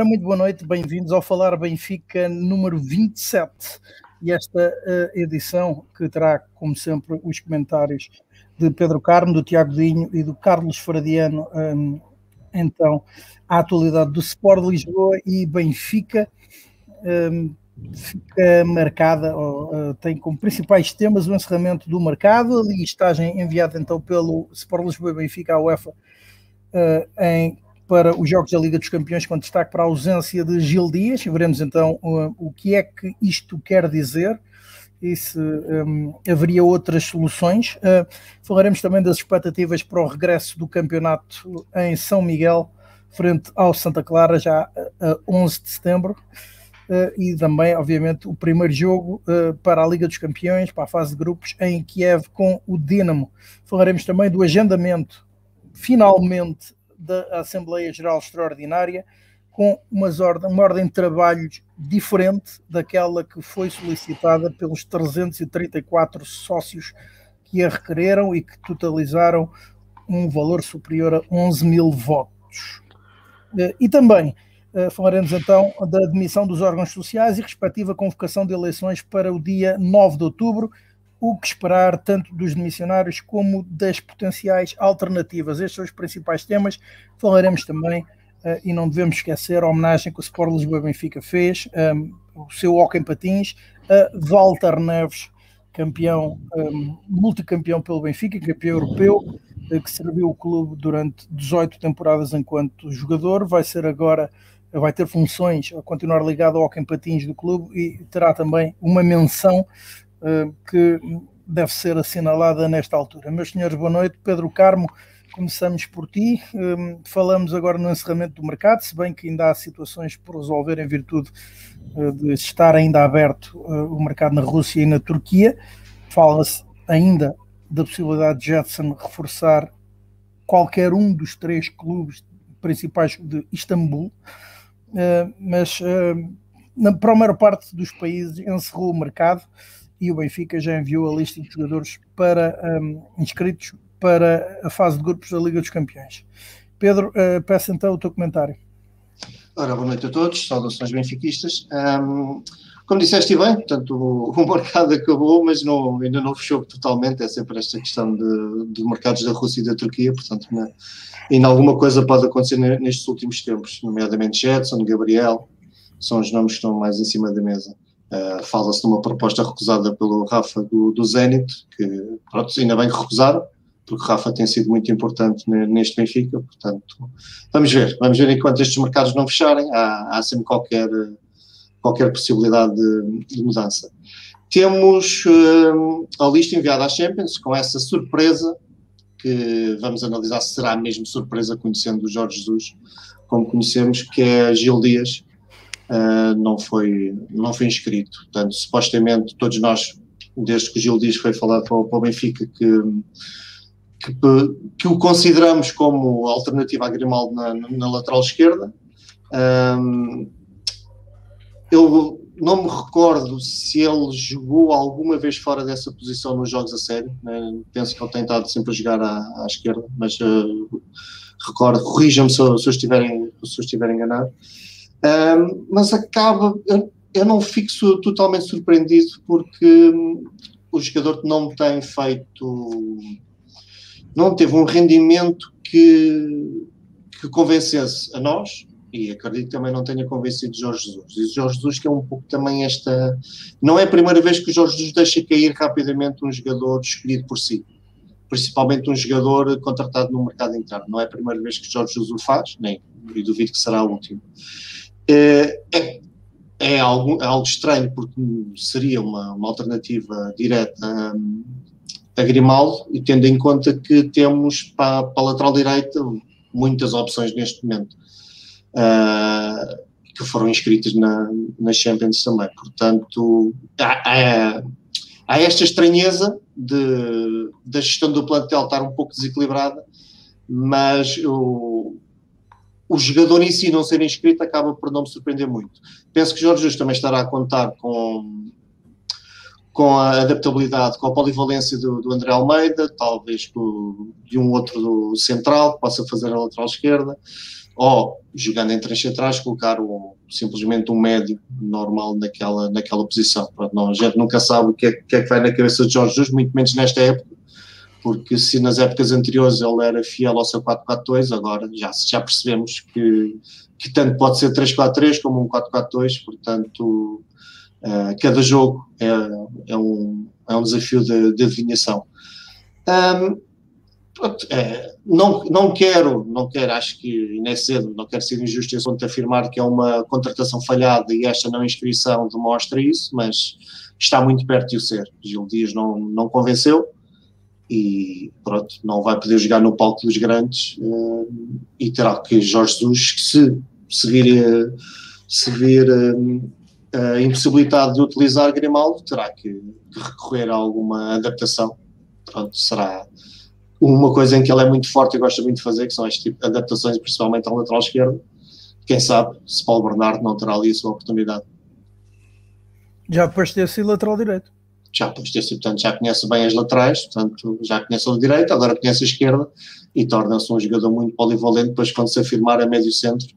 Ora, muito boa noite, bem-vindos ao Falar Benfica número 27 e esta uh, edição que terá, como sempre, os comentários de Pedro Carmo, do Tiago Dinho e do Carlos Fradiano, um, então, a atualidade do Sport Lisboa e Benfica um, fica marcada, ou, uh, tem como principais temas o encerramento do mercado, a listagem enviada então pelo Sport Lisboa e Benfica à UEFA uh, em para os Jogos da Liga dos Campeões, com destaque para a ausência de Gil Dias. Veremos então uh, o que é que isto quer dizer e se um, haveria outras soluções. Uh, falaremos também das expectativas para o regresso do campeonato em São Miguel, frente ao Santa Clara, já a 11 de setembro. Uh, e também, obviamente, o primeiro jogo uh, para a Liga dos Campeões, para a fase de grupos, em Kiev com o Dinamo. Falaremos também do agendamento, finalmente, da Assembleia Geral Extraordinária com umas uma ordem de trabalhos diferente daquela que foi solicitada pelos 334 sócios que a requereram e que totalizaram um valor superior a 11 mil votos. Eh, e também eh, falaremos então da admissão dos órgãos sociais e respectiva convocação de eleições para o dia 9 de outubro, o que esperar tanto dos missionários como das potenciais alternativas. Estes são os principais temas. Falaremos também, uh, e não devemos esquecer, a homenagem que o Sport Lisboa Benfica fez, um, ehm, o seu hockey em patins, a Walter Neves, campeão, um, ehm, multicampeão pelo Benfica, campeão europeu, uh, que serviu o clube durante 18 temporadas enquanto jogador, vai ser agora vai ter funções a continuar ligado ao hockey patins do clube e terá também uma menção que deve ser assinalada nesta altura. Meus senhores, boa noite. Pedro Carmo, começamos por ti. Eh, falamos agora no encerramento do mercado, se bem que ainda há situações por resolver em virtude eh, de estar ainda aberto o mercado na Rússia e na Turquia. Fala-se ainda da possibilidade de Jetson reforçar qualquer um dos três clubes principais de Istambul, mas para a maior parte dos países encerrou o mercado e o Benfica já enviou a lista de jogadores para, um, inscritos para a fase de grupos da Liga dos Campeões. Pedro, uh, peço então o teu comentário. Ora, boa noite a todos, saudações benfiquistas. Um, como disseste bem, portanto, o, o, mercado acabou, mas não, ainda não fechou totalmente, é sempre esta questão de, de mercados da Rússia e da Turquia, portanto, né, ainda alguma coisa pode acontecer nestes últimos tempos, nomeadamente Jetson, Gabriel, são os nomes que estão mais em cima da mesa. Uh, Fala-se de uma proposta recusada pelo Rafa do, do Zenit, que pronto, ainda bem que recusaram, porque o Rafa tem sido muito importante neste Benfica, portanto, vamos ver, vamos ver enquanto estes mercados não fecharem, há, há sempre qualquer, qualquer possibilidade de, de mudança. Temos uh, a lista enviada à Champions com essa surpresa que vamos analisar se será mesmo surpresa conhecendo o Jorge Jesus, como conhecemos, que é Gil Dias, uh, não, foi, não foi inscrito. Portanto, supostamente todos nós, desde que o Gil Dias foi falado para para o Benfica, que, que, que, o consideramos como alternativa a Grimaldo na, na lateral esquerda. Um, eu não me recordo se ele jogou alguma vez fora dessa posição nos jogos a sério. Né? Penso que ele tem estado sempre a jogar à, à esquerda, mas uh, recordo, corrijam-me se, se, se eu estiver enganado. Um, mas acaba, eu, eu, não fico totalmente surpreendido porque hum, o jogador não tem feito, não teve um rendimento que, que convencesse a nós e acredito que também não tenha convencido Jorge Jesus. E Jorge Jesus que é um pouco também esta, não é a primeira vez que o Jorge Jesus deixa cair rapidamente um jogador escolhido por si principalmente um jogador contratado no mercado interno. Não é a primeira vez que Jorge Jesus o faz, nem e duvido que será a última. É, é, é, algo, é algo estranho, porque seria uma, uma alternativa direta a Grimaldo, e tendo em conta que temos para, para a lateral direita muitas opções neste momento. Uh, que foram inscritas na, na Champions também. Portanto, há, há, há esta estranheza de, da gestão do plantel estar um pouco desequilibrada, mas o, o jogador em si não ser inscrito acaba por não me surpreender muito. Penso que Jorge Jesus também estará a contar com, com a adaptabilidade, com a polivalência do, do André Almeida, talvez de um outro central que possa fazer a lateral esquerda, ou jogando em três centrais, colocar um, simplesmente um médio normal naquela, naquela posição. Pronto, não, a gente nunca sabe o que é, que é, que vai na cabeça de Jorge Jesus, muito menos nesta época, porque se nas épocas anteriores ele era fiel ao seu 4-4-2, agora já, já percebemos que, que tanto pode ser 3-4-3 como um 4-4-2, portanto, uh, cada jogo é, é, um, é um desafio de, de adivinhação. Um, é, não, não quero, não quero, acho que ainda é cedo, não quero ser injusto em afirmar que é uma contratação falhada e esta não inscrição demonstra isso, mas está muito perto de o ser. Gil Dias não, não convenceu e pronto, não vai poder jogar no palco dos grandes uh, e terá que Jorge Jesus, se seguir, uh, se vir uh, a impossibilidade de utilizar Grimaldo, terá que, que recorrer a alguma adaptação. Pronto, será uma coisa em que ele é muito forte e gosta muito de fazer, que são este tipo de adaptações, principalmente ao lateral esquerdo. Quem sabe se Paulo Bernardo não terá ali a sua oportunidade. Já de ter sido lateral direito. Já sido, portanto, já conhece bem as laterais, portanto, já conhece o direito, agora conhece a esquerda e torna-se um jogador muito polivalente depois quando se afirmar a médio centro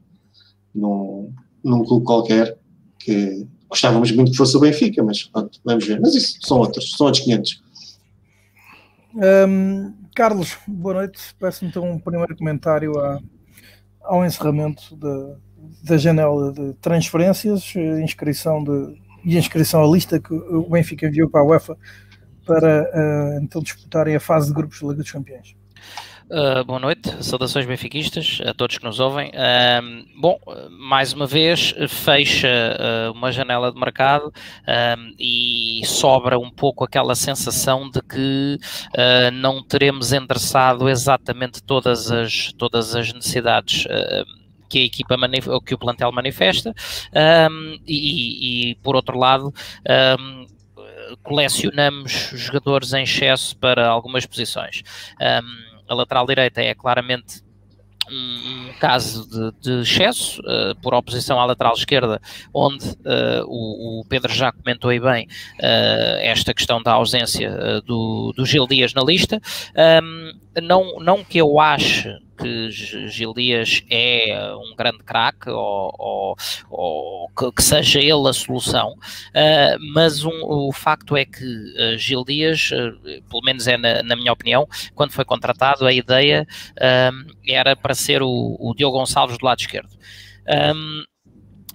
num, num clube qualquer que gostávamos muito que fosse o Benfica, mas pronto, vamos ver. Mas isso são outros, são outros 500. Um, Carlos, boa noite. Peço-me então um primeiro comentário a, ao encerramento da, da janela de transferências, inscrição de, e inscrição à lista que o Benfica enviou para a UEFA para uh, então disputarem a fase de grupos da Liga dos Campeões. Uh, boa noite, saudações benfiquistas a todos que nos ouvem. Uh, bom, mais uma vez fecha uh, uma janela de mercado e sobra um pouco aquela sensação de que ah, não teremos endereçado exatamente todas as, todas as necessidades que a equipa ou que o plantel manifesta um, e, e, por outro lado um, colecionamos jogadores em excesso para algumas posições. Um, a lateral direita é claramente um, caso de, de excesso, uh, por oposição à lateral esquerda, onde uh, o, o, Pedro já comentou aí bem uh, esta questão da ausência do, do Gil Dias na lista. Um, não, não que eu ache que Gil Dias é um grande craque ou, ou, ou que, que, seja ele a solução, uh, mas um, o facto é que uh, Gil Dias, uh, pelo menos é na, na, minha opinião, quando foi contratado, a ideia era para ser o, o Diogo Gonçalves do lado esquerdo. Um,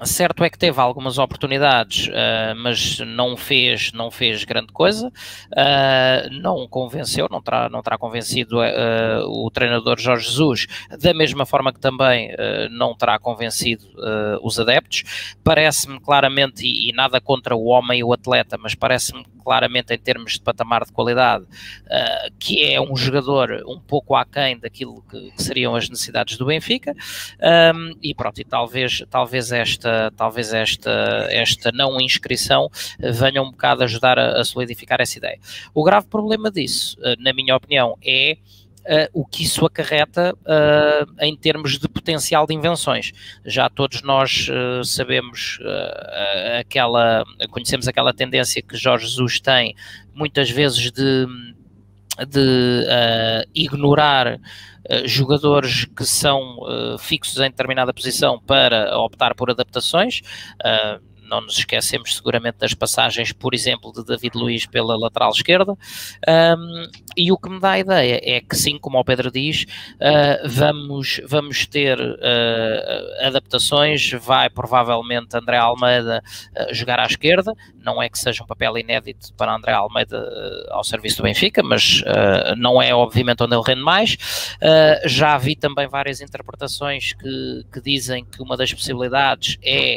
Certo é que teve algumas oportunidades, uh, mas não fez, não fez grande coisa, uh, não convenceu, não terá, não terá convencido uh, o treinador Jorge Jesus, da mesma forma que também não terá convencido os adeptos. Parece-me claramente, e, e, nada contra o homem e o atleta, mas parece-me claramente em termos de patamar de qualidade, que é um jogador um pouco aquém daquilo que, que seriam as necessidades do Benfica, um, e pronto, e talvez, talvez, esta, talvez esta, esta não inscrição venha um bocado ajudar a, a solidificar essa ideia. O grave problema disso, uh, na minha opinião, é Uh, o que isso acarreta uh, em termos de potencial de invenções. Já todos nós uh, sabemos aquela, conhecemos aquela tendência que Jorge Jesus tem muitas vezes de, de ignorar jogadores que são fixos em determinada posição para optar por adaptações não nos esquecemos seguramente das passagens, por exemplo, de David Luiz pela lateral esquerda, um, e o que me dá a ideia é que sim, como o Pedro diz, uh, vamos, vamos ter uh, adaptações, vai provavelmente André Almeida uh, jogar à esquerda, não é que seja um papel inédito para André Almeida ao serviço do Benfica, mas não é obviamente onde ele rende mais, já vi também várias interpretações que, que dizem que uma das possibilidades é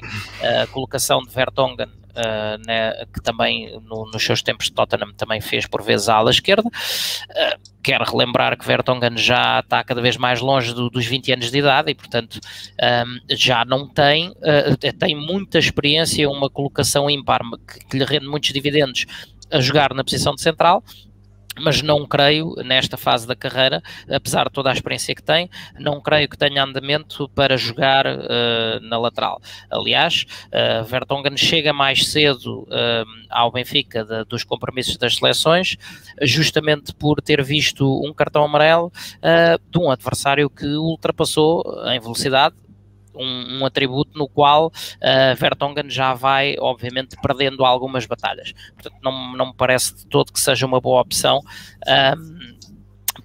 a colocação de Vertonghen, uh, né, que também no, nos seus tempos de Tottenham também fez por vezes a ala esquerda. Uh, quero relembrar que Vertonghen já está cada vez mais longe do, dos 20 anos de idade e, portanto, um, já não tem, uh, tem muita experiência, uma colocação ímpar que, que lhe rende muitos dividendos a jogar na posição de central mas não creio, nesta fase da carreira, apesar de toda a experiência que tem, não creio que tenha andamento para jogar uh, na lateral. Aliás, uh, Vertonghen chega mais cedo uh, ao Benfica de, dos compromissos das seleções, justamente por ter visto um cartão amarelo de um adversário que ultrapassou em velocidade um, um, atributo no qual uh, Vertonghen já vai, obviamente, perdendo algumas batalhas. Portanto, não, não me parece de todo que seja uma boa opção.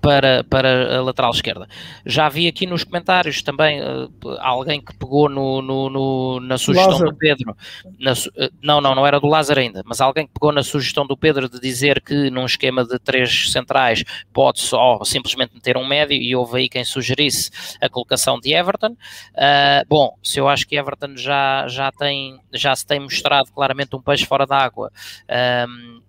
Para, para a lateral esquerda. Já vi aqui nos comentários também uh, alguém que pegou no, no, no na sugestão Lázaro. do Pedro. Na, uh, não, não, não era do Lázaro ainda, mas alguém que pegou na sugestão do Pedro de dizer que num esquema de três centrais pode só simplesmente meter um médio e houve aí quem sugerisse a colocação de Everton. Uh, bom, se eu acho que Everton já, já, tem, já se tem mostrado claramente um peixe fora d'água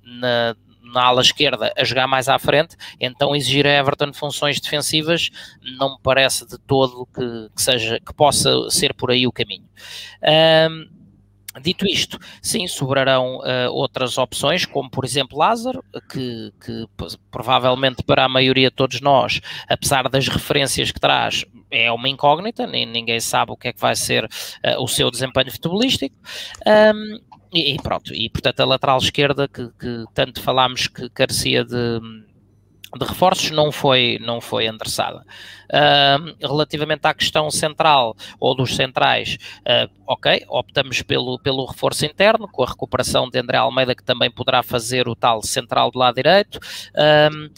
na na ala esquerda a jogar mais à frente, então exigir a Everton funções defensivas não me parece de todo que, que seja, que possa ser por aí o caminho. Um, Dito isto, sim, sobrarão uh, outras opções, como por exemplo Lázaro, que, que, provavelmente para a maioria de todos nós, apesar das referências que traz, é uma incógnita, ninguém sabe o que é que vai ser uh, o seu desempenho futebolístico. Um, e, e, pronto, e portanto a lateral esquerda que, que tanto falámos que carecia de, de reforços não foi, não foi endereçada. Uh, relativamente à questão central ou dos centrais, uh, ok, optamos pelo, pelo reforço interno, com a recuperação de André Almeida, que também poderá fazer o tal central do lado direito. Uh,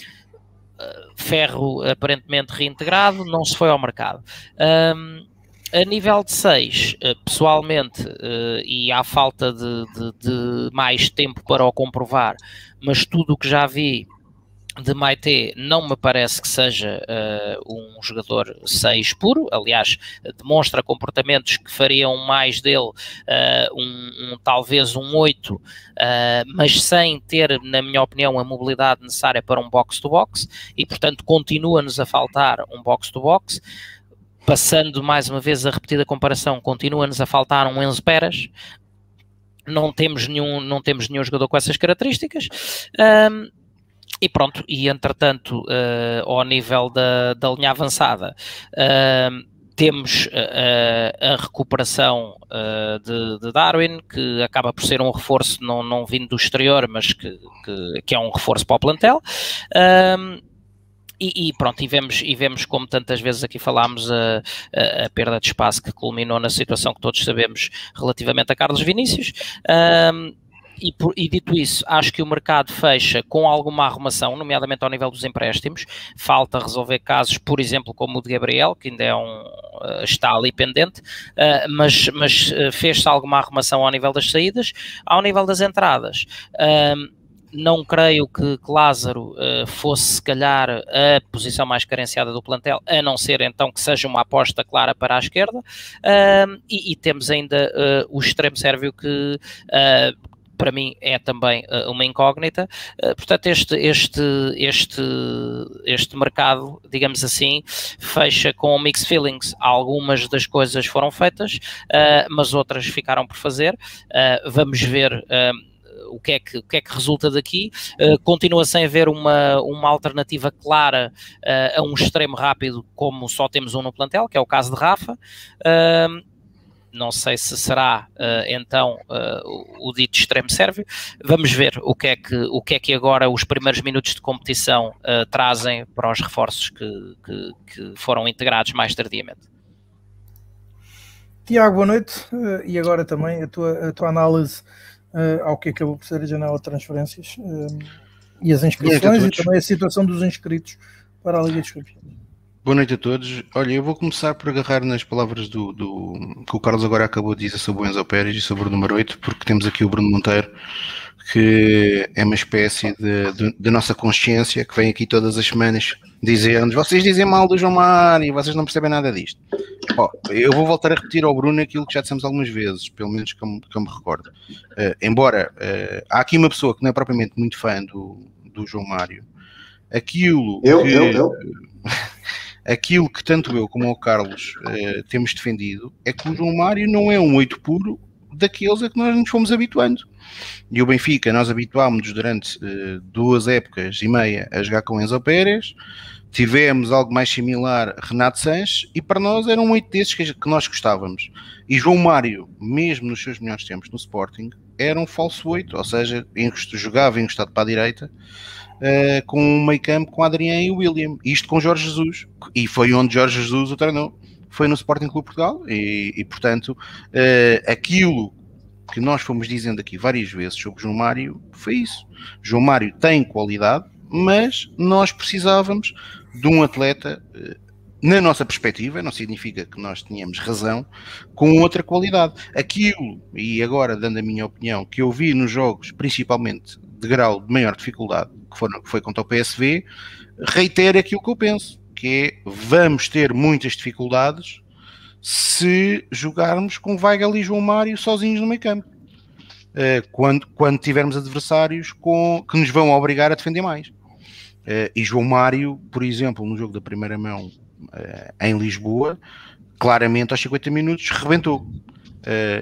ferro aparentemente reintegrado, não se foi ao mercado a nível de 6, eh, pessoalmente, eh, e à falta de, de, de, mais tempo para o comprovar, mas tudo o que já vi de Maite não me parece que seja uh, um jogador 6 puro, aliás, demonstra comportamentos que fariam mais dele uh, um, um, talvez um 8, uh, mas sem ter, na minha opinião, a mobilidade necessária para um box-to-box, -box, e portanto continua-nos a faltar um box to box passando mais uma vez a repetida comparação, continua-nos a faltar um Enzo Peras, não temos nenhum, não temos nenhum jogador com essas características. Um, e pronto, e entretanto, uh, ao nível da, da linha avançada, uh, temos uh, a recuperação de, de, Darwin, que acaba por ser um reforço não, não vindo do exterior, mas que, que, que é um reforço para o plantel. E, e, pronto, e vemos, e vemos como tantas vezes aqui falámos a, a, a, perda de espaço que culminou na situação que todos sabemos relativamente a Carlos Vinícius. Um, e, por, e, dito isso, acho que o mercado fecha com alguma arrumação, nomeadamente ao nível dos empréstimos. Falta resolver casos, por exemplo, como o de Gabriel, que ainda é um, uh, está ali pendente, uh, mas, mas uh, fez-se alguma arrumação ao nível das saídas. Ao nível das entradas, não creio que, que Lázaro uh, fosse, se calhar, a posição mais carenciada do plantel, a não ser então que seja uma aposta clara para a esquerda. Uh, e, e, temos ainda uh, o extremo sérvio que. Eh, para mim é também uma incógnita. portanto, este, este, este, este mercado, digamos assim, fecha com mixed feelings. Algumas das coisas foram feitas, mas outras ficaram por fazer. vamos ver o que é que, o que, é que resulta daqui. Uh, continua sem haver uma, uma alternativa clara uh, a um extremo rápido, como só temos um no plantel, que é o caso de Rafa. Uh, não sei se será uh, então uh, o dito extremo sérvio. Vamos ver o que é que, o que, é que agora os primeiros minutos de competição uh, trazem para os reforços que, que, que, foram integrados mais tardiamente. Tiago, boa noite. e agora também a tua, a tua análise uh, ao que acabou por ser a janela de transferências uh, e as inscrições e também a situação dos inscritos para a Liga dos Campeões. Boa noite a todos. Olha, eu vou começar por agarrar nas palavras do, do que o Carlos agora acabou de dizer sobre o Enzo Pérez e sobre o número 8, porque temos aqui o Bruno Monteiro, que é uma espécie de, de, de nossa consciência, que vem aqui todas as semanas dizendo vocês dizem mal do João Mário, vocês não percebem nada disto. Eu vou voltar a repetir ao Bruno aquilo que já dissemos algumas vezes, pelo menos que eu, que eu me recordo. Uh, embora uh, há aqui uma pessoa que não é propriamente muito fã do, do João Mário, aquilo eu, que, eu, eu. aquilo que tanto eu como o Carlos uh, temos defendido é que o João Mário não é um oito puro daqueles a que nós nos fomos habituando. E o Benfica, nós habituámos-nos durante uh, duas épocas e meia a jogar com Enzo Pérez, tivemos algo mais similar Renato Sanches, e para nós eram oito desses que, que, nós gostávamos. E João Mário, mesmo nos seus melhores tempos no Sporting, era um falso oito, ou seja, jogava encostado para a direita, uh, com um meio campo com Adriano e William, isto com Jorge Jesus, e foi onde Jorge Jesus o treinou. Foi no Sporting Clube Portugal e, e portanto, uh, aquilo que nós fomos dizendo aqui várias vezes sobre João Mário foi isso. João Mário tem qualidade, mas nós precisávamos de um atleta, uh, na nossa perspectiva, não significa que nós tenhamos razão, com outra qualidade. Aquilo, e agora dando a minha opinião, que eu vi nos jogos, principalmente de grau de maior dificuldade, que, foram, que foi contra o PSV, reitera aquilo que eu penso que é vamos ter muitas dificuldades se jogarmos com Weigel e João Mário sozinhos no meio campo. Uh, quando, quando tivermos adversários com, que nos vão obrigar a defender mais. Uh, e João Mário, por exemplo, no jogo da primeira mão uh, em Lisboa, claramente aos 50 minutos rebentou.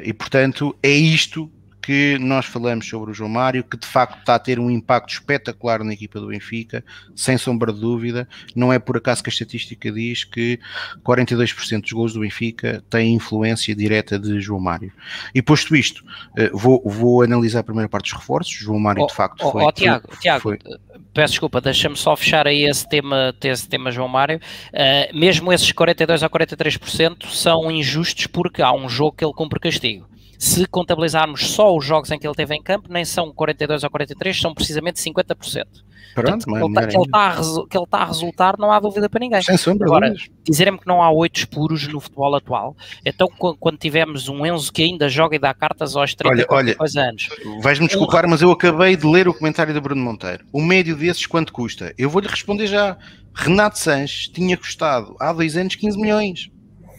e portanto é isto que nós falamos sobre o João Mário, que de facto está a ter um impacto espetacular na equipa do Benfica, sem sombra de dúvida. Não é por acaso que a estatística diz que 42% dos gols do Benfica têm influência direta de João Mário. E posto isto, eh, vou, vou analisar a primeira parte dos reforços. João Mário, oh, de facto, oh, foi. Oh, Tiago, foi, Tiago foi... peço desculpa, deixa-me só fechar aí esse tema, esse tema João Mário. Uh, mesmo esses 42 a 43% são injustos porque há um jogo que ele cumpre castigo. Se contabilizarmos só os jogos em que ele teve em campo, nem são 42 ou 43, são precisamente 50%. Pronto, Portanto, que, ele está, que, ele está a resultar, não há dúvida para ninguém. Sem sombra, Agora, dizerem-me que não há oito puros no futebol atual, então quando tivemos um Enzo que ainda joga e dá cartas aos 30 olha, olha, anos. Vais-me desculpar, mas eu acabei de ler o comentário do Bruno Monteiro. O médio desses quanto custa? Eu vou-lhe responder já. Renato Sanches tinha custado há dois anos 15 milhões.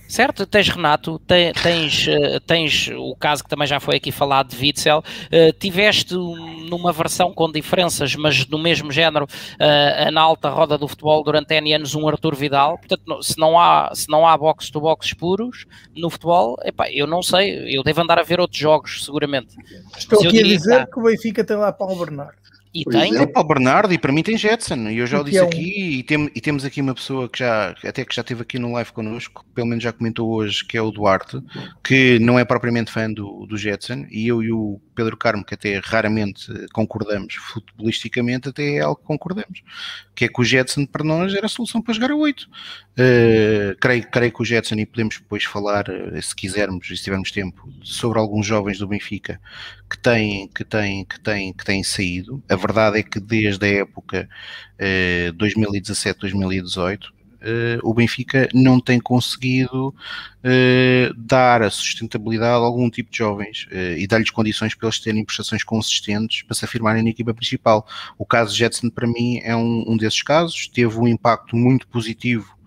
Certo, tens Renato, tens, eh, tens o caso que também já foi aqui falado de Witzel, uh, tiveste numa versão com diferenças, mas do mesmo género, uh, na alta roda do futebol durante N anos um Arthur Vidal, portanto se não há, se não há box-to-box puros no futebol, epá, eu não sei, eu devo andar a ver outros jogos seguramente. Estou aqui a dizer que o Benfica tem lá Paulo Bernardo. E tem. Tem para o Bernardo e para mim tem Jetson. E eu já o disse é um... aqui e, tem, e, temos aqui uma pessoa que já, até que já esteve aqui no live connosco, pelo menos já comentou hoje, que é o Duarte, que não é propriamente fã do, do Jetson. E eu e o Pedro Carmo, que até raramente concordamos futebolisticamente, até é algo que concordamos. Que é que o Jetson para nós era a solução para jogar a 8. Uh, eh, creio, creio que o Jetson, e podemos depois falar, eh, se quisermos e se tivermos tempo, sobre alguns jovens do Benfica que têm, que têm, que têm, que têm saído. A verdade é que desde a época eh, 2017-2018 Uh, o Benfica não tem conseguido uh, dar a sustentabilidade a algum tipo de jovens uh, e dar-lhes condições para eles terem prestações consistentes para se afirmarem na equipa principal. O caso Jetson, para mim, é um, um desses casos. Teve um impacto muito positivo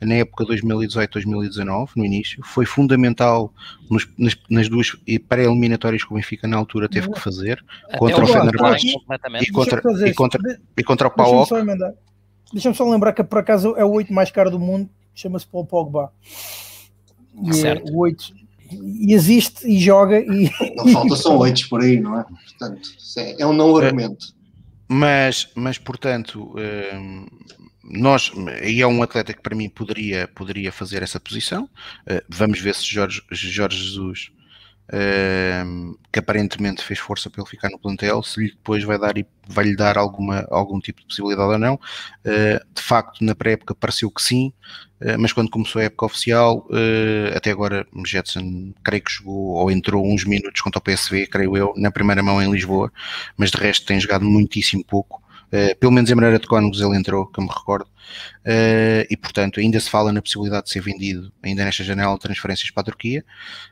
na época 2018-2019, no início, foi fundamental nos, nas, nas, duas pré-eliminatórias que o Benfica na altura teve que fazer, contra o Fenerbahçe e contra, e, contra, e contra o PAOK. Deixa-me só lembrar que por acaso é o 8 mais caro do mundo, chama-se Paul Pogba. E é o 8 e existe e joga e. Não falta são 8 por aí, não é? Portanto, é, é um não argumento. Mas, mas portanto, hum, nós, e é um atleta que para mim poderia, poderia fazer essa posição. Uh, vamos ver se Jorge, Jorge Jesus, uh, que aparentemente fez força para ele ficar no plantel, se lhe depois vai dar vai lhe dar alguma, algum tipo de possibilidade ou não. Uh, de facto, na pré-época pareceu que sim, mas quando começou a época oficial, até agora Jetson creio que jogou ou entrou uns minutos contra o PSV, creio eu, na primeira mão em Lisboa, mas de resto tem jogado muitíssimo pouco. Uh, pelo menos em maneira de cónegos ele entrou, que eu me recordo, uh, e portanto ainda se fala na possibilidade de ser vendido ainda nesta janela de transferências para a Turquia.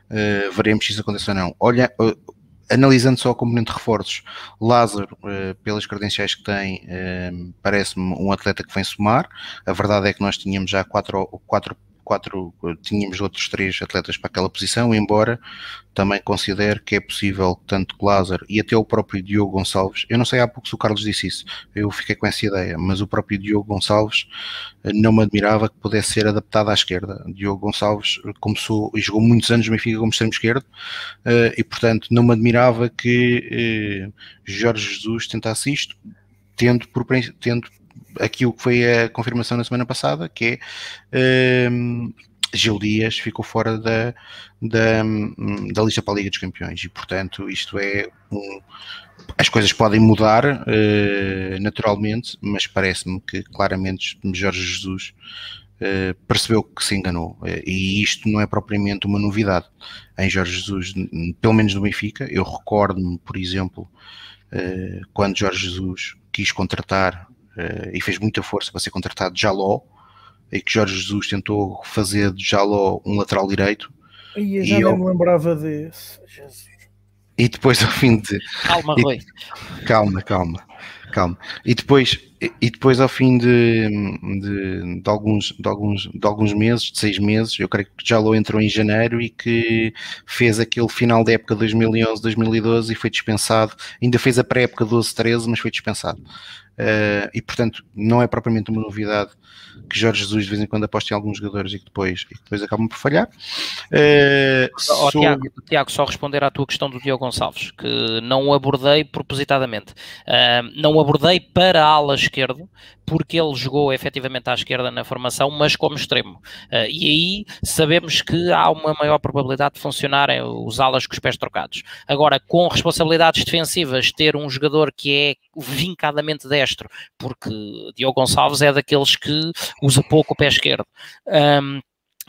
Uh, veremos se isso acontece ou não. Olha, analisando só a componente de reforços, Lázaro, pelas credenciais que tem, parece-me um atleta que vem somar. A verdade é que nós tínhamos já quatro, quatro quatro, tínhamos outros três atletas para aquela posição, embora também considere que é possível tanto Lázaro e até o próprio Diogo Gonçalves, eu não sei há pouco se o Carlos disse isso, eu fiquei com essa ideia, mas o próprio Diogo Gonçalves eh, não me admirava que pudesse ser adaptado à esquerda. Diogo Gonçalves começou e jogou muitos anos no Benfica como extremo esquerdo eh, e portanto não me admirava que eh, Jorge Jesus tentasse isto, tendo por, tendo aquilo que foi a confirmação na semana passada, que é um, Gil Dias ficou fora da, da, da lista para a Liga dos Campeões e, portanto, isto é um, as coisas podem mudar uh, naturalmente, mas parece-me que claramente Jorge Jesus uh, percebeu que se enganou uh, e isto não é propriamente uma novidade em Jorge Jesus, pelo menos no Benfica. Eu recordo-me, por exemplo, quando Jorge Jesus quis contratar e fez muita força para ser contratado de Jaló e que Jorge Jesus tentou fazer de Jaló um lateral direito. E eu já e não eu... me lembrava desse. Jesus. E depois ao fim de. Calma, Rui. Calma, calma, calma. E depois, e depois ao fim de, de, de, alguns, de, alguns, de alguns meses, de seis meses, eu creio que já lo entrou em janeiro e que fez aquele final da época 2011-2012 e foi dispensado. Ainda fez a pré-época 12-13, mas foi dispensado. Uh, e portanto, não é propriamente uma novidade que Jorge Jesus de vez em quando aposta em alguns jogadores e que depois, e que depois acabam por falhar. Uh, oh, sou... Tiago, Tiago, só responder à tua questão do Diogo Gonçalves, que não abordei propositadamente. Uh, não abordei para a ala esquerda, porque ele jogou efetivamente à esquerda na formação, mas como extremo. Uh, e aí sabemos que há uma maior probabilidade de funcionarem os alas com os pés trocados. Agora, com responsabilidades defensivas, ter um jogador que é vincadamente destro, porque Diogo Gonçalves é daqueles que usa pouco o pé esquerdo. Um,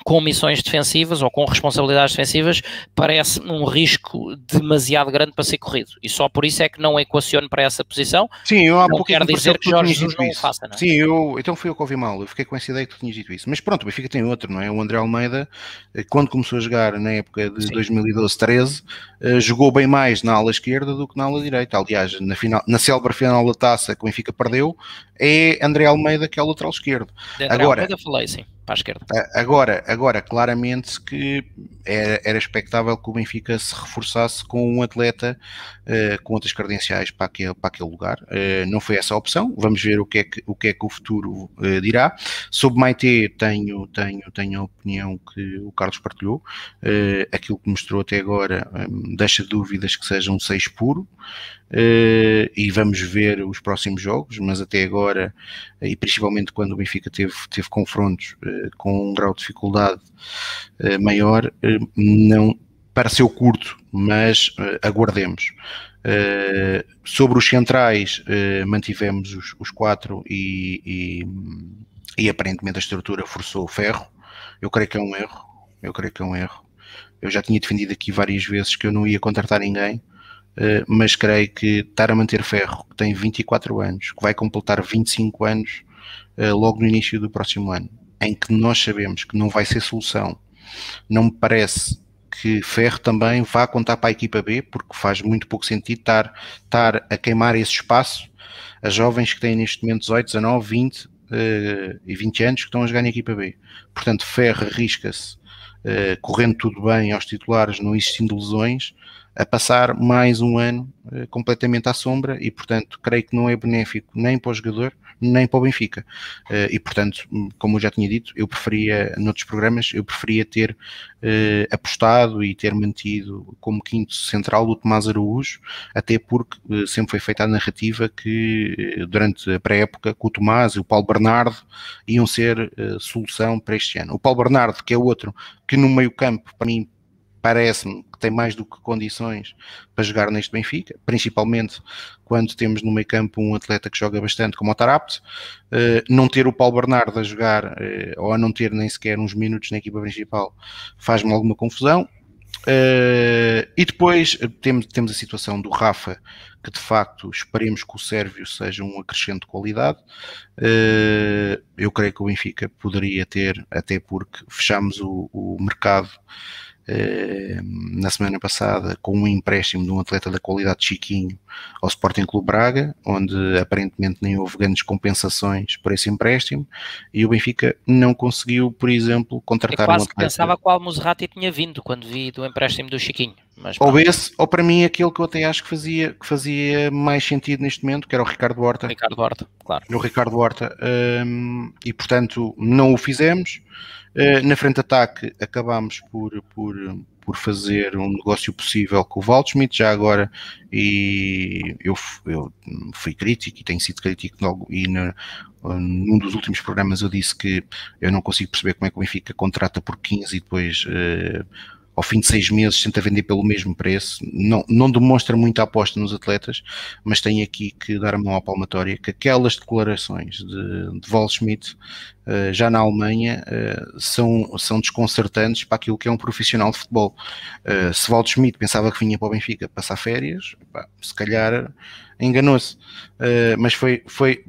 com missões defensivas ou com responsabilidades defensivas, parece um risco demasiado grande para ser corrido. E só por isso é que não equaciono para essa posição. Sim, eu há não quero dizer que Jorge Jesus não o faça, não é? Sim, eu, então fui eu que ouvi mal. Eu fiquei com essa ideia que tu tinhas dito isso. Mas pronto, o Benfica tem outro, não é? O André Almeida, eh, quando começou a jogar na época de 2012-13, eh, jogou bem mais na ala esquerda do que na ala direita. Aliás, na, final, na célebre final da taça que o Benfica perdeu, é André Almeida que é o lateral esquerdo. De André Agora, Almeida falei, sim para a esquerda. Agora, agora claramente que era, era expectável que o Benfica se reforçasse com um atleta uh, com outras credenciais para aquele, para aquele lugar. Uh, não foi essa a opção. Vamos ver o que é que o, que é que o futuro uh, dirá. Sobre Maite, tenho, tenho, tenho a opinião que o Carlos partilhou. aquilo que mostrou até agora um, deixa dúvidas que seja um 6 puro. Uh, e vamos ver os próximos jogos, mas até agora, e principalmente quando o Benfica teve, teve confrontos uh, com um grau de dificuldade maior, não pareceu curto, mas aguardemos. sobre os centrais, mantivemos os, os quatro e, e, e aparentemente a estrutura forçou o ferro. Eu creio que é um erro. Eu creio que é um erro. Eu já tinha defendido aqui várias vezes que eu não ia contratar ninguém eh, mas creio que estar a manter Ferro, que tem 24 anos, que vai completar 25 anos uh, logo no início do próximo ano, em que nós sabemos que não vai ser solução, não me parece que Ferro também vá contar para a equipa B, porque faz muito pouco sentido estar, estar a queimar esse espaço a jovens que têm neste momento 18, 19, 20 uh, e 20 anos que estão a jogar na equipa B. Portanto, Ferro arrisca-se, uh, correndo tudo bem aos titulares, não existindo lesões, a passar mais um ano uh, completamente à sombra e, portanto, creio que não é benéfico nem para o jogador, nem para o Benfica. Uh, e, portanto, hum, como eu já tinha dito, eu preferia, noutros programas, eu preferia ter uh, apostado e ter mantido como quinto central o Tomás Araújo, até porque sempre foi feita a narrativa que durante a pré-época que o Tomás e o Paulo Bernardo iam ser solução para este ano. O Paulo Bernardo, que é outro que no meio campo, para mim, parece-me que tem mais do que condições para jogar neste Benfica, principalmente quando temos no meio campo um atleta que joga bastante como o Tarapte, uh, não ter o Paulo Bernardo a jogar uh, ou a não ter nem sequer uns minutos na equipa principal faz-me alguma confusão. Uh, e depois temos, a situação do Rafa, que de facto esperemos que o Sérvio seja um acrescente de qualidade. eu creio que o Benfica poderia ter, até porque fechamos o, mercado eh, na semana passada com um empréstimo de um atleta da qualidade de Chiquinho ao Sporting Clube Braga, onde aparentemente nem houve grandes compensações por esse empréstimo, e o Benfica não conseguiu, por exemplo, contratar Eu quase um atleta. pensava qual Muserati tinha vindo quando vi do empréstimo do Chiquinho. Mas, ou esse, ou para mim aquele que eu até acho que fazia, que fazia mais sentido neste momento, que era o Ricardo Horta. Ricardo Horta, claro. O Ricardo Horta, um, e portanto não o fizemos. Eh, na frente de ataque acabámos por, por, por fazer um negócio possível com o Waldschmidt, já agora, e eu, eu fui crítico e tenho sido crítico e na, num dos últimos programas eu disse que eu não consigo perceber como é que o Benfica contrata por 15 e depois uh, ao fim de seis meses tenta vender pelo mesmo preço, não, não demonstra muita aposta nos atletas, mas tem aqui que dar a mão à palmatória que aquelas declarações de, de Wall Schmidt uh, já na Alemanha uh, são, são desconcertantes para aquilo que é um profissional de futebol. Uh, se Wall Schmidt pensava que vinha para o Benfica passar férias, pá, se calhar enganou-se, mas foi, foi,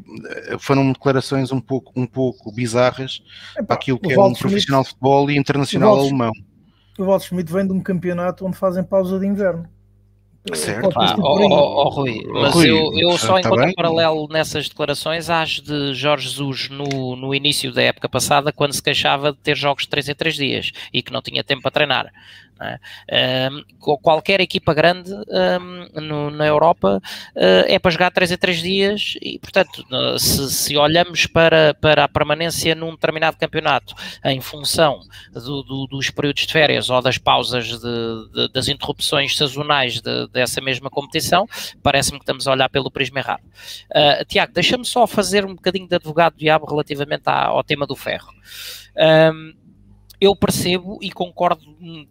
foram declarações um pouco, um pouco bizarras para aquilo que é um profissional de futebol e internacional alemão o Walter Schmidt vem de um campeonato onde fazem pausa de inverno. Certo. Ah, oh, oh, oh, Rui, mas Rui, eu, eu só tá encontro um paralelo nessas declarações às de Jorge Jesus no, no início da época passada, quando se queixava de ter jogos de 3 em 3 dias e que não tinha tempo para treinar. É? Um, qualquer equipa grande um, no, na Europa uh, é para jogar 3 a 3 dias e, portanto, se, se, olhamos para, para a permanência num determinado campeonato em função do, do, dos períodos de férias ou das pausas de, de, das interrupções sazonais dessa mesma competição, parece-me que estamos a olhar pelo prisma errado. Uh, Tiago, deixa-me só fazer um bocadinho de advogado diabo relativamente à, ao tema do ferro. Um, eu percebo e concordo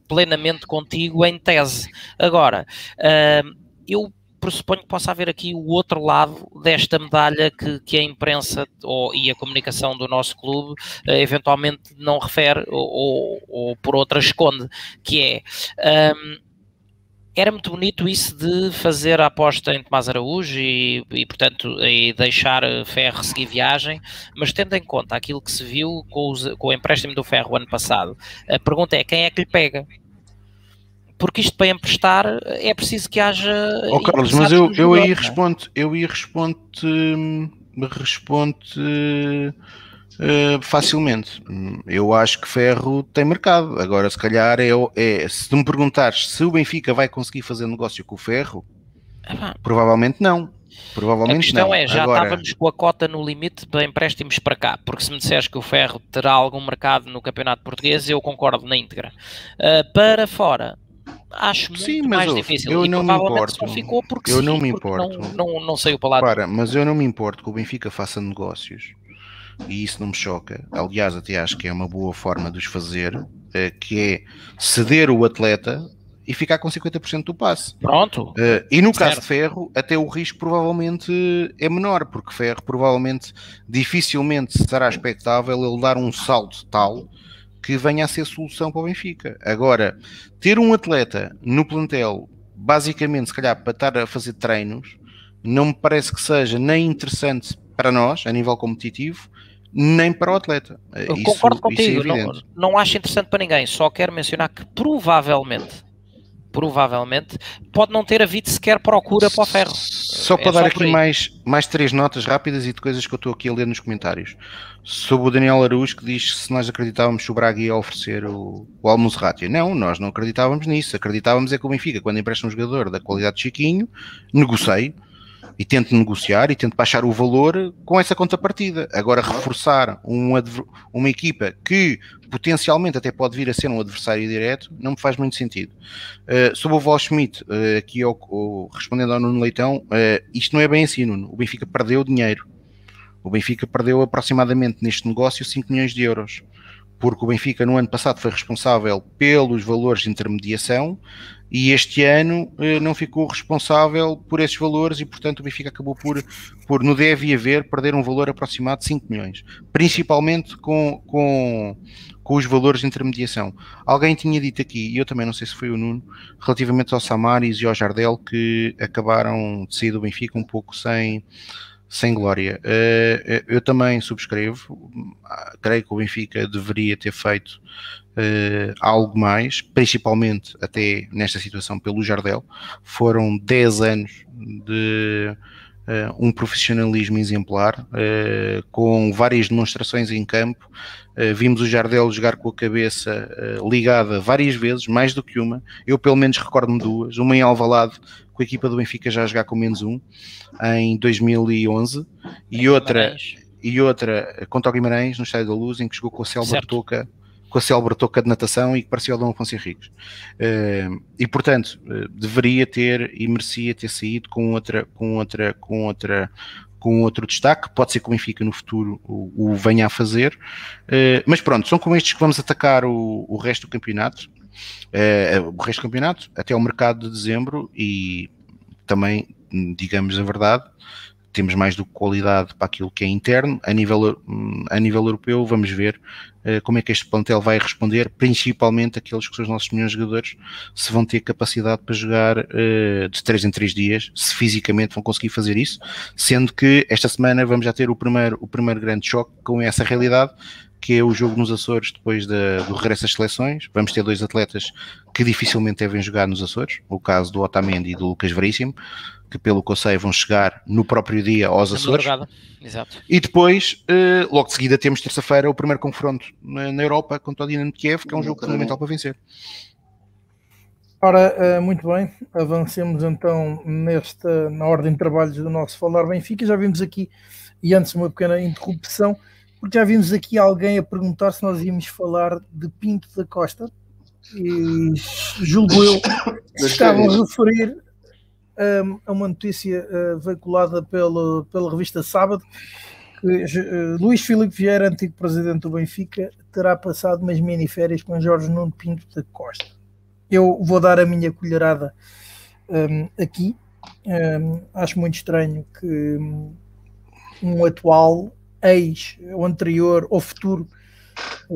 plenamente contigo em tese. Agora, uh, eu pressuponho que possa haver aqui o outro lado desta medalha que, que a imprensa ou, e a comunicação do nosso clube uh, eventualmente não refere ou, ou, ou, por outra esconde, que é era muito bonito isso de fazer a aposta em Tomás Araújo e, e portanto, e deixar Ferro seguir viagem, mas tendo em conta aquilo que se viu com, os, com o empréstimo do Ferro ano passado, a pergunta é quem é que lhe pega? Porque isto para emprestar é preciso que haja. Oh, Carlos, mas eu, eu aí é? respondo, eu aí respondo, hum, respondo Uh, facilmente. Eu acho que Ferro tem mercado. Agora, se calhar, é, é, se tu me perguntares se o Benfica vai conseguir fazer negócio com o Ferro, provavelmente não. Provavelmente a questão não. é, já Agora... estávamos com a cota no limite para empréstimos para cá, porque se me disseres que o Ferro terá algum mercado no Campeonato Português, eu concordo na íntegra. Uh, para fora, acho muito Sim, mais eu, difícil. Eu e não me importo. ficou porque eu sim, não me importo. Não, não, não saiu para lá. Para, mas eu não me importo que o Benfica faça negócios e isso não me choca. Aliás, até acho que é uma boa forma de os fazer, eh, que é ceder o atleta e ficar com 50% do passe. Pronto. Uh, e no certo. caso de Ferro, até o risco provavelmente é menor, porque Ferro provavelmente dificilmente será expectável ele dar um salto tal que venha a ser solução para o Benfica. Agora, ter um atleta no plantel, basicamente, se calhar, para estar a fazer treinos, não me parece que seja nem interessante para nós, a nível competitivo, nem para o atleta. Eu isso, concordo é contigo, é não, não acho interessante para ninguém, só quero mencionar que provavelmente provavelmente, pode não ter havido sequer procura para o ferro. Só para é dar só aqui mais, mais três notas rápidas e de coisas que eu estou aqui a ler nos comentários. Sobre o Daniel Araújo que diz se nós acreditávamos que o Braga ia oferecer o, o. Não, nós não acreditávamos nisso. Acreditávamos é que o Benfica, quando empresta um jogador da qualidade de Chiquinho, negocie e tento negociar e tento baixar o valor com essa contrapartida. Agora, reforçar um uma equipa que potencialmente até pode vir a ser um adversário direto não me faz muito sentido. Uh, sobre o Val Schmidt, uh, aqui ao, ao, respondendo ao Nuno Leitão, uh, isto não é bem assim, Nuno. O Benfica perdeu dinheiro. O Benfica perdeu aproximadamente neste negócio 5 milhões de euros porque o Benfica no ano passado foi responsável pelos valores de intermediação e este ano eh, não ficou responsável por esses valores e, portanto, o Benfica acabou por, por no deve haver, perder um valor aproximado de 5 milhões, principalmente com, com, com os valores de intermediação. Alguém tinha dito aqui, e eu também não sei se foi o Nuno, relativamente ao Samaris e ao Jardel, que acabaram de sair do Benfica um pouco sem, sem glória. Uh, eu também subscrevo, creio que o Benfica deveria ter feito uh, algo mais, principalmente até nesta situação pelo Jardel. Foram 10 anos de uh, um profissionalismo exemplar, uh, com várias demonstrações em campo. vimos o Jardel jogar com a cabeça ligada várias vezes, mais do que uma. Eu, pelo menos, recordo-me duas. Uma em Alvalade, com a equipa do Benfica já a jogar com menos um, em 2011, e outra, e outra contra o Guimarães, no Estádio da Luz, em que jogou com o Celso Toca com a célebre touca de natação e que parecia o Dom Afonso Henriques. Uh, e portanto, uh, deveria ter e merecia ter saído com outra, com outra, com outra, com outro destaque. Pode ser que o Benfica no futuro o, o venha a fazer. Uh, mas pronto, são com estes que vamos atacar o, o resto do campeonato. O resto do campeonato até o mercado de dezembro e também, digamos a verdade, temos mais do que qualidade para aquilo que é interno. A nível, a nível europeu, vamos ver uh, como é que este plantel vai responder, principalmente aqueles que são os nossos melhores jogadores, se vão ter capacidade para jogar uh, de 3 em 3 dias, se fisicamente vão conseguir fazer isso, sendo que esta semana vamos já ter o primeiro, o primeiro grande choque com essa realidade, que é o jogo nos Açores depois da, do regresso às seleções. Vamos ter dois atletas que dificilmente devem jogar nos Açores, o caso do Otamendi e do Lucas Veríssimo que pelo que eu sei vão chegar no próprio dia aos Açores. Exato. E depois, uh, logo de seguida, temos terça-feira o primeiro confronto na, Europa contra o Dinamo de Kiev, que é um jogo fundamental para vencer. Ora, uh, muito bem, avancemos então nesta, na ordem de trabalhos do nosso Falar Benfica. Já vimos aqui, e antes uma pequena interrupção, porque já vimos aqui alguém a perguntar se nós íamos falar de Pinto da Costa, e julgo eu estavam a referir a uma notícia uh, veiculada pela, pela revista Sábado que uh, Luís Filipe Vieira, antigo presidente do Benfica, terá passado umas mini-férias com Jorge Nuno Pinto da Costa. Eu vou dar a minha colherada um, aqui. Um, acho muito estranho que um atual, ex, ou anterior, ou futuro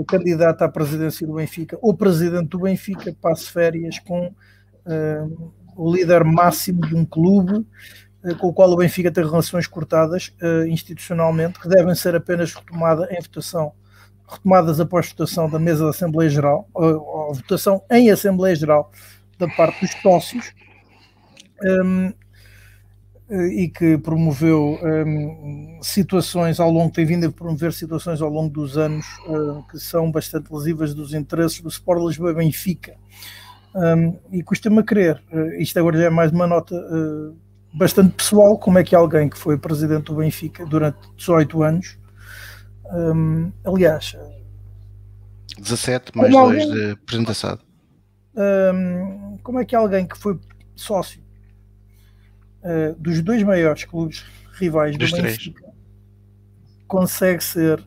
candidato à presidência do Benfica, ou presidente do Benfica, passe férias com um, o líder máximo de um clube eh, com o qual o Benfica tem relações cortadas uh, institucionalmente, que devem ser apenas retomadas em votação, retomadas após votação da mesa da Assembleia Geral, ou, ou votação em Assembleia Geral da parte dos sócios, um, ehm, e que promoveu um, situações ao longo, tem vindo a promover situações ao longo dos anos uh, que são bastante lesivas dos interesses do Sport Lisboa Benfica. Um, e custa-me a crer, uh, isto agora já é mais uma nota uh, bastante pessoal, como é que alguém que foi presidente do Benfica durante 18 anos, um, aliás... 17 mais 2 alguém, de apresentação. Como é que alguém que foi sócio uh, dos dois maiores clubes rivais dos do Benfica três. consegue ser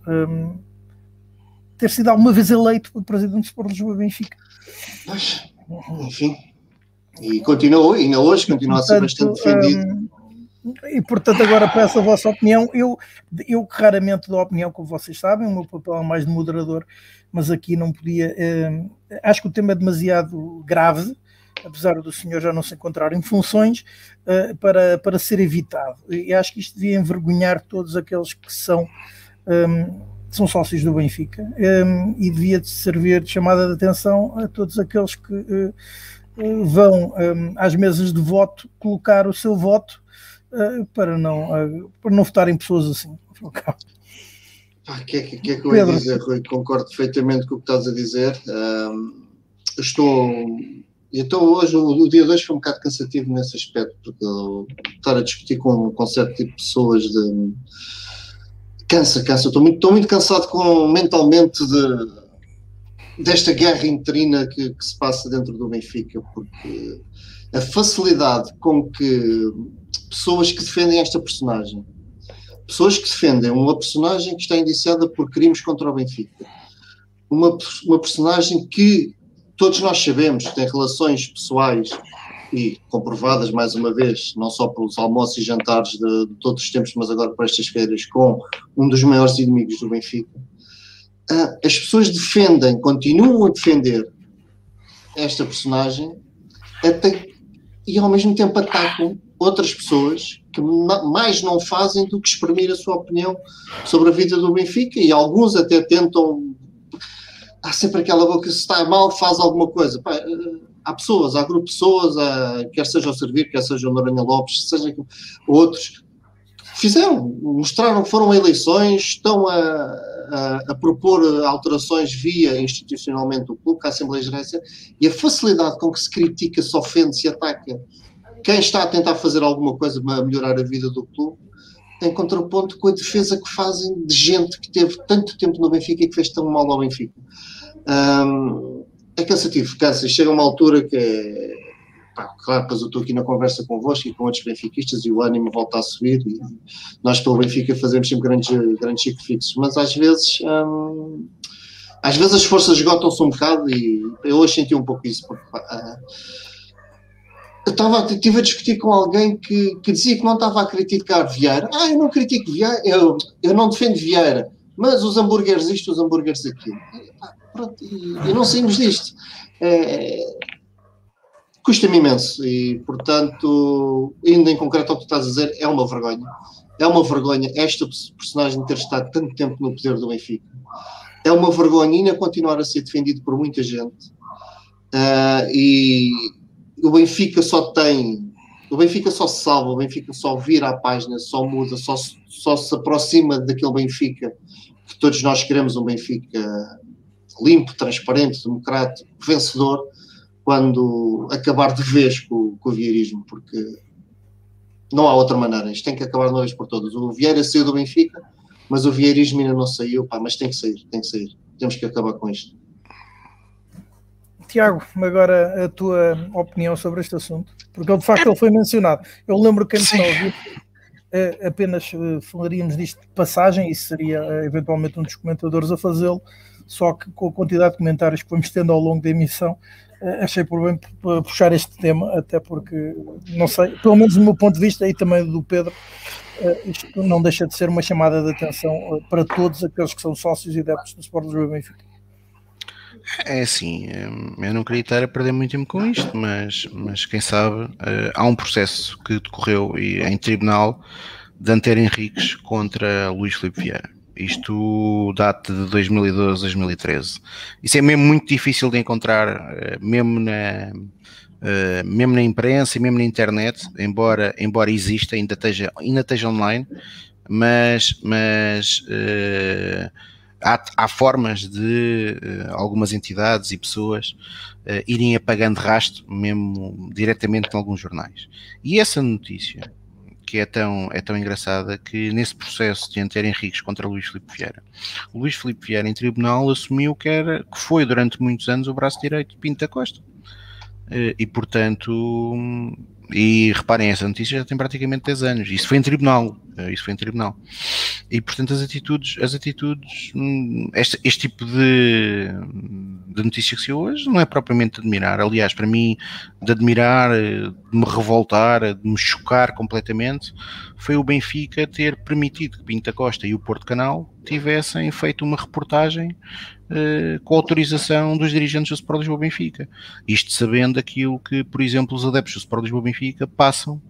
ter sido alguma vez eleito para presidente do Sport Lisboa Benfica? Pois enfim, e continuou, ainda hoje continua a ser bastante defendido. Um, e portanto, agora peço a vossa opinião. Eu, eu raramente dou opinião, como vocês sabem, o meu papel é mais de moderador, mas aqui não podia. Um, acho que o tema é demasiado grave, apesar do senhor já não se encontrar em funções, uh, para, para ser evitado. E acho que isto devia envergonhar todos aqueles que são. Um, são sócios do Benfica um, e devia servir de chamada de atenção a todos aqueles que uh, vão um, às mesas de voto colocar o seu voto uh, para, não, para não votarem pessoas assim. O que, é, que é que eu ia dizer, Rui? Concordo perfeitamente com o que estás a dizer. Estou. Então, hoje, o, o dia de hoje foi um bocado cansativo nesse aspecto, porque estar a discutir com, com certo tipo de pessoas de cansa, cansa. Estou muito, estou muito cansado com, mentalmente de, desta guerra interina que, que, se passa dentro do Benfica, porque a facilidade com que pessoas que defendem esta personagem, pessoas que defendem uma personagem que está indiciada por crimes contra o Benfica, uma, uma personagem que todos nós sabemos que tem relações pessoais e comprovadas mais uma vez, não só pelos almoços e jantares de, de todos os tempos, mas agora por estas férias, com um dos maiores inimigos do Benfica. Uh, as pessoas defendem, continuam a defender esta personagem até, e ao mesmo tempo atacam outras pessoas que mais não fazem do que exprimir a sua opinião sobre a vida do Benfica e alguns até tentam há sempre aquela boca se está mal faz alguma coisa. Pá, há pessoas, há grupo de pessoas, há, quer seja o Servir, quer seja o Noronha Lopes, seja outros, fizeram, mostraram que foram a eleições, estão a, a, a, propor alterações via institucionalmente o clube, que a Assembleia Geral, e a facilidade com que se critica, se ofende, se ataca quem está a tentar fazer alguma coisa para melhorar a vida do clube, em contraponto com a defesa que fazem de gente que teve tanto tempo no Benfica e que fez tão mal ao Benfica. Um, é cansativo, cansa. Chega uma altura que é, pá, claro, eu estou aqui na conversa convosco e com outros benfiquistas e o ânimo volta a subir e nós pelo Benfica fazemos sempre grandes, grandes sacrifícios, mas às vezes hum, às vezes as forças esgotam-se um bocado e eu hoje senti um pouco isso porque, uh, eu estava estive a discutir com alguém que, que dizia que não estava a criticar Vieira. Ah, eu não critico Vieira, eu, eu não defendo Vieira, mas os hambúrgueres isto, os hambúrgueres aquilo. Pronto, e, e não saímos disto. É, Custa-me imenso e, portanto, ainda em concreto ao que tu estás a dizer, é uma vergonha. É uma vergonha esta personagem ter estado tanto tempo no poder do Benfica. É uma vergonha ainda continuar a ser defendido por muita gente. Uh, e o Benfica só tem. O Benfica só se salva, o Benfica só vira a página, só muda, só, só se aproxima daquele Benfica que todos nós queremos, um Benfica limpo, transparente, democrático, vencedor, quando acabar de vez com, com o vieirismo, porque não há outra maneira, isto tem que acabar de uma vez por todas. O Vieira saiu do Benfica, mas o vieirismo ainda não saiu, pá, mas tem que sair, tem que sair. Temos que acabar com isto. Tiago, agora a tua opinião sobre este assunto, porque de facto ele foi mencionado. Eu lembro que antes de eh, apenas eh, falaríamos disto de passagem e seria eh, eventualmente um dos comentadores a fazê-lo, só que com a quantidade de comentários que vamos tendo ao longo da emissão, achei por bem puxar este tema, até porque, não sei, pelo menos do meu ponto de vista e também do Pedro, isto não deixa de ser uma chamada de atenção para todos aqueles que são sócios e adeptos do Sport Lisboa Benfica. É assim, hum, eu não queria estar a perder muito tempo com isto, mas, mas quem sabe, eh, há um processo que decorreu em tribunal de Antero Henriques contra Luís Filipe Vieira. Isto data de 2012, 2013. Isso é mesmo muito difícil de encontrar, eh, mesmo na, eh, mesmo na imprensa e mesmo na internet, embora, embora exista, ainda esteja, ainda esteja online, mas, mas há, há formas de uh, algumas entidades e pessoas uh, irem apagando rasto, mesmo diretamente em alguns jornais. E essa notícia, que é tão, é tão engraçada, que nesse processo de Antero Henriques contra Luís Filipe Vieira, Luís Filipe Vieira em tribunal assumiu que, era, que foi durante muitos anos o braço direito de Pinto Costa. Uh, e portanto e reparem, essa notícia já tem praticamente 10 anos. Isso foi em tribunal. Eh, isso foi em tribunal. E portanto as atitudes, as atitudes, hum, este, este tipo de, de notícia que se hoje não é propriamente de admirar. Aliás, para mim, de admirar, eh, de me revoltar, de me chocar completamente, foi o Benfica ter permitido que Pinta Costa e o Porto Canal tivessem feito uma reportagem uh, com autorização dos dirigentes do Sport Lisboa Benfica. Isto sabendo aquilo que, por exemplo, os adeptos do Sport Lisboa Benfica passam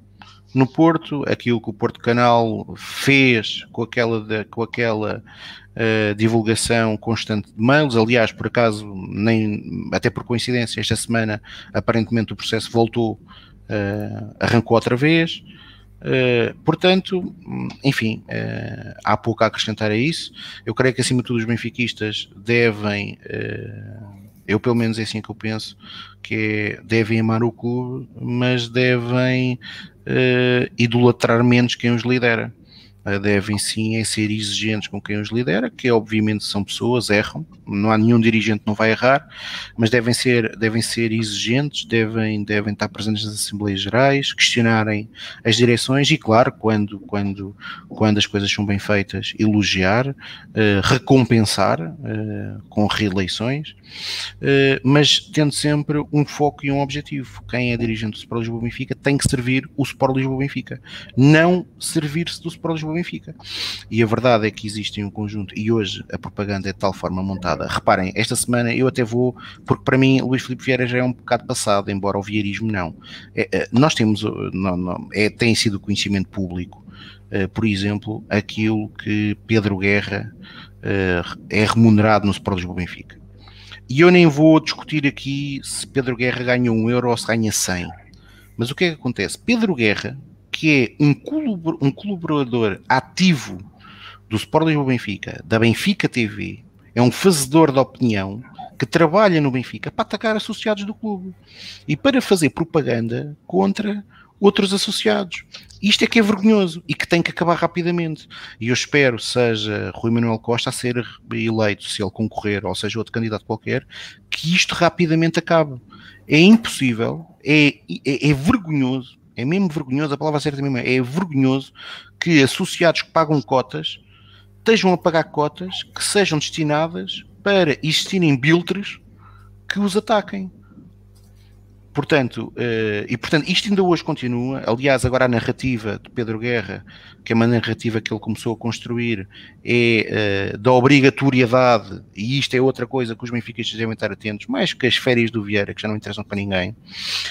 no Porto, aquilo que o Porto Canal fez com aquela, de, com aquela uh, divulgação constante de mails. Aliás, por acaso, nem, até por coincidência, esta semana aparentemente o processo voltou, uh, arrancou outra vez. Uh, portanto, enfim, uh, há pouco a acrescentar a isso. Eu creio que acima de tudo os benfiquistas devem, uh, eu pelo menos é assim que eu penso, que é, devem amar o clube, mas devem idolatrar menos quem os lidera devem sim em ser exigentes com quem os lidera, que obviamente são pessoas, erram, não há nenhum dirigente não vai errar, mas devem ser, devem ser exigentes, devem, devem estar presentes nas Assembleias Gerais, questionarem as direções e, claro, quando, quando, quando as coisas são bem feitas, elogiar, uh, recompensar uh, com reeleições, uh, mas tendo sempre um foco e um objetivo. Quem é dirigente do Sport Lisboa Benfica tem que servir o Sport Lisboa Benfica, não servir-se do Sport Lisboa Benfica. E a verdade é que existem um conjunto, e hoje a propaganda é de tal forma montada. Reparem, esta semana eu até vou, porque para mim Luís Filipe Vieira já é um bocado passado, embora o vieirismo não. É, é nós temos, não, não, é, tem sido conhecimento público, uh, por exemplo, aquilo que Pedro Guerra uh, é remunerado no Sport Lisboa Benfica. E eu nem vou discutir aqui se Pedro Guerra ganha um euro ou se ganha 100. Mas o que é que acontece? Pedro Guerra que é um, colaborador ativo do Sport Lisboa Benfica, da Benfica TV, é um fazedor de opinião que trabalha no Benfica para atacar associados do clube e para fazer propaganda contra outros associados. Isto é que é vergonhoso e que tem que acabar rapidamente. E eu espero, seja Rui Manuel Costa a ser eleito, se ele concorrer, ou seja outro candidato qualquer, que isto rapidamente acabe. É impossível é, é, é vergonhoso, é mesmo vergonhoso, a palavra certa mesmo é, é vergonhoso que associados que pagam cotas estejam a pagar cotas que sejam destinadas para existirem biltres que os ataquem. Portanto, uh, e portanto, isto ainda hoje continua. Aliás, agora a narrativa de Pedro Guerra, que é uma narrativa que ele começou a construir, é uh, da obrigatoriedade, e isto é outra coisa que os benfiquistas devem estar atentos, mais que as férias do Vieira, que já não interessam para ninguém,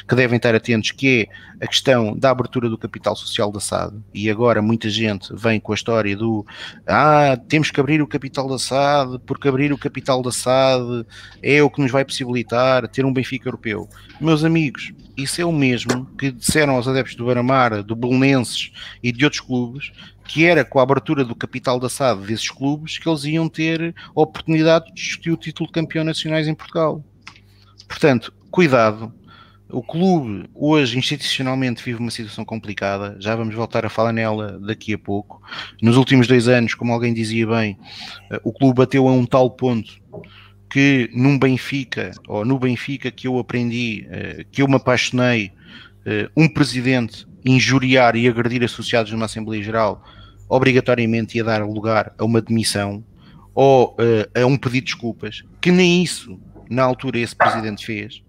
que devem estar atentos, que é a questão da abertura do capital social da SAD. E agora muita gente vem com a história do ah, temos que abrir o capital da SAD, porque abrir o capital da SAD é o que nos vai possibilitar ter um Benfica europeu. Meus amigos, isso é o mesmo que disseram aos adeptos do Baramar, do Belenenses e de outros clubes, que era com a abertura do capital da SAD desses clubes que eles iam ter a oportunidade de discutir o título de campeão nacionais em Portugal. Portanto, cuidado. O clube hoje institucionalmente vive uma situação complicada, já vamos voltar a falar nela daqui a pouco. Nos últimos dois anos, como alguém dizia bem, eh, o clube bateu a um tal ponto que num Benfica, ou no Benfica que eu aprendi, uh, que eu me apaixonei, uh, um presidente injuriar e agredir associados numa Assembleia Geral obrigatoriamente ia dar lugar a uma demissão ou uh, a um pedido de desculpas, que nem isso na altura esse presidente fez.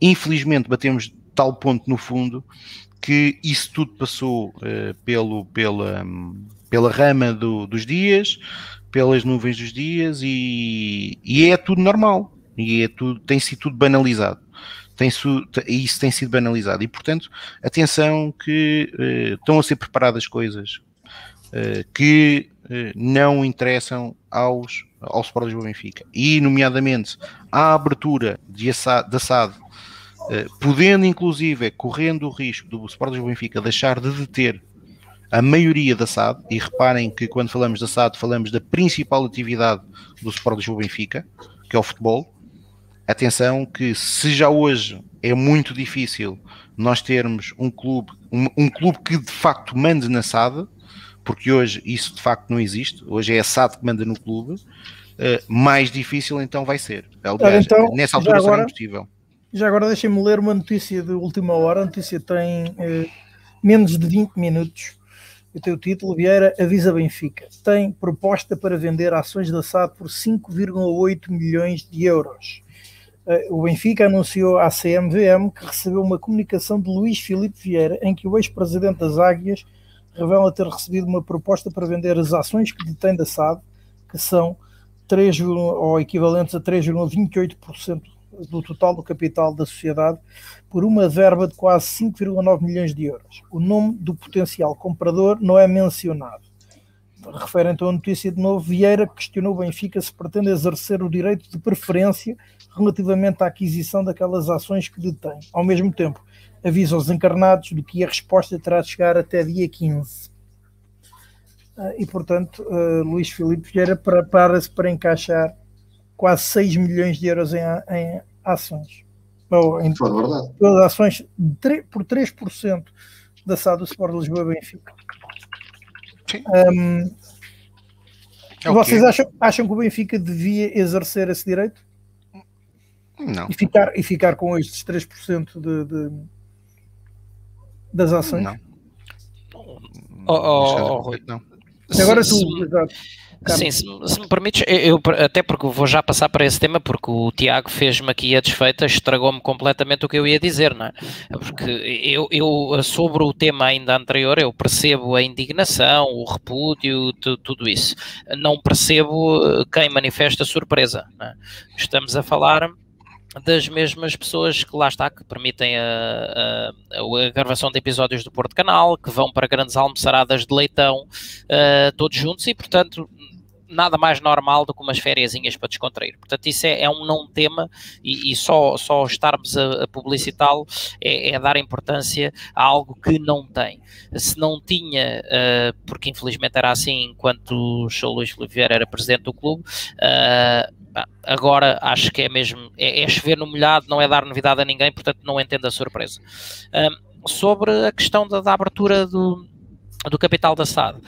infelizmente batemos tal ponto no fundo que isso tudo passou pelo, pela, pela rama do, dos dias, pelas nuvens dos dias e, e é tudo normal. E é tudo, tem sido tudo banalizado. Tem isso tem sido banalizado. E, portanto, atenção que uh, estão a ser preparadas coisas uh, que uh, não interessam aos, ao Sport Lisboa Benfica. E, nomeadamente, a abertura de Assad, de Assad podendo, inclusive, correndo o risco do Sport Lisboa Benfica deixar de deter a maioria da SAD, e reparem que quando falamos da SAD falamos da principal atividade do Sport Lisboa Benfica, que é o futebol. Atenção que se já hoje é muito difícil nós termos um clube, um, um clube que de facto mande na SAD, porque hoje isso de facto não existe, hoje é a SAD que manda no clube, uh, mais difícil então vai ser. Aliás, então, nessa altura agora, será impossível. Já agora deixem-me ler uma notícia de última hora, a notícia tem eh, menos de 20 minutos o teu título, Vieira avisa Benfica. Tem proposta para vender ações da SAD por 5,8 milhões de euros. Eh, o Benfica anunciou à CMVM que recebeu uma comunicação de Luís Filipe Vieira em que o ex-presidente das Águias revela ter recebido uma proposta para vender as ações que detém da SAD, que são 3, ou equivalentes a 3,28% do total do capital da sociedade por uma verba de quase 5,9 milhões de euros. O nome do potencial comprador não é mencionado. Refere então a notícia de novo, Vieira questionou o Benfica se pretende exercer o direito de preferência relativamente à aquisição daquelas ações que detém. Ao mesmo tempo, avisa aos encarnados de que a resposta terá de chegar até dia 15. Ah, e, portanto, uh, Luís Filipe Vieira prepara-se para encaixar quase 6 milhões de euros em, em ações. Ou em todas as ações por 3% da SAD do Sport Lisboa Benfica. Um, é vocês acham, acham que o Benfica devia exercer esse direito? Não. E ficar, e ficar com estes 3% de, de, das ações? Não. Oh, oh, oh, não. Agora tu, Sim, se, se, me permites, eu, até porque vou já passar para esse tema, porque o Tiago fez-me aqui a desfeita, estragou-me completamente o que eu ia dizer, não é? Porque eu, eu, sobre o tema ainda anterior, eu percebo a indignação, o repúdio, tudo isso. Não percebo eh, quem manifesta surpresa. É? Estamos a falar das mesmas pessoas que lá está, que permitem a, a, a, gravação de episódios do Porto Canal, que vão para grandes almoçaradas de leitão, uh, todos juntos, e portanto nada mais normal do que umas férias para descontrair. Portanto, isso é, é um não tema e, e só, só estarmos a, a publicitá-lo é, é, dar importância a algo que não tem. Se não tinha, uh, porque infelizmente era assim enquanto o Sr. Luís Oliveira era presidente do clube, uh, agora acho que é mesmo, é, é, chover no molhado, não é dar novidade a ninguém, portanto não entendo a surpresa. Um, sobre a questão da, da abertura do, do capital da SAD. Uh,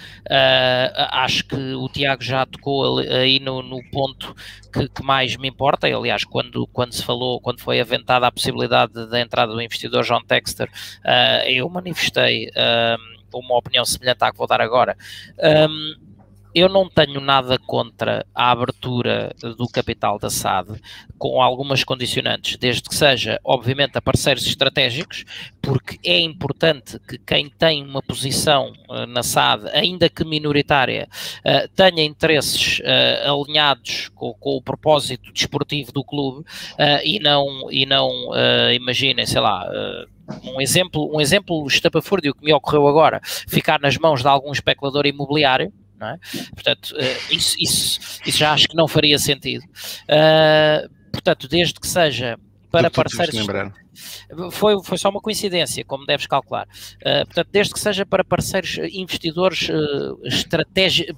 acho que o Tiago já tocou aí no, no ponto que, que, mais me importa. Aliás, quando, quando se falou, quando foi aventada a possibilidade da entrada do investidor John Texter, uh, eu manifestei uma opinião semelhante à que vou dar agora. Um, eu não tenho nada contra a abertura do capital da SAD com algumas condicionantes, desde que seja, obviamente, a parceiros estratégicos, porque é importante que quem tem uma posição uh, na SAD, ainda que minoritária, uh, tenha interesses uh, alinhados com, com, o propósito desportivo do clube e não, e não imaginem, sei lá um exemplo, um exemplo estapafúrdio que me ocorreu agora, ficar nas mãos de algum especulador imobiliário, não é? Portanto, uh, isso, isso, isso já acho que não faria sentido. Uh, portanto, desde que seja para parceiros. Foi, foi só uma coincidência, como deves calcular. Uh, portanto, desde que seja para parceiros investidores uh,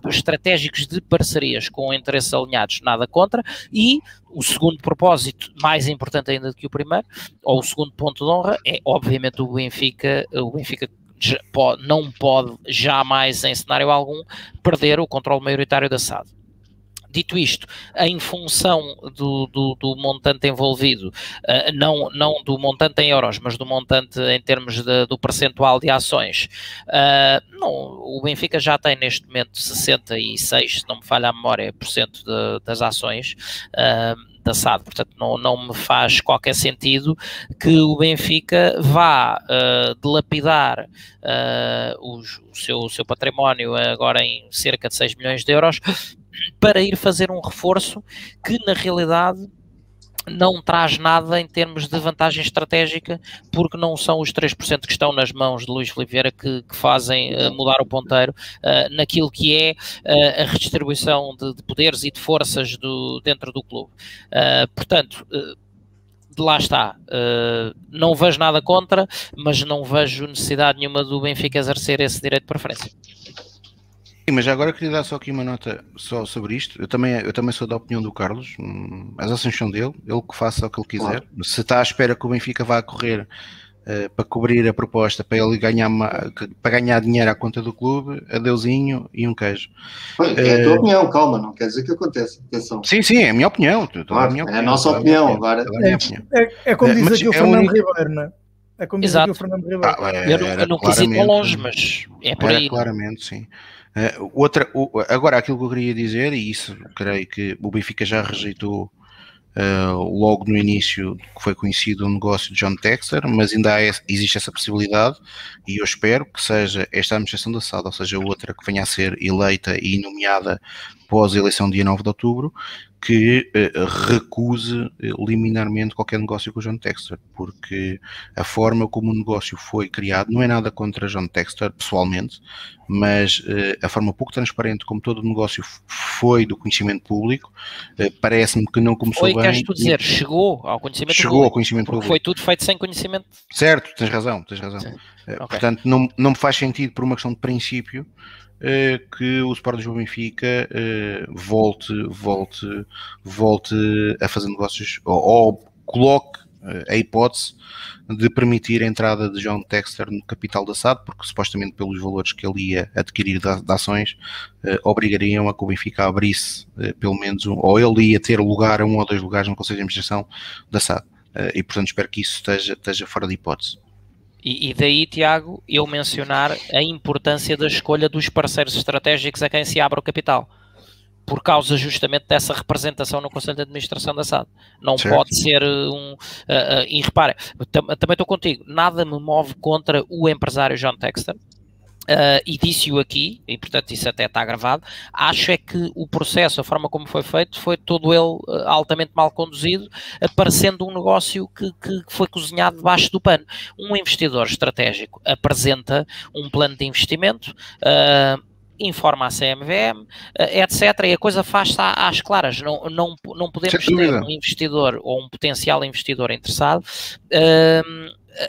estratégicos de parcerias com interesses alinhados, nada contra. E o segundo propósito, mais importante ainda do que o primeiro, ou o segundo ponto de honra, é obviamente o Benfica, o Benfica não pode jamais, em cenário algum, perder o controle maioritário da SAD. Dito isto, em função do, do, do montante envolvido, uh, não, não do montante em euros, mas do montante em termos de, do percentual de ações, uh, não, o Benfica já tem neste momento 66, se não me falha a memória, por cento de, das ações. Da SAD. Portanto, não, não me faz qualquer sentido que o Benfica vá uh, dilapidar uh, o, seu, o seu património agora em cerca de 6 milhões de euros para ir fazer um reforço que, na realidade, não traz nada em termos de vantagem estratégica, porque não são os 3% que estão nas mãos de Luís Filipe Vieira que, que fazem uh, mudar o ponteiro uh, naquilo que é uh, a redistribuição de, de, poderes e de forças do, dentro do clube. portanto, lá está. Uh, não vejo nada contra, mas não vejo necessidade nenhuma do Benfica exercer esse direito de preferência. Sim, mas agora queria dar só aqui uma nota só sobre isto. Eu também, eu também sou da opinião do Carlos. Hum, as ações são dele, ele que faça o que ele quiser. Claro. Se está à espera que o Benfica vá correr uh, para cobrir a proposta, para ele ganhar, para ganhar dinheiro à conta do clube, adeusinho e um queijo. É a tua uh, opinião, calma, não quer dizer que aconteça. Atenção. Sim, sim, é a minha opinião. Claro, a minha opinião, é a nossa opinião. Agora. É, é, é, como diz aqui o é Fernando Ribeiro, não é? É como diz aqui o Fernando Ribeiro. Ah, eu, eu não quis ir tão longe, mas é por aí. Claramente, sim. Uh, outra, uh, agora, aquilo que eu queria dizer, e isso creio que o Benfica já rejeitou uh, logo no início que foi conhecido o negócio de John Texter, mas ainda há, existe essa possibilidade, e eu espero que seja esta administração da SAD, ou seja, outra que venha a ser eleita e nomeada pós eleição dia 9 de outubro, que uh, recuse eh, liminarmente qualquer negócio com o John Texter, porque a forma como o negócio foi criado não é nada contra John Texter pessoalmente, mas uh, a forma pouco transparente como todo o negócio foi do conhecimento público, parece-me que não começou foi, bem. Queres tu dizer, chegou ao conhecimento chegou público. ao conhecimento público. Foi tudo feito sem conhecimento. Certo, tens razão, tens razão. Okay. Portanto, não, não me faz sentido por uma questão de princípio que o Sport Lisboa Benfica uh, volte, volte, volte a fazer negócios ou, ou coloque uh, a hipótese de permitir a entrada de John Texter no capital da SAD, porque supostamente pelos valores que ele ia adquirir de, de ações, obrigariam a que o Benfica abrisse pelo menos um, ou ele ia ter lugar a um ou dois lugares no Conselho de Administração da SAD. e portanto espero que isso esteja, esteja fora de hipótese. E, e, daí, Tiago, eu mencionar a importância da escolha dos parceiros estratégicos a quem se abre o capital. Por causa justamente dessa representação no Conselho de Administração da SAD. Não certo. pode ser um. Uh, uh, e repare, tam, também estou contigo, nada me move contra o empresário John Texter, Uh, e disse-o aqui, e portanto isso até está gravado, acho é que o processo, a forma como foi feito, foi todo ele uh, altamente mal conduzido, aparecendo um negócio que, que, foi cozinhado debaixo do pano. Um investidor estratégico apresenta um plano de investimento, uh, informa a CMVM, etc. E a coisa faz-se às claras. Não, não, não podemos ter um investidor ou um potencial investidor interessado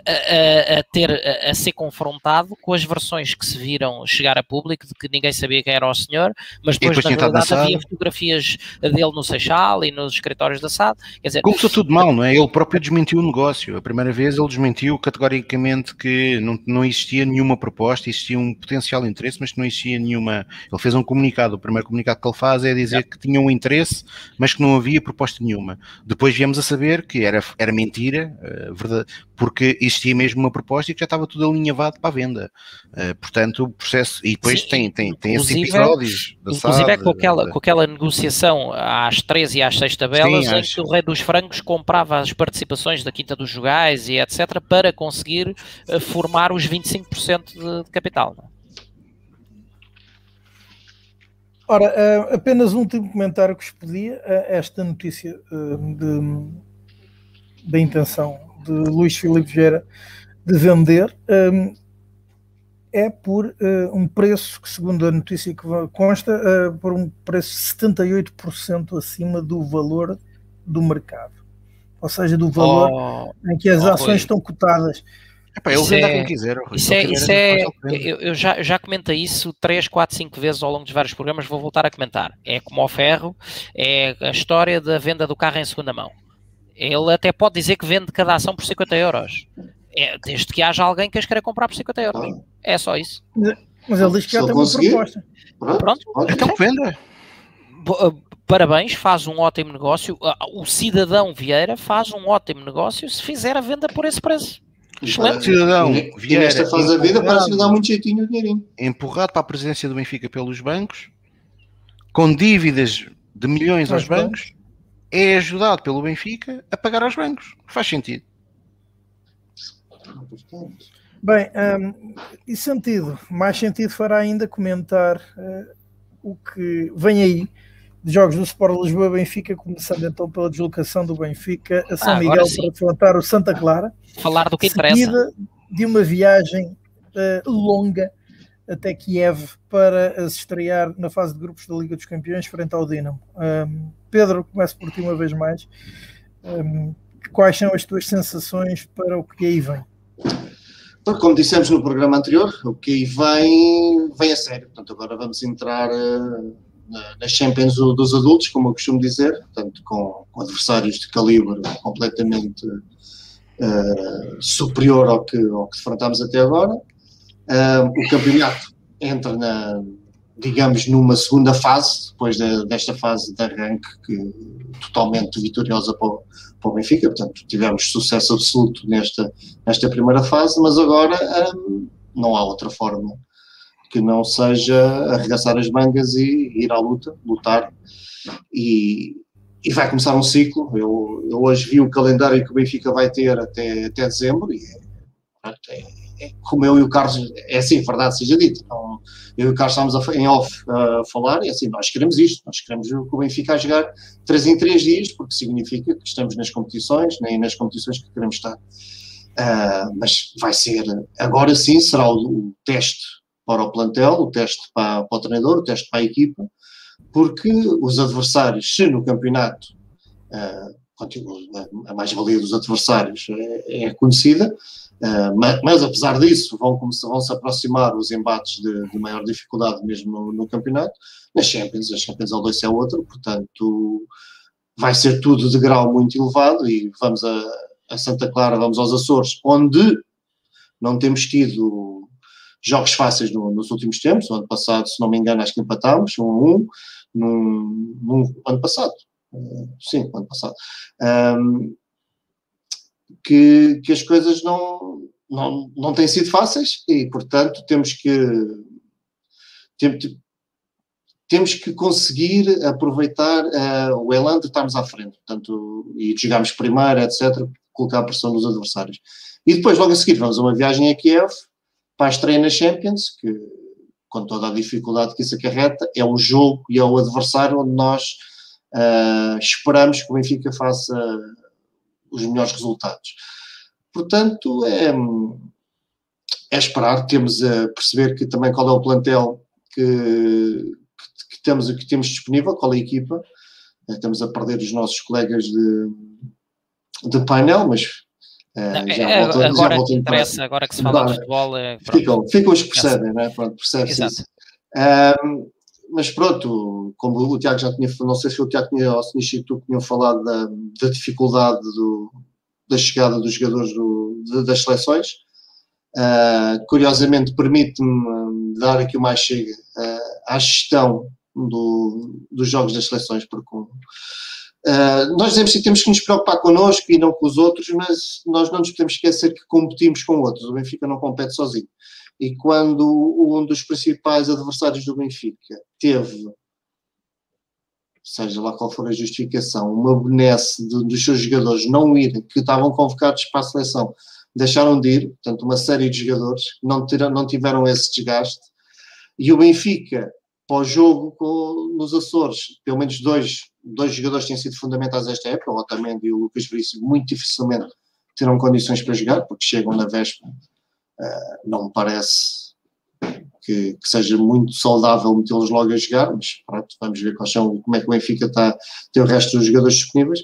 a, a, ter a, a, ser confrontado com as versões que se viram chegar a público de que ninguém sabia quem era o senhor, mas depois, depois na verdade havia fotografias dele no Seixal e nos escritórios da SAD. Quer dizer, Começou tudo mal, não é? Ele próprio desmentiu o negócio. A primeira vez ele desmentiu categoricamente que não, não existia nenhuma proposta, existia um potencial interesse, mas que não existia nenhuma. Ele fez um comunicado. O primeiro comunicado que ele faz é dizer é. que tinha um interesse, mas que não havia proposta nenhuma. Depois viemos a saber que era, era mentira, uh, verdade, porque existia mesmo uma proposta e que já estava tudo alinhavado para a venda. Uh, portanto, o processo. E depois Sim, tem, tem, tem esses episódios. inclusive, SAD, é com aquela, com aquela negociação às 13 e às 6 tabelas, Sim, em que o Rei dos Frangos comprava as participações da Quinta dos Jogais e etc. para conseguir uh, formar os 25% de, de capital. É? Ora, uh, apenas um último comentário que expedia uh, esta notícia de, da intenção de Luís Filipe Vieira de vender um, é por uh, um preço que, segundo a notícia que consta, uh, por um preço 78% acima do valor do mercado. Ou seja, do valor oh, em que as oh, ações estão cotadas. Epá, ele vende é, quem quiser. Isso é, isso é eu, eu, já, já comentei isso 3, 4, 5 vezes ao longo de vários programas, vou voltar a comentar. É como ao ferro, é a história da venda do carro em segunda mão. Ele até pode dizer que vende cada ação por 50 euros. É, desde que haja alguém que as queira comprar por 50 euros. É só isso. Mas ele diz que já tem uma proposta. Pronto. Então venda. Ah, parabéns, faz um ótimo negócio. Ah, o cidadão Vieira faz um ótimo negócio se fizer a venda por esse preço. Excelente. Cidadão Vieira. nesta fase da vida parece que dá muito jeitinho o dinheirinho. Empurrado para a presidência do Benfica pelos bancos, com dívidas de milhões aos bancos, é ajudado pelo Benfica a pagar aos bancos. Faz sentido. Bem, um, e sentido, mais sentido fará ainda comentar uh, o que vem aí de jogos do Sport Lisboa Benfica, começando então pela deslocação do Benfica a São ah, Miguel para enfrentar o Santa Clara. Falar do que interessa. de uma viagem uh, longa até Kiev para se estrear na fase de grupos da Liga dos Campeões frente ao Dinamo. Um, Pedro, começo por ti uma vez mais. Um, quais são as tuas sensações para o que aí vem? Como dissemos no programa anterior, o que aí vem, vem a sério. Portanto, agora vamos entrar uh, na Champions dos adultos, como eu costumo dizer, portanto, com, com adversários de calibre completamente uh, superior ao que, ao que defrontámos até agora. Uh, o campeonato entra na, digamos, numa segunda fase, depois de, desta fase de arranque que, totalmente vitoriosa para o, para o Benfica, portanto tivemos sucesso absoluto nesta, nesta primeira fase, mas agora um, não há outra forma que não seja arregaçar as mangas e ir à luta, lutar e, e vai começar um ciclo. Eu, eu hoje vi o calendário que o Benfica vai ter até, até dezembro e é, como eu e o Carlos, é assim, verdade seja dita, então, eu e o Carlos estamos a, em off a falar e é assim, nós queremos isto, nós queremos que o Benfica a jogar 3 em 3 dias, porque significa que estamos nas competições, nem nas competições que queremos estar. Uh, mas vai ser, agora sim, será o, o, teste para o plantel, o teste para, para o treinador, o teste para a equipa, porque os adversários, se no campeonato uh, a mais-valia dos adversários é, é conhecida, uh, mas, mas, apesar disso vão, vão se aproximar os embates de, de maior dificuldade mesmo no, no, campeonato. Nas Champions, as Champions ao 2 é outra, portanto vai ser tudo de grau muito elevado e vamos a, a Santa Clara, vamos aos Açores, onde não temos tido jogos fáceis no, nos últimos tempos. O ano passado, se não me engano, acho que empatámos, um a um, no, no ano passado. Uh, sim, ano passado. Um, que, que as coisas não, não, não têm sido fáceis e, portanto, temos que temos que conseguir aproveitar uh, o elan de estarmos à frente, portanto, e de jogarmos primeiro, etc., colocar pressão nos adversários. E depois, logo a seguir, vamos a uma viagem a Kiev, para a estreia na Champions, que com toda a dificuldade que isso acarreta, é o jogo e é o adversário onde nós uh, esperamos que o Benfica faça os melhores resultados. Portanto, é, é esperar, temos a perceber que também qual é o plantel que, que, que temos, que temos disponível, qual é a equipa. Estamos a perder os nossos colegas de, de painel, mas Uh, não, já é, voltou, agora, já que interessa, agora que se fala agora, de futebol. É, ficam, ficam os que percebem, não é? Pronto, percebe-se isso. Um, mas pronto, como o Tiago já tinha não sei se o Tiago tinha, ou se Nishi, tu tinham falado da, da dificuldade do, da chegada dos jogadores do, de, das seleções. Uh, curiosamente, permite-me dar aqui o mais chega uh, à gestão do, dos jogos das seleções, porque uh, nós dizemos que temos que nos preocupar connosco e não com os outros, mas nós não nos podemos esquecer que competimos com outros. O Benfica não compete sozinho. E quando um dos principais adversários do Benfica teve, seja lá qual for a justificação, uma benesse de, dos seus jogadores não irem, que estavam convocados para a seleção, deixaram de ir, portanto, uma série de jogadores não, não tiveram esse desgaste. E o Benfica, pós-jogo nos Açores, pelo menos dois, dois jogadores têm sido fundamentais esta época, o Otamendi e o Lucas Veríssimo, muito dificilmente terão condições para jogar, porque chegam na véspera eh, não me parece que, que, seja muito saudável metê-los logo a jogar, mas pronto, vamos ver quais são, como é que o Benfica está, tem o resto dos jogadores disponíveis.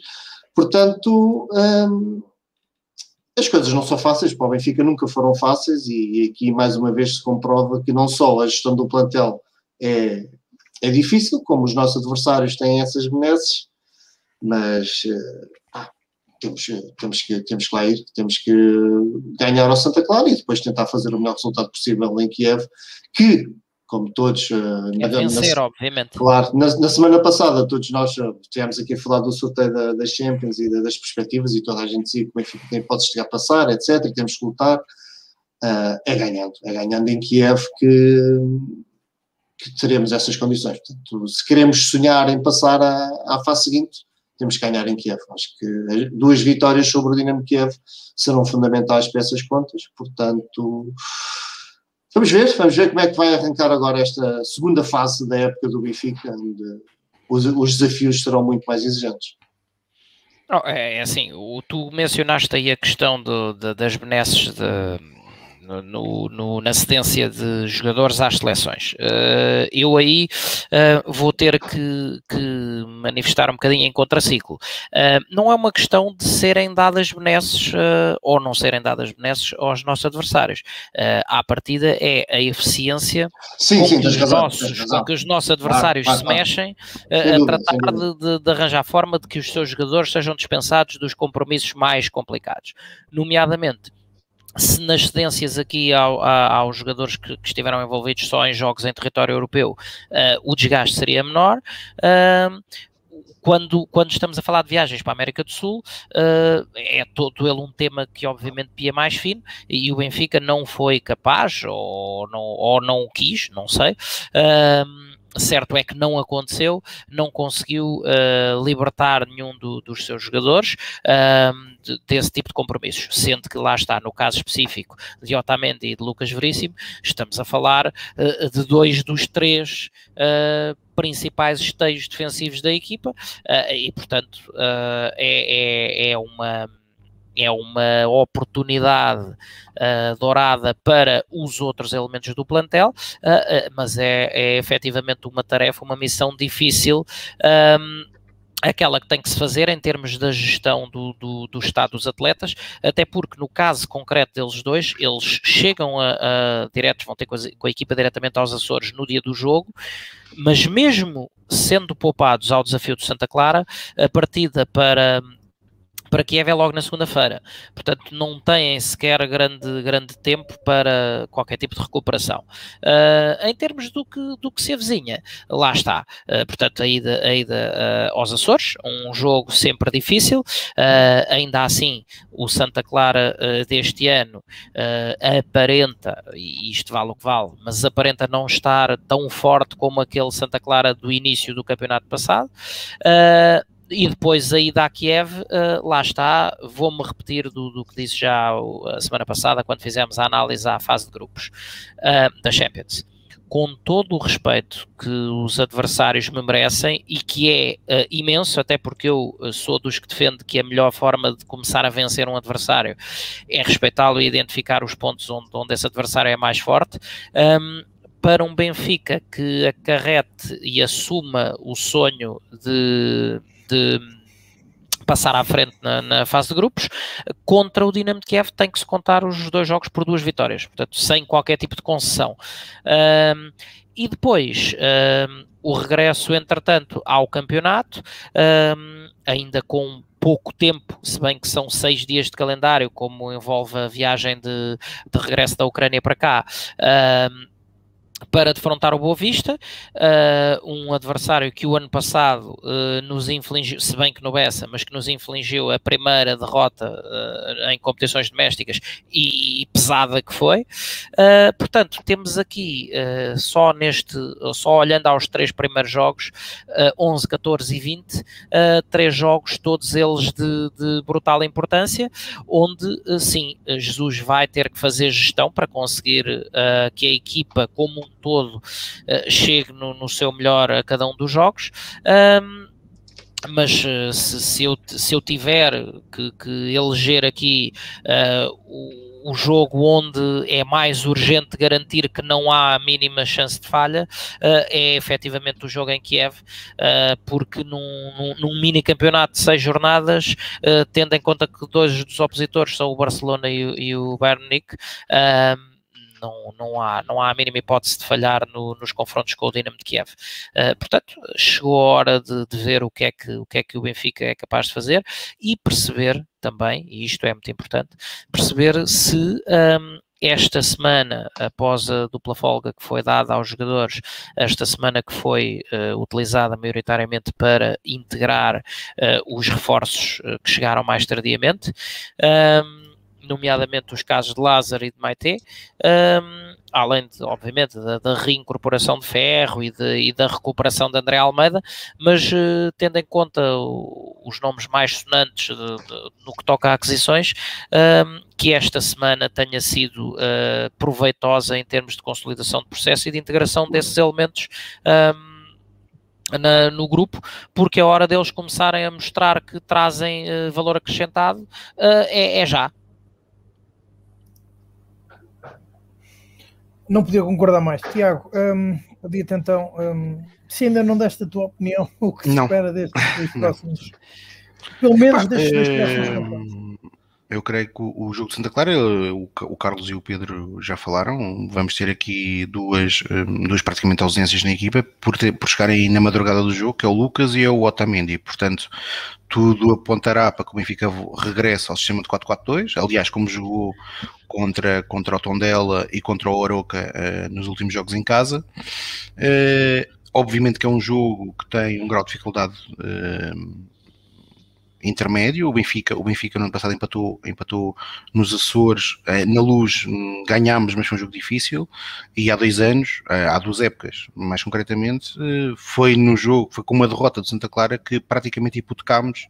Portanto, hum, as coisas não são fáceis, para o Benfica nunca foram fáceis e, e, aqui mais uma vez se comprova que não só a gestão do plantel é, é difícil, como os nossos adversários têm essas benesses, mas eh, temos, temos, que, temos que lá ir, temos que ganhar ao Santa Clara e depois tentar fazer o melhor resultado possível em Kiev, que, como todos... Eh, é vencer, na, obviamente. Claro, na, na, semana passada todos nós estivemos aqui a falar do sorteio da, das Champions e da, das perspectivas e toda a gente dizia que o Benfica tem pode chegar a passar, etc, e temos que lutar. Uh, é ganhando, é ganhando em Kiev que, que teremos essas condições. Portanto, se queremos sonhar em passar à, à fase seguinte, temos que ganhar em Kiev. Acho que duas vitórias sobre o Dinamo Kiev serão fundamentais para essas contas, portanto, vamos ver, vamos ver como é que vai arrancar agora esta segunda fase da época do Benfica, onde os, os desafios serão muito mais exigentes. Oh, é, é assim, o, tu mencionaste aí a questão do, de, das benesses de no, no, na cedência de jogadores às seleções. Uh, eu aí uh, vou ter que, que, manifestar um bocadinho em contraciclo. Uh, não é uma questão de serem dadas benesses ou não serem dadas benesses aos nossos adversários. Uh, à partida é a eficiência sim, com, sim, que, os nossos, com que os nossos adversários claro, claro, se mexem a tratar de, de, de arranjar forma de que os seus jogadores sejam dispensados dos compromissos mais complicados. Nomeadamente, se nas cedências aqui aos jogadores que, que, estiveram envolvidos só em jogos em território europeu, uh, o desgaste seria menor. Uh, quando, quando estamos a falar de viagens para a América do Sul, uh, é todo ele um tema que obviamente pia mais fino e o Benfica não foi capaz ou não, ou não quis, não sei. Uh, certo é que não aconteceu, não conseguiu uh, libertar nenhum do, dos seus jogadores uh, de, desse tipo de compromissos, sendo que lá está, no caso específico de Otamendi e de Lucas Veríssimo, estamos a falar uh, de dois dos três principais esteios defensivos da equipa e, portanto, é, é, é uma é uma oportunidade uh, dourada para os outros elementos do plantel, uh, mas é, é efetivamente uma tarefa, uma missão difícil. Um, aquela que tem que se fazer em termos da gestão do, do, do, estado dos atletas, até porque no caso concreto deles dois, eles chegam a, a diretos, vão ter com a, com a, equipa diretamente aos Açores no dia do jogo, mas mesmo sendo poupados ao desafio do Santa Clara, a partida para para Kiev é logo na segunda-feira. Portanto, não têm sequer grande, grande tempo para qualquer tipo de recuperação. Uh, em termos do que, do que se avizinha, lá está. Uh, portanto, a ida, a ida uh, aos Açores, um jogo sempre difícil. ainda assim, o Santa Clara deste ano aparenta, e isto vale o que vale, mas aparenta não estar tão forte como aquele Santa Clara do início do campeonato passado. Uh, e depois a ida a Kiev, uh, lá está, vou-me repetir do, do, que disse já a semana passada, quando fizemos a análise à fase de grupos uh, da Champions. Com todo o respeito que os adversários me merecem e que é uh, imenso, até porque eu sou dos que defende que a melhor forma de começar a vencer um adversário é respeitá-lo e identificar os pontos onde, onde esse adversário é mais forte. Um, para um Benfica que acarrete e assuma o sonho de de passar à frente na, na, fase de grupos. Contra o Dinamo de Kiev tem que se contar os dois jogos por duas vitórias, portanto, sem qualquer tipo de concessão. Um, e depois, um, o regresso, entretanto, ao campeonato, um, ainda com pouco tempo, se bem que são seis dias de calendário, como envolve a viagem de, de regresso da Ucrânia para cá. Um, para defrontar o Boa Vista, uh, um adversário que o ano passado uh, nos infligiu, se bem que no Bessa, mas que nos infligiu a primeira derrota uh, em competições domésticas e, e pesada que foi. portanto, temos aqui só neste, só olhando aos três primeiros jogos, 11, 14 e 20, três jogos, todos eles de, de brutal importância, onde sim, Jesus vai ter que fazer gestão para conseguir que a equipa como um todo uh, chegue no, no, seu melhor a cada um dos jogos. Um, mas uh, se, se, eu, se eu tiver que, que eleger aqui uh, o, o, jogo onde é mais urgente garantir que não há a mínima chance de falha, uh, é efetivamente o jogo em Kiev, porque num, num, num, mini campeonato de seis jornadas, tendo em conta que dois dos opositores são o Barcelona e, e o Bayern Munique, não, não, há, não há a mínima hipótese de falhar no, nos confrontos com o Dinamo de Kiev. Uh, portanto, chegou a hora de, de, ver o que, é que, o que é que o Benfica é capaz de fazer e perceber também, e isto é muito importante, perceber se um, esta semana, após a dupla folga que foi dada aos jogadores, esta semana que foi uh, utilizada maioritariamente para integrar uh, os reforços uh, que chegaram mais tardiamente, um, nomeadamente os casos de Lázaro e de Maite, um, além, de, obviamente, da, da, reincorporação de Ferro e, de, e, da recuperação de André Almeida, mas uh, tendo em conta o, os nomes mais sonantes de, no que toca a aquisições, um, que esta semana tenha sido uh, proveitosa em termos de consolidação de processo e de integração desses elementos. Um, na, no grupo, porque é hora deles começarem a mostrar que trazem uh, valor acrescentado, uh, é, é, já. Não podia concordar mais. Tiago, um, pedia-te então, um, se ainda não deste a tua opinião, o que se espera destes dois próximos, pelo menos destes dois próximos hum, eu creio que o, jogo de Santa Clara, o, o, Carlos e o Pedro já falaram, vamos ter aqui duas, hum, duas praticamente ausências na equipa por, ter, por chegarem na madrugada do jogo, que é o Lucas e é o Otamendi. Portanto, tudo apontará para que o Benfica regresse ao sistema de 4-4-2. Aliás, como jogou contra, contra o Tondela e contra o Oroca uh, nos últimos jogos em casa. Uh, obviamente que é um jogo que tem um grau de dificuldade uh, intermédio. O Benfica, o Benfica no ano passado empatou, empatou nos Açores, na Luz ganhámos, mas foi um jogo difícil. E há dois anos, há duas épocas, mais concretamente, foi no jogo, foi com uma derrota de Santa Clara que praticamente hipotecámos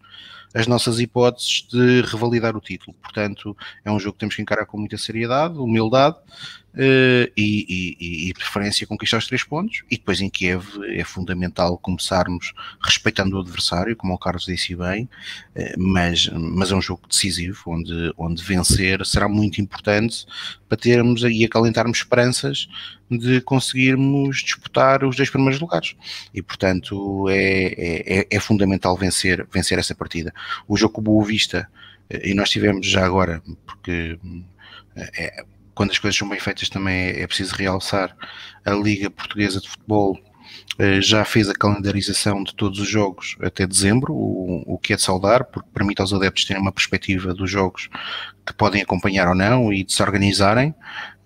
as nossas hipóteses de revalidar o título. Portanto, é um jogo que temos que encarar com muita seriedade, humildade e, e, e, preferência conquistar os três pontos. E depois em Kiev é fundamental começarmos respeitando o adversário, como o Carlos disse bem, uh, mas, mas é um jogo decisivo, onde, onde vencer será muito importante para termos e acalentarmos esperanças de conseguirmos disputar os dois primeiros lugares. E, portanto, é, é, é fundamental vencer, vencer essa partida. O jogo com o Boa Vista, eh, e nós tivemos já agora, porque é, quando as coisas são bem feitas também é, é preciso realçar, a Liga Portuguesa de Futebol eh, já fez a calendarização de todos os jogos até dezembro, o, o que é de saudar, porque permite aos adeptos terem uma perspectiva dos jogos que podem acompanhar ou não e de se organizarem.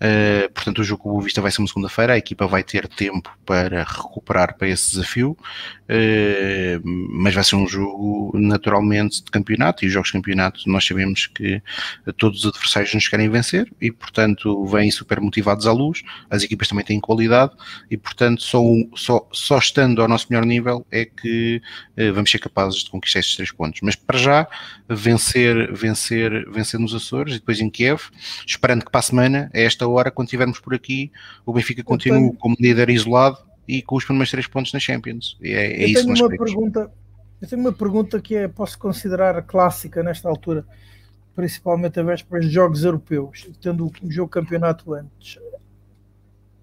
Uh, portanto, o jogo com o Boa Vista vai ser uma segunda-feira, a equipa vai ter tempo para recuperar para esse desafio, uh, mas vai ser um jogo naturalmente de campeonato, e os jogos de campeonato nós sabemos que todos os adversários nos querem vencer, e portanto vêm super motivados à luz, as equipas também têm qualidade, e portanto só, só, só estando ao nosso melhor nível é que uh, vamos ser capazes de conquistar esses três pontos. Mas para já, vencer, vencer, vencer nos Açores e depois em Kiev, esperando que para a semana, a esta hora, quando estivermos por aqui, o Benfica continue tenho... como líder isolado e com os primeiros três pontos na Champions. E é, é isso tenho uma pergunta, Eu tenho uma pergunta que é, posso considerar clássica nesta altura, principalmente a vésperas de jogos europeus, tendo o jogo campeonato antes.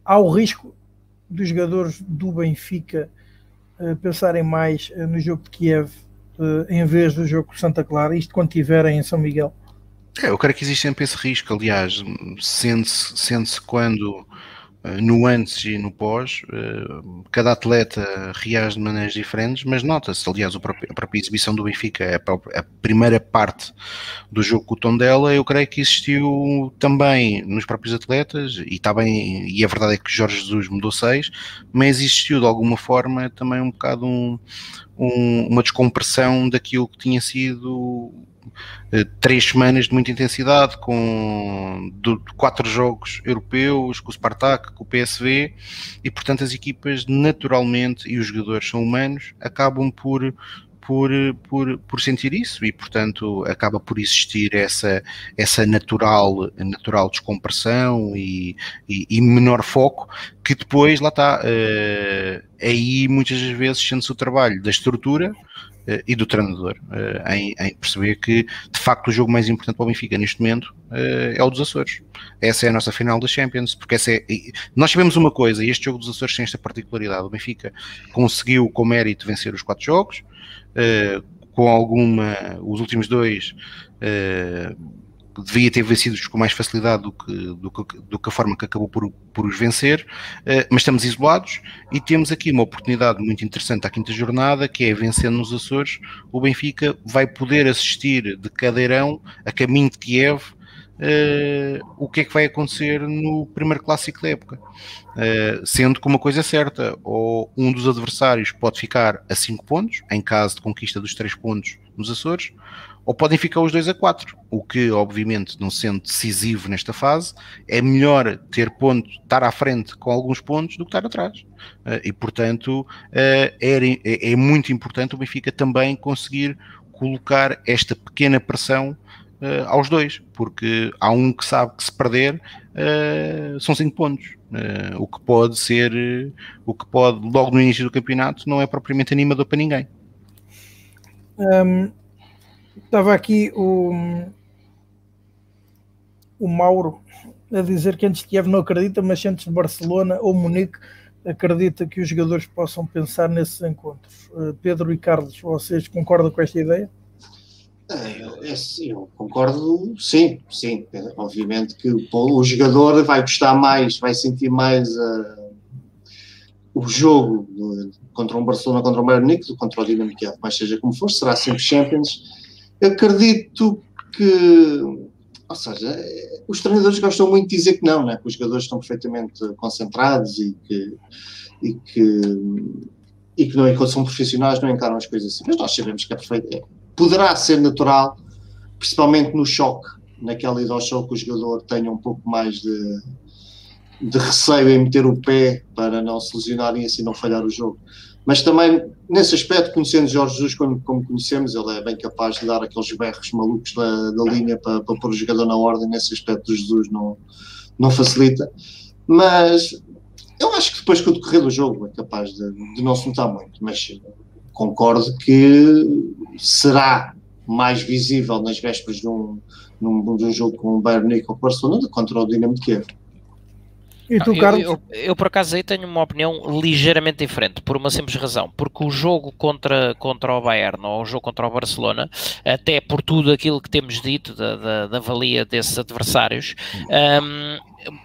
Há o risco dos jogadores do Benfica uh, pensarem mais uh, no jogo de Kiev uh, em vez do jogo com Santa Clara, isto quando estiverem em São Miguel? É, eu creio que existe sempre esse risco, aliás, sente-se sente quando eh, no antes e no pós, eh, cada atleta reage de maneiras diferentes, mas nota-se, aliás, a própria, exibição do Benfica, própria, a, primeira parte do jogo com o tom dela, eu creio que existiu também nos próprios atletas, e está bem, e a verdade é que Jorge Jesus mudou seis, mas existiu de alguma forma também um bocado um, um, uma descompressão daquilo que tinha sido três semanas de muita intensidade, com quatro jogos europeus, com o Spartak, com o PSV, e portanto as equipas naturalmente, e os jogadores são humanos, acabam por, por, por, por sentir isso e, portanto, acaba por existir essa, essa natural, natural descompressão e, e, e menor foco, que depois, lá está, uh, aí muitas vezes sente-se o trabalho da estrutura e do treinador uh, em, em, perceber que, de facto, o jogo mais importante para o Benfica neste momento é o dos Açores. Essa é a nossa final da Champions, porque essa é, nós sabemos uma coisa, e este jogo dos Açores tem esta particularidade, o Benfica conseguiu com mérito vencer os quatro jogos, com alguma, os últimos dois devia ter vencido com mais facilidade do que, do que, do que a forma que acabou por, por os vencer, uh, mas estamos isolados e temos aqui uma oportunidade muito interessante à quinta jornada, que é vencendo nos Açores, o Benfica vai poder assistir de cadeirão a caminho de Kiev uh, o que é que vai acontecer no primeiro clássico da época. Uh, sendo que uma coisa é certa, ou um dos adversários pode ficar a 5 pontos, em caso de conquista dos 3 pontos nos Açores, ou podem ficar os dois a 4, o que obviamente não sendo decisivo nesta fase, é melhor ter ponto, estar à frente com alguns pontos do que estar atrás. Uh, e portanto é, é, é muito importante o Benfica também conseguir colocar esta pequena pressão uh, aos dois, porque há um que sabe que se perder uh, são 5 pontos. Uh, o que pode ser, o que pode, logo no início do campeonato, não é propriamente animador para ninguém. Um, estava aqui o, o Mauro a dizer que antes de Kiev não acredita, mas antes de Barcelona ou Munique acredita que os jogadores possam pensar nesses encontros. Pedro e Carlos, vocês concordam com esta ideia? É, eu, eu, concordo, sim, sim. Obviamente que o, jogador vai gostar mais, vai sentir mais uh, o jogo contra um Barcelona, contra um Bayern Munique, do contra o Dinamo Kiev, mas seja como for, será sempre Champions. Acredito que, ou seja, os treinadores gostam muito de dizer que não, né? que os jogadores estão perfeitamente concentrados e que, e que, e que não, são profissionais, não encaram as coisas assim. Mas nós sabemos que é perfeito poderá ser natural, principalmente no choque, naquela ida ao choque, que o jogador tenha um pouco mais de, de receio em meter o pé para não se lesionar e assim não falhar o jogo. Mas também, nesse aspecto, conhecendo Jorge Jesus como, como conhecemos, ele é bem capaz de dar aqueles berros malucos da, da linha para, para pôr o jogador na ordem. Nesse aspecto, Jesus não, não facilita. Mas eu acho que depois que o decorrer do jogo é capaz de, de não se notar muito. Mas concordo que será mais visível nas vésperas de um, num, de um jogo com o Bayern Munique ou Barcelona contra o Dinamo de Kiev. E tu, Carlos? Eu, eu, eu, por acaso aí tenho uma opinião ligeiramente diferente, por uma simples razão, porque o jogo contra, contra o Bayern ou o jogo contra o Barcelona, até por tudo aquilo que temos dito da, da, da valia desses adversários, um,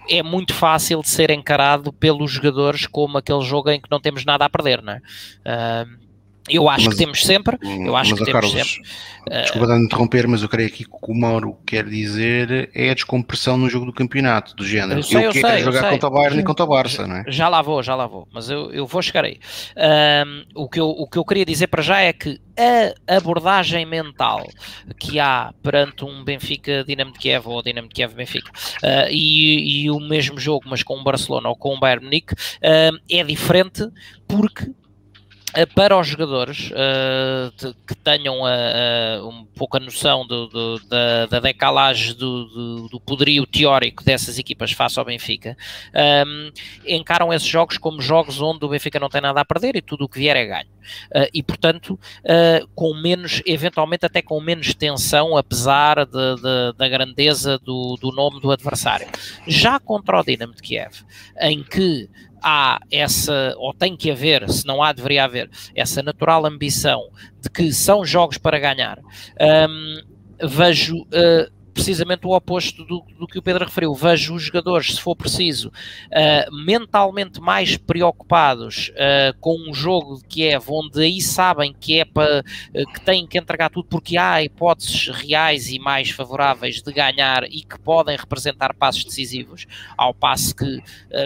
é muito fácil de ser encarado pelos jogadores como aquele jogo em que não temos nada a perder, não é? Um, eu acho mas, que temos sempre. Eu acho que temos Carlos, sempre. Desculpa uh, de interromper, mas eu creio aqui que o que o Mauro quer dizer é a descompressão no jogo do campeonato, do género. Eu, sei, eu, quero sei, jogar eu contra o Bayern e contra o Barça, não é? Já lá vou, já lá vou, mas eu, eu vou chegar aí. o, que eu, o que eu queria dizer para já é que a abordagem mental que há perante um Benfica Dinamo de Kiev ou Dinamo de Kiev Benfica uh, e, e, o mesmo jogo, mas com o Barcelona ou com o Bayern Munique, uh, é diferente porque eh, para os jogadores uh, de, que tenham uh, um pouco a noção do, do, da, da decalagem do, do, do, poderio teórico dessas equipas face ao Benfica, um, ehm, encaram esses jogos como jogos onde o Benfica não tem nada a perder e tudo o que vier é ganho. Uh, e portanto, com menos, eventualmente até com menos tensão, apesar de, de, da grandeza do, do nome do adversário. Já contra o Dinamo de Kiev, em que há essa, ou tem que haver, se não há, deveria haver, essa natural ambição de que são jogos para ganhar, um, vejo uh, precisamente o oposto do, do, que o Pedro referiu. Vejo os jogadores, se for preciso, uh, mentalmente mais preocupados uh, com um jogo de Kiev, onde aí sabem que é para uh, que têm que entregar tudo porque há hipóteses reais e mais favoráveis de ganhar e que podem representar passos decisivos, ao passo que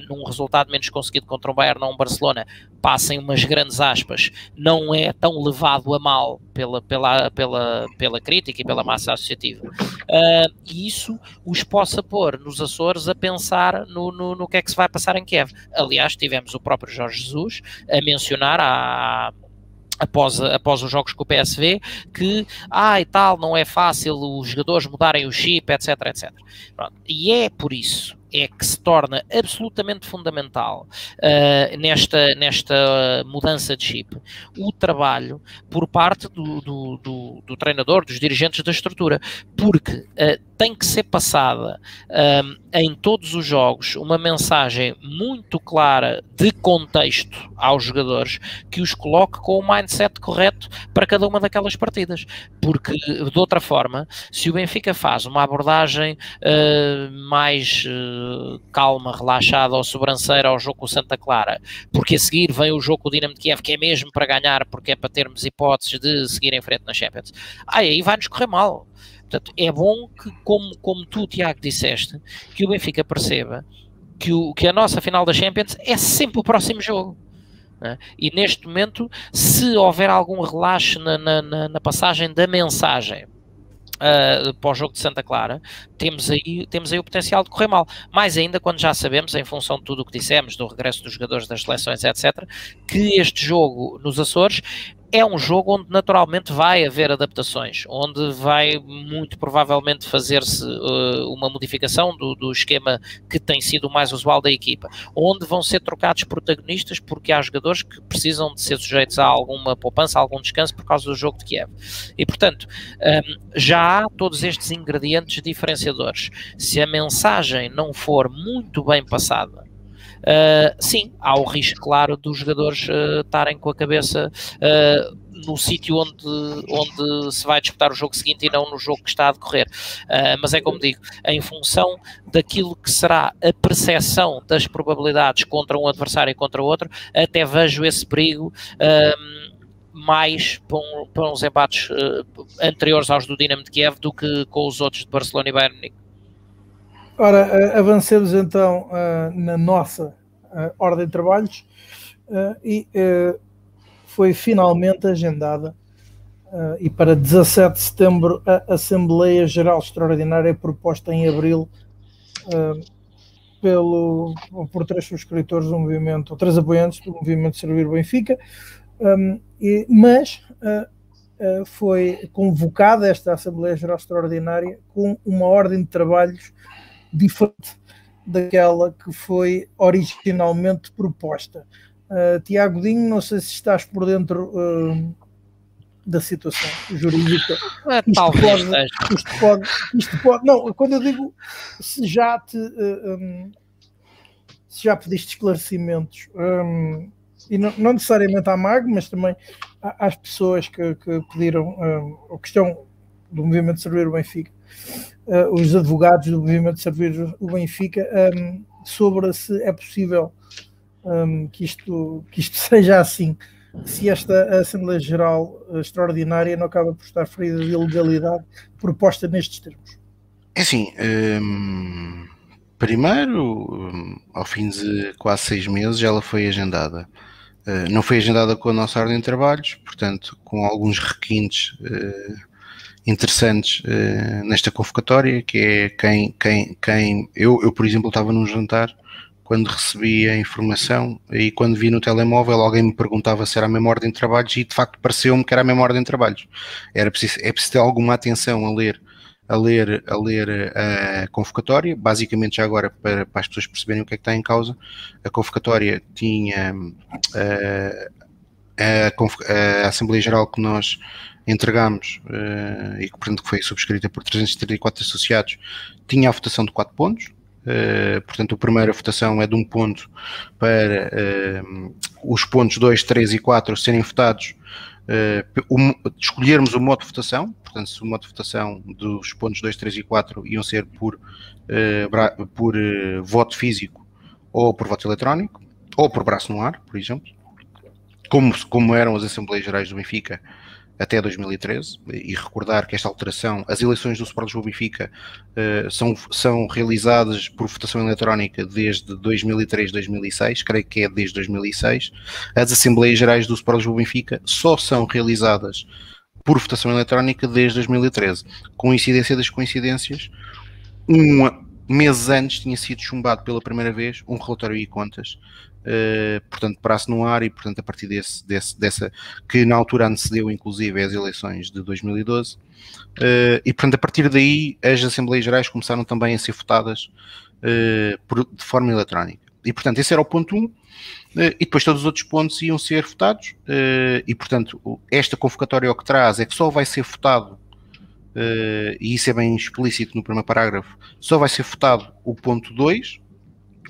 num resultado menos conseguido contra o Bayern ou um Barcelona, passem umas grandes aspas, não é tão levado a mal pela, pela, pela, pela crítica e pela massa associativa. Uh, e isso os possa pôr nos Açores a pensar no, no, no que é que se vai passar em Kiev. Aliás, tivemos o próprio Jorge Jesus a mencionar a após, após os jogos com o PSV, que, ah, e tal, não é fácil os jogadores mudarem o chip, etc, etc. Pronto. E é por isso é que se torna absolutamente fundamental uh, nesta, nesta mudança de chip o trabalho por parte do, do, do, do treinador, dos dirigentes da estrutura, porque uh, tem que ser passada um, em todos os jogos uma mensagem muito clara de contexto aos jogadores que os coloque com o mindset correto para cada uma daquelas partidas. Porque, de outra forma, se o Benfica faz uma abordagem uh, mais uh, calma, relaxada ou sobranceira ao jogo com o Santa Clara, porque a seguir vem o jogo com o Dinamo de Kiev, que é mesmo para ganhar, porque é para termos hipóteses de seguir em frente na Champions, aí vai-nos correr mal Portanto, é bom que, como, como tu, Tiago, disseste, que o Benfica perceba que, o, que a nossa final da Champions é sempre o próximo jogo. É? E neste momento, se houver algum relaxo na, na, na passagem da mensagem uh, para o jogo de Santa Clara, temos aí, temos aí o potencial de correr mal. Mais ainda quando já sabemos, em função de tudo o que dissemos, do regresso dos jogadores das seleções, etc., que este jogo nos Açores é um jogo onde naturalmente vai haver adaptações, onde vai muito provavelmente fazer-se uh, uma modificação do, do, esquema que tem sido o mais usual da equipa, onde vão ser trocados protagonistas porque há jogadores que precisam de ser sujeitos a alguma poupança, a algum descanso por causa do jogo de Kiev. E portanto, um, já há todos estes ingredientes diferenciadores. Se a mensagem não for muito bem passada, Uh, sim, há o risco, claro, dos jogadores uh, estarem com a cabeça uh, no sítio onde, onde se vai disputar o jogo seguinte e não no jogo que está a decorrer. mas é como digo, em função daquilo que será a percepção das probabilidades contra um adversário e contra outro, até vejo esse perigo mais para, um, para uns embates anteriores aos do Dinamo de Kiev do que com os outros de Barcelona e Bayern Ora, eh, avancemos então uh, na nossa uh, ordem de trabalhos e foi finalmente agendada e para 17 de setembro a Assembleia Geral Extraordinária proposta em abril pelo, por três subscritores do movimento, três apoiantes do movimento Servir Benfica, e, mas foi convocada esta Assembleia Geral Extraordinária com uma ordem de trabalhos diferente daquela que foi originalmente proposta. Uh, Tiago Dinho, não sei se estás por dentro uh, da situação jurídica. É, isto, talvez pode, isto, pode, isto pode. Não, quando eu digo se já te. Uh, um, se já pediste esclarecimentos, um, e não, não, necessariamente à MAG, mas também às pessoas que, que pediram, um, ou que estão do movimento de servir o Benfica, uh, os advogados do movimento de servir o Benfica um, sobre se é possível um, que, isto, que isto seja assim, se esta Assembleia Geral Extraordinária não acaba por estar ferida de ilegalidade proposta nestes termos. É assim, um, primeiro, ao fim de quase seis meses, ela foi agendada. Uh, não foi agendada com a nossa ordem de trabalhos, portanto, com alguns requintes interessantes uh, nesta convocatória, que é quem, quem, quem eu, eu, por exemplo, estava num jantar quando recebi a informação e quando vi no telemóvel alguém me perguntava se era a mesma ordem de trabalhos e de facto pareceu-me que era a mesma ordem de trabalhos. Era preciso, é preciso ter alguma atenção a ler a ler, a ler a convocatória, basicamente já agora para, para as pessoas perceberem o que é que está em causa, a convocatória tinha uh, a, a, Assembleia Geral que nós entregámos uh, e que, portanto, foi subscrita por 334 associados, tinha a votação de 4 pontos. Uh, portanto, a primeira votação é de um ponto para uh, os pontos 2, 3 e 4 serem votados. Um, escolhermos o modo de votação, portanto, se o modo de votação dos pontos 2, 3 e 4 iam ser por, por voto físico ou por voto eletrónico, ou por braço no ar, por exemplo, como, como eram as Assembleias Gerais do Benfica até 2013 e recordar que esta alteração, as eleições do Sport Lisboa Benfica uh, são, são realizadas por votação eletrónica desde 2003, 2006, creio que é desde 2006. As Assembleias Gerais do Sport Lisboa Benfica só são realizadas por votação eletrónica desde 2013. Coincidência das coincidências, um mês antes tinha sido chumbado pela primeira vez um relatório e contas Uh, portanto, prazo no ar e, portanto, a partir desse, desse, dessa, que na altura antecedeu inclusive as eleições de 2012, uh, eh, e, portanto, a partir daí as Assembleias Gerais começaram também a ser votadas uh, por, de forma eletrónica. E, portanto, esse era o ponto 1, um, e depois todos os outros pontos iam ser votados, e, portanto, esta convocatória o que traz é que só vai ser votado, e isso é bem explícito no primeiro parágrafo, só vai ser votado o ponto 2,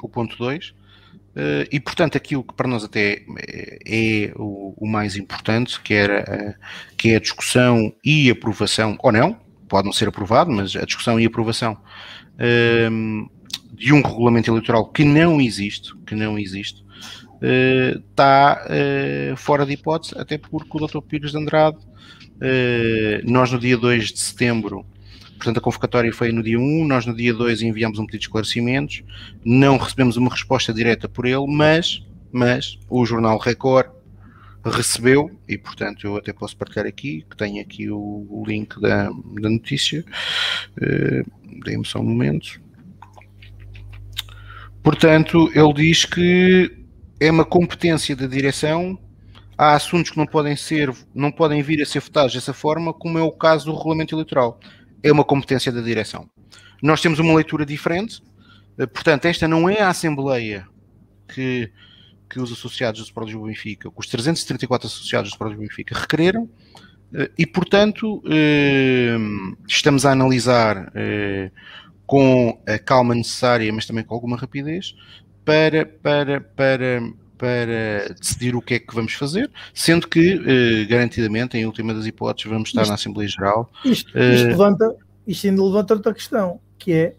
o ponto 2, Uh, e portanto aquilo que para nós até é, o, o, mais importante, que era uh, que é a discussão e aprovação, ou não, pode não ser aprovado, mas a discussão e aprovação uh, de um regulamento eleitoral que não existe, que não existe, está fora de hipótese, até porque o Dr. Pires de Andrade, nós no dia 2 de setembro Portanto, a convocatória foi no dia 1, nós no dia 2 enviamos um pedido de esclarecimentos, não recebemos uma resposta direta por ele, mas, mas o jornal Record recebeu, e portanto eu até posso partilhar aqui, que tenho aqui o, o link da, da notícia, uh, dê-me só um momento. Portanto, ele diz que é uma competência da direção há assuntos que não podem ser, não podem vir a ser votados dessa forma, como é o caso do regulamento eleitoral é uma competência da direção. Nós temos uma leitura diferente, eh, portanto, esta não é a Assembleia que, que os associados do Sport Lisboa Benfica, os 334 associados do Sport Lisboa Benfica requereram, eh, e portanto eh, estamos a analisar com a calma necessária, mas também com alguma rapidez, para, para, para, para decidir o que é que vamos fazer, sendo que, eh, garantidamente, em última das hipóteses, vamos estar isto, na Assembleia Geral. Isto, isto, eh, levanta, isto ainda levanta outra questão, que é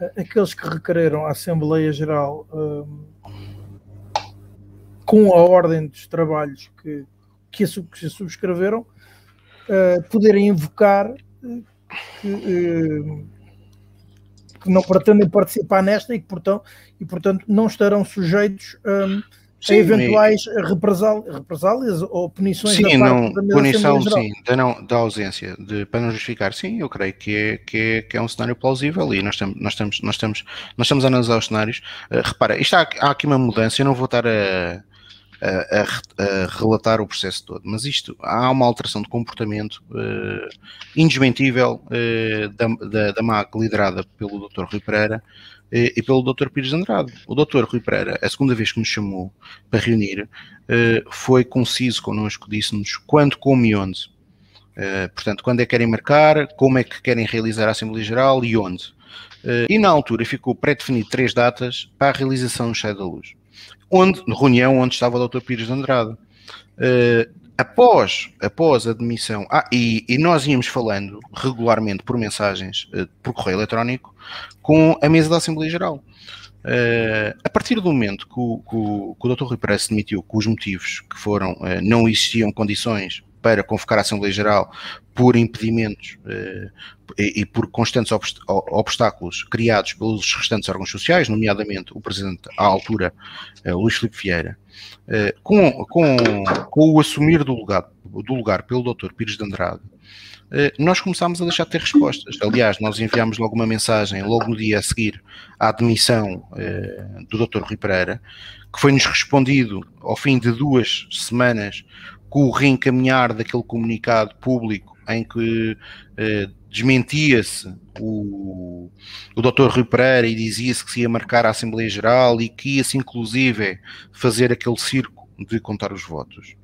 eh, aqueles que requereram a Assembleia Geral com a ordem dos trabalhos que, que, que subscreveram, poderem invocar que que não pretendem participar nesta e que, portanto, e, portanto não estarão sujeitos um, sim, a eventuais e... represálias ou punições sim, da não, da punição sim, da, não, da ausência, de, para não justificar, sim, eu creio que é, que é, que é um cenário plausível e nós, tam, nós, estamos, nós, estamos, nós estamos a analisar os cenários. Uh, repara, isto há, há aqui uma mudança, eu não vou estar a a, a, relatar o processo todo. Mas isto, há uma alteração de comportamento uh, indesmentível uh, da, da, da MAG liderada pelo Dr. Rui Pereira uh, e pelo Dr. Pires Andrade. O Dr. Rui Pereira, a segunda vez que nos chamou para reunir, foi conciso connosco, disse-nos quando, como e onde. portanto, quando é que querem marcar, como é que querem realizar a Assembleia Geral e onde. e na altura ficou pré-definido três datas para a realização do Chá da Luz onde, reunião onde estava o Dr. Pires de Andrade. Após, após a demissão, ah, e, e, nós íamos falando regularmente por mensagens, por correio eletrónico, com a mesa da Assembleia Geral. Uh, a partir do momento que o, que o, que o Dr. Rui Pereira se demitiu com os motivos que foram, não existiam condições para convocar a Assembleia Geral por impedimentos eh, e, e, por constantes obstáculos criados pelos restantes órgãos sociais, nomeadamente o Presidente à altura, Luís Filipe Vieira, com, com, com, o assumir do lugar, do lugar pelo Dr. Pires de Andrade, nós começámos a deixar de ter respostas. Aliás, nós enviámos logo uma mensagem, logo no dia a seguir à admissão eh, do Dr. Rui Pereira, que foi-nos respondido ao fim de duas semanas com o reencaminhar daquele comunicado público em que eh, desmentia-se o, o Dr. Rui Pereira e dizia-se que se ia marcar a Assembleia Geral e que ia-se inclusive fazer aquele circo de contar os votos.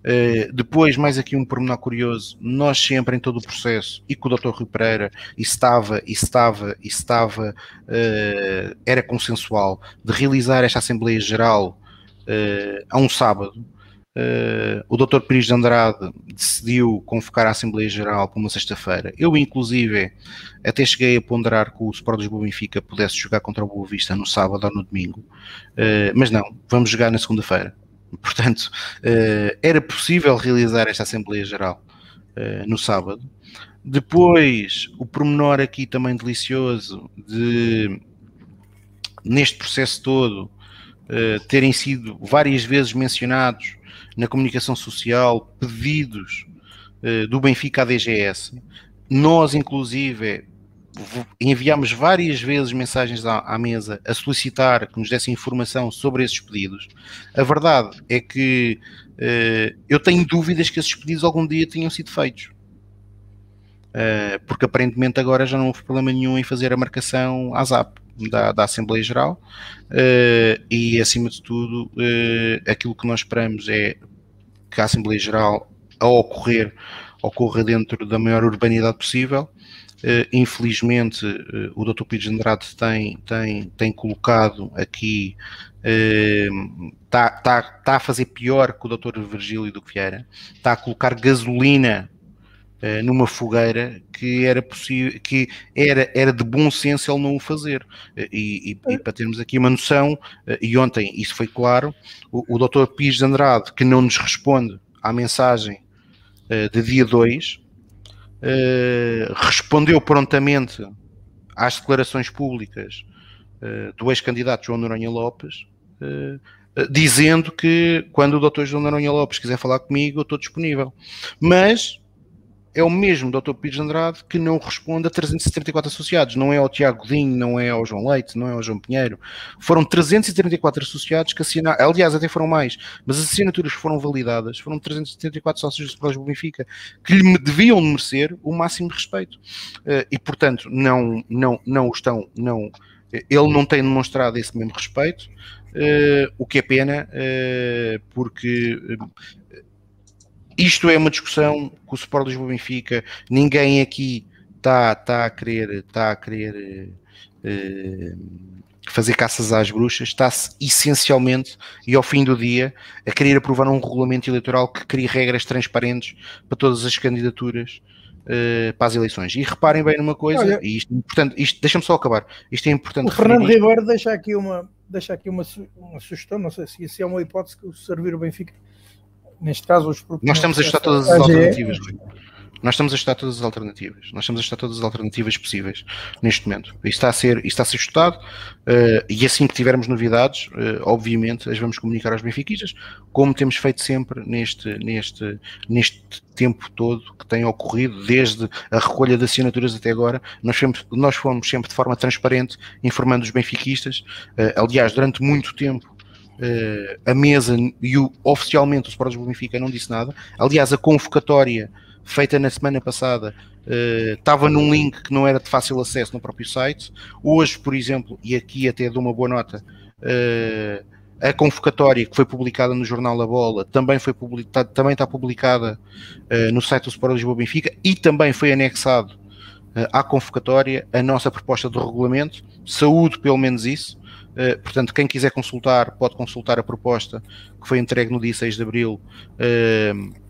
Uh, depois, mais aqui um pormenor curioso, nós sempre em todo o processo, e com o Dr. Rui Pereira, estava, estava, estava, uh, era consensual, de realizar esta Assembleia Geral uh, a um sábado, Uh, o Dr. Pires de Andrade decidiu convocar a Assembleia Geral para uma sexta-feira. Eu, inclusive, até cheguei a ponderar que o Sport Lisboa Benfica pudesse jogar contra o Boa Vista no sábado ou no domingo, uh, mas não, vamos jogar na segunda-feira. Portanto, uh, era possível realizar esta Assembleia Geral no sábado. Depois, o pormenor aqui também delicioso de, neste processo todo, terem sido várias vezes mencionados na comunicação social pedidos do Benfica à DGS. Nós, inclusive, enviámos várias vezes mensagens à, à, mesa a solicitar que nos dessem informação sobre esses pedidos. A verdade é que uh, eu tenho dúvidas que esses pedidos algum dia tenham sido feitos. Uh, porque aparentemente agora já não houve problema nenhum em fazer a marcação à ZAP da, da Assembleia Geral uh, e acima de tudo aquilo que nós esperamos é que a Assembleia Geral, a ocorrer, ocorra dentro da maior urbanidade possível. Uh, infelizmente, uh, o Dr. Pires Andrade tem, tem, tem colocado aqui, está uh, tá, tá a fazer pior que o Dr. Virgílio do Vieira, está a colocar gasolina numa fogueira que era possível que era, era de bom senso ele não o fazer e, e, e, para termos aqui uma noção e ontem isso foi claro o, o Dr. Pires de Andrade que não nos responde à mensagem de dia 2 respondeu prontamente às declarações públicas do ex-candidato João Noronha Lopes dizendo que quando o Dr. João Noronha Lopes quiser falar comigo eu estou disponível mas é o mesmo Dr. Pires Andrade que não responde a 334 associados. Não é ao Tiago Godinho, não é ao João Leite, não é ao João Pinheiro. Foram 334 associados que assinaram, aliás, até foram mais, mas as assinaturas foram validadas, foram 374 sócios do Sporting Benfica que lhe deviam merecer o máximo respeito. Uh, e, portanto, não, não, não estão, não, ele não tem demonstrado esse mesmo respeito, uh, o que é pena, uh, porque isto é uma discussão com o Sport Lisboa Benfica, ninguém aqui está tá a querer, tá a querer uh, fazer caças às bruxas, está-se essencialmente e ao fim do dia a querer aprovar um regulamento eleitoral que crie regras transparentes para todas as candidaturas uh, para as eleições. E reparem bem numa coisa, Olha, e isto, portanto, isto deixa-me só acabar. Isto é importante. O Fernando Ribeiro deixa aqui uma, deixa aqui uma, uma sugestão, não sei se, é uma hipótese que servir o Benfica neste caso os Nós estamos a estudar todas as alternativas. Nós estamos a estudar todas as alternativas. Nós estamos a estudar todas as alternativas possíveis neste momento. Isto está a ser, está a ser estudado uh, e assim que tivermos novidades, uh, obviamente as vamos comunicar aos benfiquistas, como temos feito sempre neste, neste, neste tempo todo que tem ocorrido, desde a recolha de assinaturas até agora. Nós fomos, nós fomos sempre de forma transparente informando os benfiquistas. Uh, aliás, durante muito tempo uh, a mesa e o, oficialmente o Sport Lisboa Benfica não disse nada. Aliás, a convocatória feita na semana passada uh, estava num link que não era de fácil acesso no próprio site. Hoje, por exemplo, e aqui até dou uma boa nota, uh, a convocatória que foi publicada no Jornal da Bola também, foi tá, também está publicada uh, no site do Sport Lisboa Benfica e também foi anexado à convocatória a nossa proposta de regulamento. Saúde, pelo menos isso. Eh, portanto, quem quiser consultar, pode consultar a proposta que foi entregue no dia 6 de abril uh,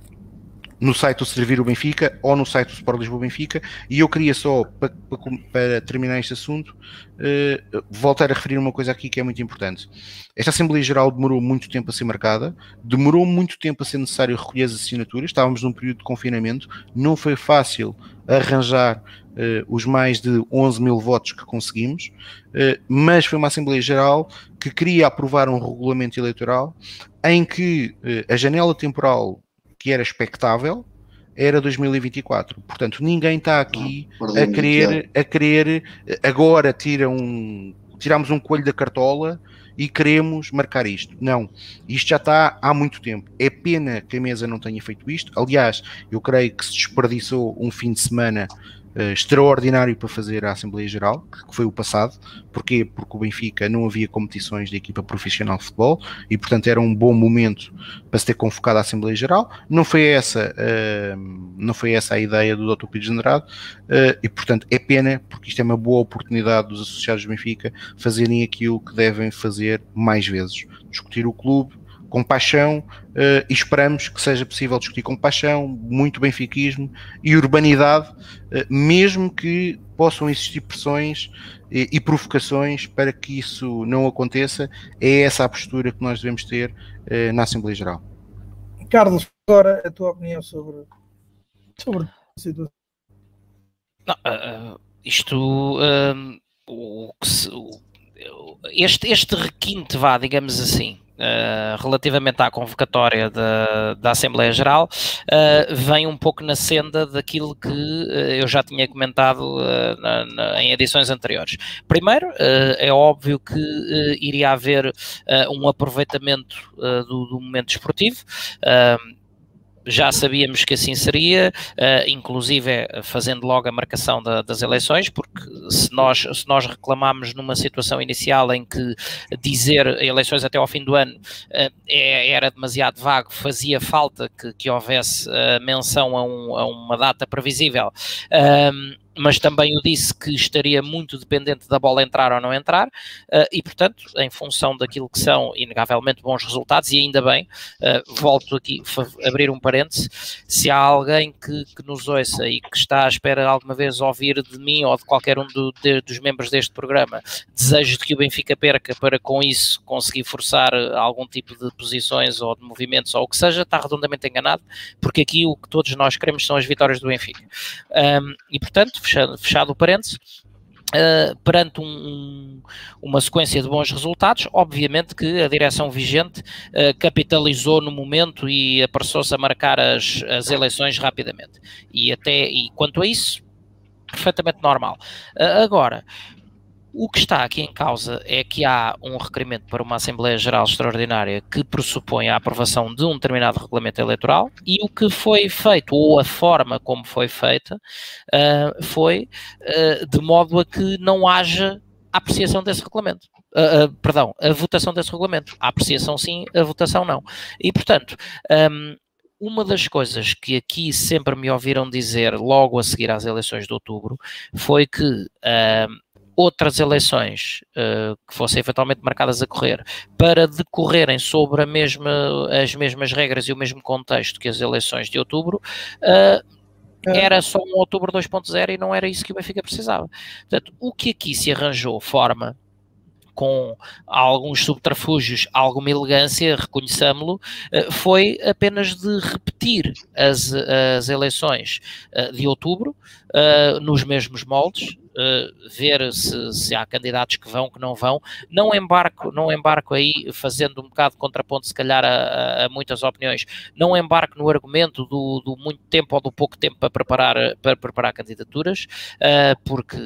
no site do Servir o Benfica ou no site do Sport Lisboa Benfica. E eu queria só, para, para, terminar este assunto, uh, voltar a referir uma coisa aqui que é muito importante. Esta Assembleia Geral demorou muito tempo a ser marcada, demorou muito tempo a ser necessário recolher as assinaturas, estávamos num período de confinamento, não foi fácil arranjar os mais de 11 mil votos que conseguimos, uh, mas foi uma Assembleia Geral que queria aprovar um regulamento eleitoral em que uh, a janela temporal que era expectável era 2024. Portanto, ninguém está aqui a querer, a querer agora tira um, tiramos um coelho da cartola e queremos marcar isto. Não, isto já está há muito tempo. É pena que a mesa não tenha feito isto. Aliás, eu creio que se desperdiçou um fim de semana uh, extraordinário para fazer a Assembleia Geral, que foi o passado. Porquê? Porque o Benfica não havia competições de equipa profissional de futebol e, portanto, era um bom momento para se ter convocado a Assembleia Geral. Não foi essa, uh, não foi essa a ideia do Dr. Pedro Generado uh, e, portanto, é pena, porque isto é uma boa oportunidade dos associados do Benfica fazerem aquilo que devem fazer mais vezes. Discutir o clube, com paixão uh, e esperamos que seja possível discutir com paixão, muito benfiquismo e urbanidade, uh, mesmo que possam existir pressões e, e, provocações para que isso não aconteça. É essa a postura que nós devemos ter uh, na Assembleia Geral. Carlos, agora a tua opinião sobre, sobre a situação. Não, isto, o, este, este requinte, vá, digamos assim, Uh, relativamente à convocatória da, da Assembleia Geral, uh, vem um pouco na senda daquilo que uh, eu já tinha comentado na, na, em edições anteriores. Primeiro, é óbvio que iria haver um aproveitamento do, do, momento esportivo já sabíamos que assim seria, uh, inclusive eh, fazendo logo a marcação da, das eleições, porque se nós, se nós reclamámos numa situação inicial em que dizer eleições até ao fim do ano uh, é, era demasiado vago, fazia falta que, que houvesse uh, menção a, um, a, uma data previsível. Um, mas também o disse que estaria muito dependente da bola entrar ou não entrar, uh, e portanto, em função daquilo que são inegavelmente bons resultados, e ainda bem, uh, volto aqui a abrir um parêntese, se há alguém que, que, nos ouça e que está à espera alguma vez ouvir de mim ou de qualquer um do, de, dos membros deste programa, desejo de que o Benfica perca para com isso conseguir forçar algum tipo de posições ou de movimentos ou o que seja, está redondamente enganado, porque aqui o que todos nós queremos são as vitórias do Benfica. Um, e portanto, fechado, fechado o parênteses, Uh, perante um, um, uma sequência de bons resultados, obviamente que a direção vigente uh, capitalizou no momento e apressou-se a marcar as, as eleições rapidamente. E até e quanto a isso, perfeitamente normal. Uh, agora, o que está aqui em causa é que há um requerimento para uma Assembleia Geral Extraordinária que pressupõe a aprovação de um determinado regulamento eleitoral e o que foi feito, ou a forma como foi feita, uh, foi uh, de modo a que não haja apreciação desse regulamento. Uh, perdão, a votação desse regulamento. A apreciação sim, a votação não. E, portanto, um, uma das coisas que aqui sempre me ouviram dizer logo a seguir às eleições de outubro foi que uh, outras eleições uh, que fossem eventualmente marcadas a correr para decorrerem sobre mesma, as mesmas regras e o mesmo contexto que as eleições de outubro, uh, era só um outubro 2.0 e não era isso que o Benfica precisava. Portanto, o que aqui se arranjou forma com alguns subterfúgios, alguma elegância, reconheçamos-lo, eh, foi apenas de repetir as, as eleições de outubro nos mesmos moldes, uh, ver se, se, há candidatos que vão, que não vão. Não embarco, não embarco aí, fazendo um bocado de contraponto, se calhar, a, a, muitas opiniões, não embarco no argumento do, do, muito tempo ou do pouco tempo para preparar, para preparar candidaturas, uh, porque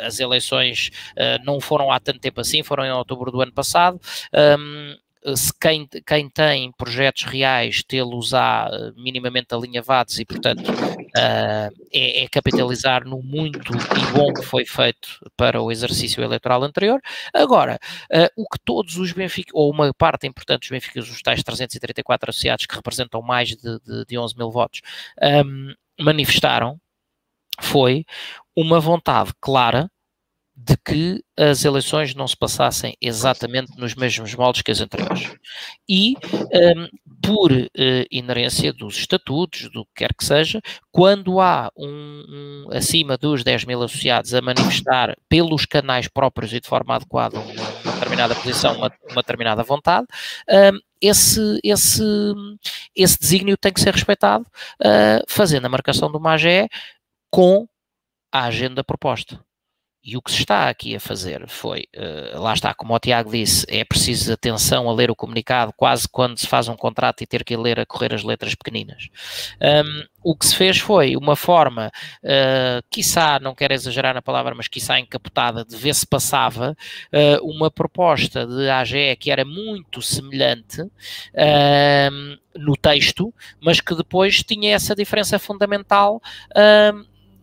as eleições uh, não foram há tanto tempo assim, foram em outubro do ano passado. Um, se quem, quem tem projetos reais tê-los á minimamente alinhavados e, portanto, uh, é, é, capitalizar no muito e bom que foi feito para o exercício eleitoral anterior. Agora, uh, o que todos os Benfica, ou uma parte importante dos Benficas, os tais 334 associados que representam mais de, de, de 11 mil votos, um, manifestaram foi uma vontade clara de que as eleições não se passassem exatamente nos mesmos moldes que as anteriores. E, um, por uh, inerência dos estatutos, do que quer que seja, quando há um, um, acima dos 10 mil associados a manifestar pelos canais próprios e de forma adequada uma, uma determinada posição, uma, uma determinada vontade, um, esse, esse, esse desígnio tem que ser respeitado, uh, fazendo a marcação de uma AGE com a agenda proposta. E o que se está aqui a fazer foi, uh, lá está, como o Tiago disse, é preciso atenção a ler o comunicado, quase quando se faz um contrato e ter que ler a correr as letras pequeninas. Um, o que se fez foi uma forma, uh, quiçá, não quero exagerar na palavra, mas quiçá encapotada, de ver se passava uh, uma proposta de AGE que era muito semelhante uh, no texto, mas que depois tinha essa diferença fundamental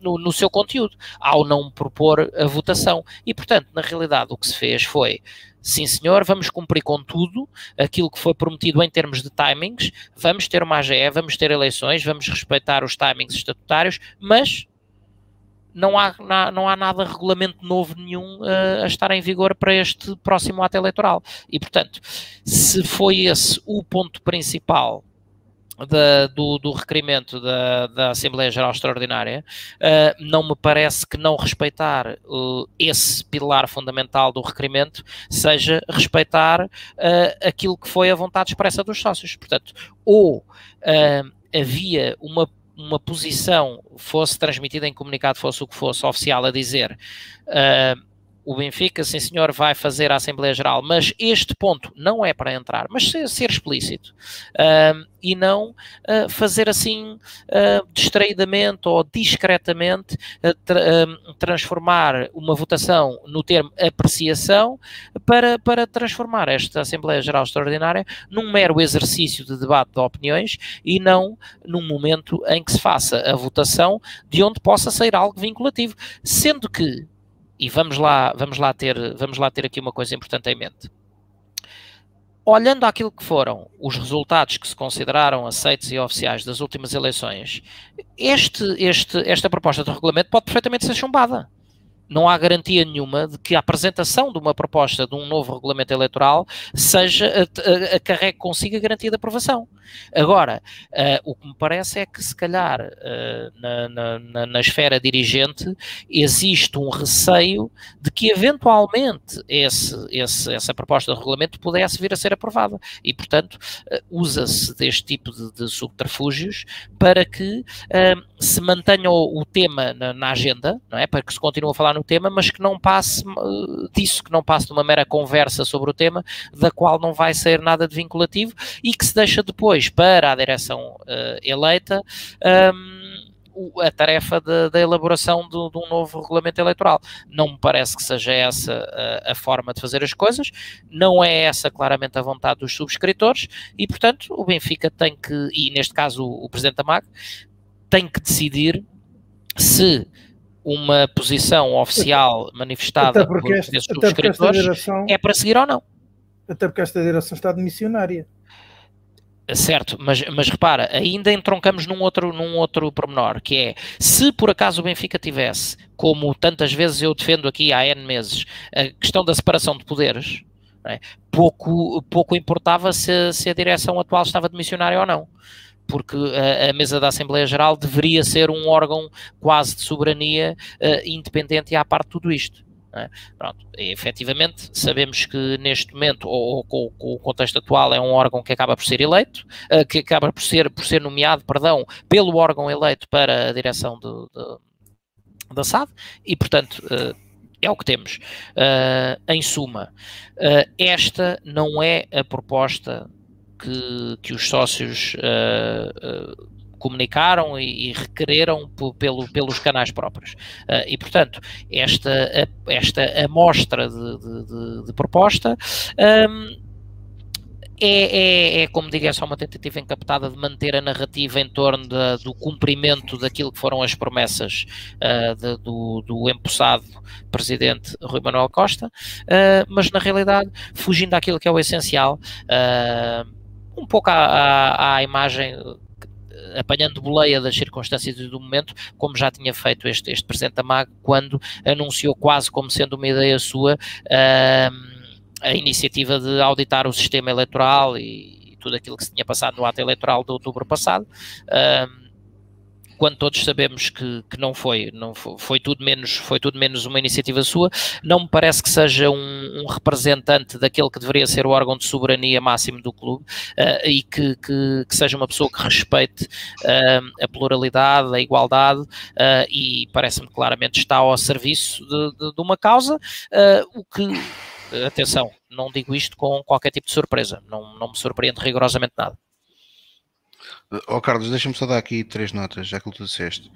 no, no, seu conteúdo, ao não propor a votação. E, portanto, na realidade, o que se fez foi. Sim, senhor, vamos cumprir com tudo aquilo que foi prometido em termos de timings. Vamos ter uma AGE, vamos ter eleições, vamos respeitar os timings estatutários, mas não há, não há nada regulamento novo nenhum uh, a estar em vigor para este próximo ato eleitoral. E, portanto, se foi esse o ponto principal da, do, do, requerimento da, da, Assembleia Geral Extraordinária, uh, não me parece que não respeitar uh, esse pilar fundamental do requerimento seja respeitar uh, aquilo que foi a vontade expressa dos sócios. Portanto, ou havia uma uma posição fosse transmitida em comunicado, fosse o que fosse, oficial, a dizer o Benfica, sim senhor, vai fazer a Assembleia Geral, mas este ponto não é para entrar, mas ser, ser explícito uh, e não uh, fazer assim uh, distraidamente ou discretamente tra transformar uma votação no termo apreciação para, para transformar esta Assembleia Geral Extraordinária num mero exercício de debate de opiniões e não num momento em que se faça a votação de onde possa sair algo vinculativo, sendo que e vamos lá, vamos lá ter, vamos lá ter aqui uma coisa importante em mente. Olhando aquilo que foram os resultados que se consideraram aceitos e oficiais das últimas eleições, este, este, esta proposta de regulamento pode perfeitamente ser chumbada não há garantia nenhuma de que a apresentação de uma proposta de um novo regulamento eleitoral seja a, a, a carregue consiga garantia de aprovação. Agora, uh, o que me parece é que se calhar uh, na, na, na, na, esfera dirigente existe um receio de que eventualmente esse, esse, essa proposta de regulamento pudesse vir a ser aprovada e, portanto, uh, usa-se deste tipo de, de, subterfúgios para que se mantenha o, o tema na, na agenda, não é? para que se continue a falar no tema, mas que não passe uh, disso, que não passe de uma mera conversa sobre o tema, da qual não vai sair nada de vinculativo e que se deixa depois para a direção uh, eleita. Um, a tarefa da elaboração de, de, um novo regulamento eleitoral. Não me parece que seja essa a, a, forma de fazer as coisas, não é essa claramente a vontade dos subscritores e, portanto, o Benfica tem que, e neste caso o, o Presidente da MAG, tem que decidir se uma posição oficial manifestada por esses subscritores direção, é para seguir ou não. Até porque esta direção está de missionária. Certo, mas, mas repara, ainda entroncamos num outro, num outro pormenor, que é, se por acaso o Benfica tivesse, como tantas vezes eu defendo aqui há N meses, a questão da separação de poderes, é? pouco, pouco importava se, se a direção atual estava de missionária ou não porque a, a, mesa da Assembleia Geral deveria ser um órgão quase de soberania uh, independente e à parte de tudo isto. É? Pronto, e, efetivamente sabemos que neste momento, ou, com, o contexto atual, é um órgão que acaba por ser eleito, uh, que acaba por ser, por ser nomeado, perdão, pelo órgão eleito para a direção de, de, da SAD, e portanto uh, é o que temos. Uh, em suma, esta não é a proposta que, que os sócios uh, uh, comunicaram e, e requereram pelo, pelos canais próprios. Uh, e, portanto, esta, esta amostra de, de, de proposta um, é, é, é, como digo, é só uma tentativa encaptada de manter a narrativa em torno de, do cumprimento daquilo que foram as promessas uh, de, do, do empossado presidente Rui Manuel Costa, uh, mas na realidade, fugindo daquilo que é o essencial, um pouco à, à, à imagem apanhando boleia das circunstâncias do momento, como já tinha feito este, este Presidente da MAG, quando anunciou quase como sendo uma ideia sua uh, a iniciativa de auditar o sistema eleitoral e, e, tudo aquilo que se tinha passado no ato eleitoral de outubro passado. Uh, quando todos sabemos que, que não foi, não foi, foi, tudo menos, foi tudo menos uma iniciativa sua, não me parece que seja um, um representante daquele que deveria ser o órgão de soberania máximo do clube uh, e que, que, que, seja uma pessoa que respeite uh, a pluralidade, a igualdade uh, e parece-me claramente está ao serviço de, de, de uma causa, o que atenção, não digo isto com qualquer tipo de surpresa, não, não me surpreende rigorosamente nada. Oh, Carlos, deixa-me só dar aqui três notas, já que tu disseste.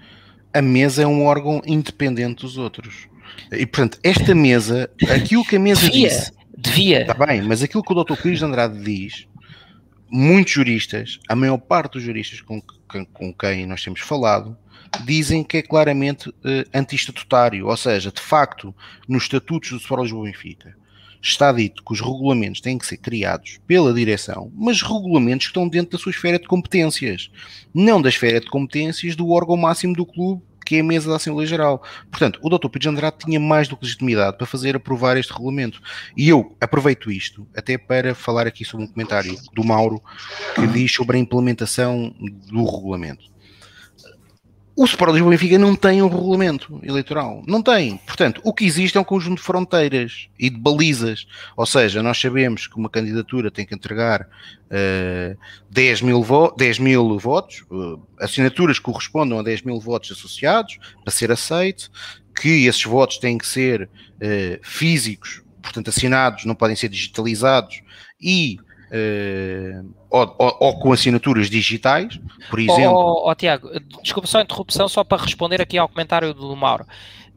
A mesa é um órgão independente dos outros. E portanto, esta mesa, aquilo que a mesa devia, disse. Devia. Está bem, mas aquilo que o Dr. Pires de Andrade diz, muitos juristas, a maior parte dos juristas com, com, com quem nós temos falado, dizem que é claramente uh, anti-estatutário, ou seja, de facto, nos estatutos do Sport Lisboa Benfica, está dito que os regulamentos têm que ser criados pela direção, mas regulamentos que estão dentro da sua esfera de competências, não da esfera de competências do órgão máximo do clube, que é a mesa da Assembleia Geral. Portanto, o Dr. Pedro Andrade tinha mais do que legitimidade para fazer aprovar este regulamento. E eu aproveito isto até para falar aqui sobre um comentário do Mauro que diz sobre a implementação do regulamento. O Sport Lisboa Benfica não tem um regulamento eleitoral. Não tem. Portanto, o que existe é um conjunto de fronteiras e de balizas. Ou seja, nós sabemos que uma candidatura tem que entregar uh, 10, mil 10 mil votos, uh, assinaturas que correspondam a 10 mil votos associados para ser aceito, que esses votos têm que ser uh, físicos, portanto assinados, não podem ser digitalizados e Uh, ou, ou, ou, com assinaturas digitais, por exemplo. Oh, oh, oh, Tiago, desculpa só a interrupção, só para responder aqui ao comentário do Mauro.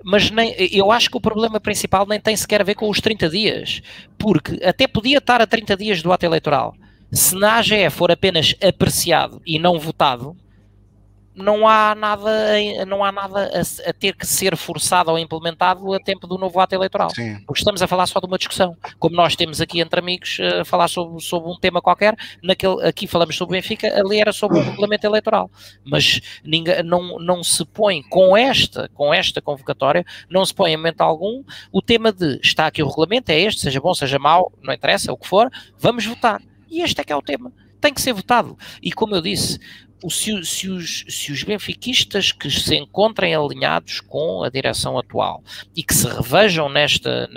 Mas nem, eu acho que o problema principal nem tem sequer a ver com os 30 dias, porque até podia estar a 30 dias do ato eleitoral. Se na AGE for apenas apreciado e não votado, não há nada, não há nada a, a, ter que ser forçado ou implementado a tempo do novo ato eleitoral. Sim. Porque estamos a falar só de uma discussão. Como nós temos aqui entre amigos eh, a falar sobre, sobre um tema qualquer, naquele, aqui falamos sobre o Benfica, ali era sobre o regulamento eleitoral. Mas ninguém, não, não se põe com esta, com esta convocatória, não se põe em momento algum o tema de está aqui o regulamento, é este, seja bom, seja mau, não interessa, o que for, vamos votar. E este é que é o tema tem que ser votado. E como eu disse, se, se, os, se os benfiquistas que se encontrem alinhados com a direção atual e que se revejam nesta,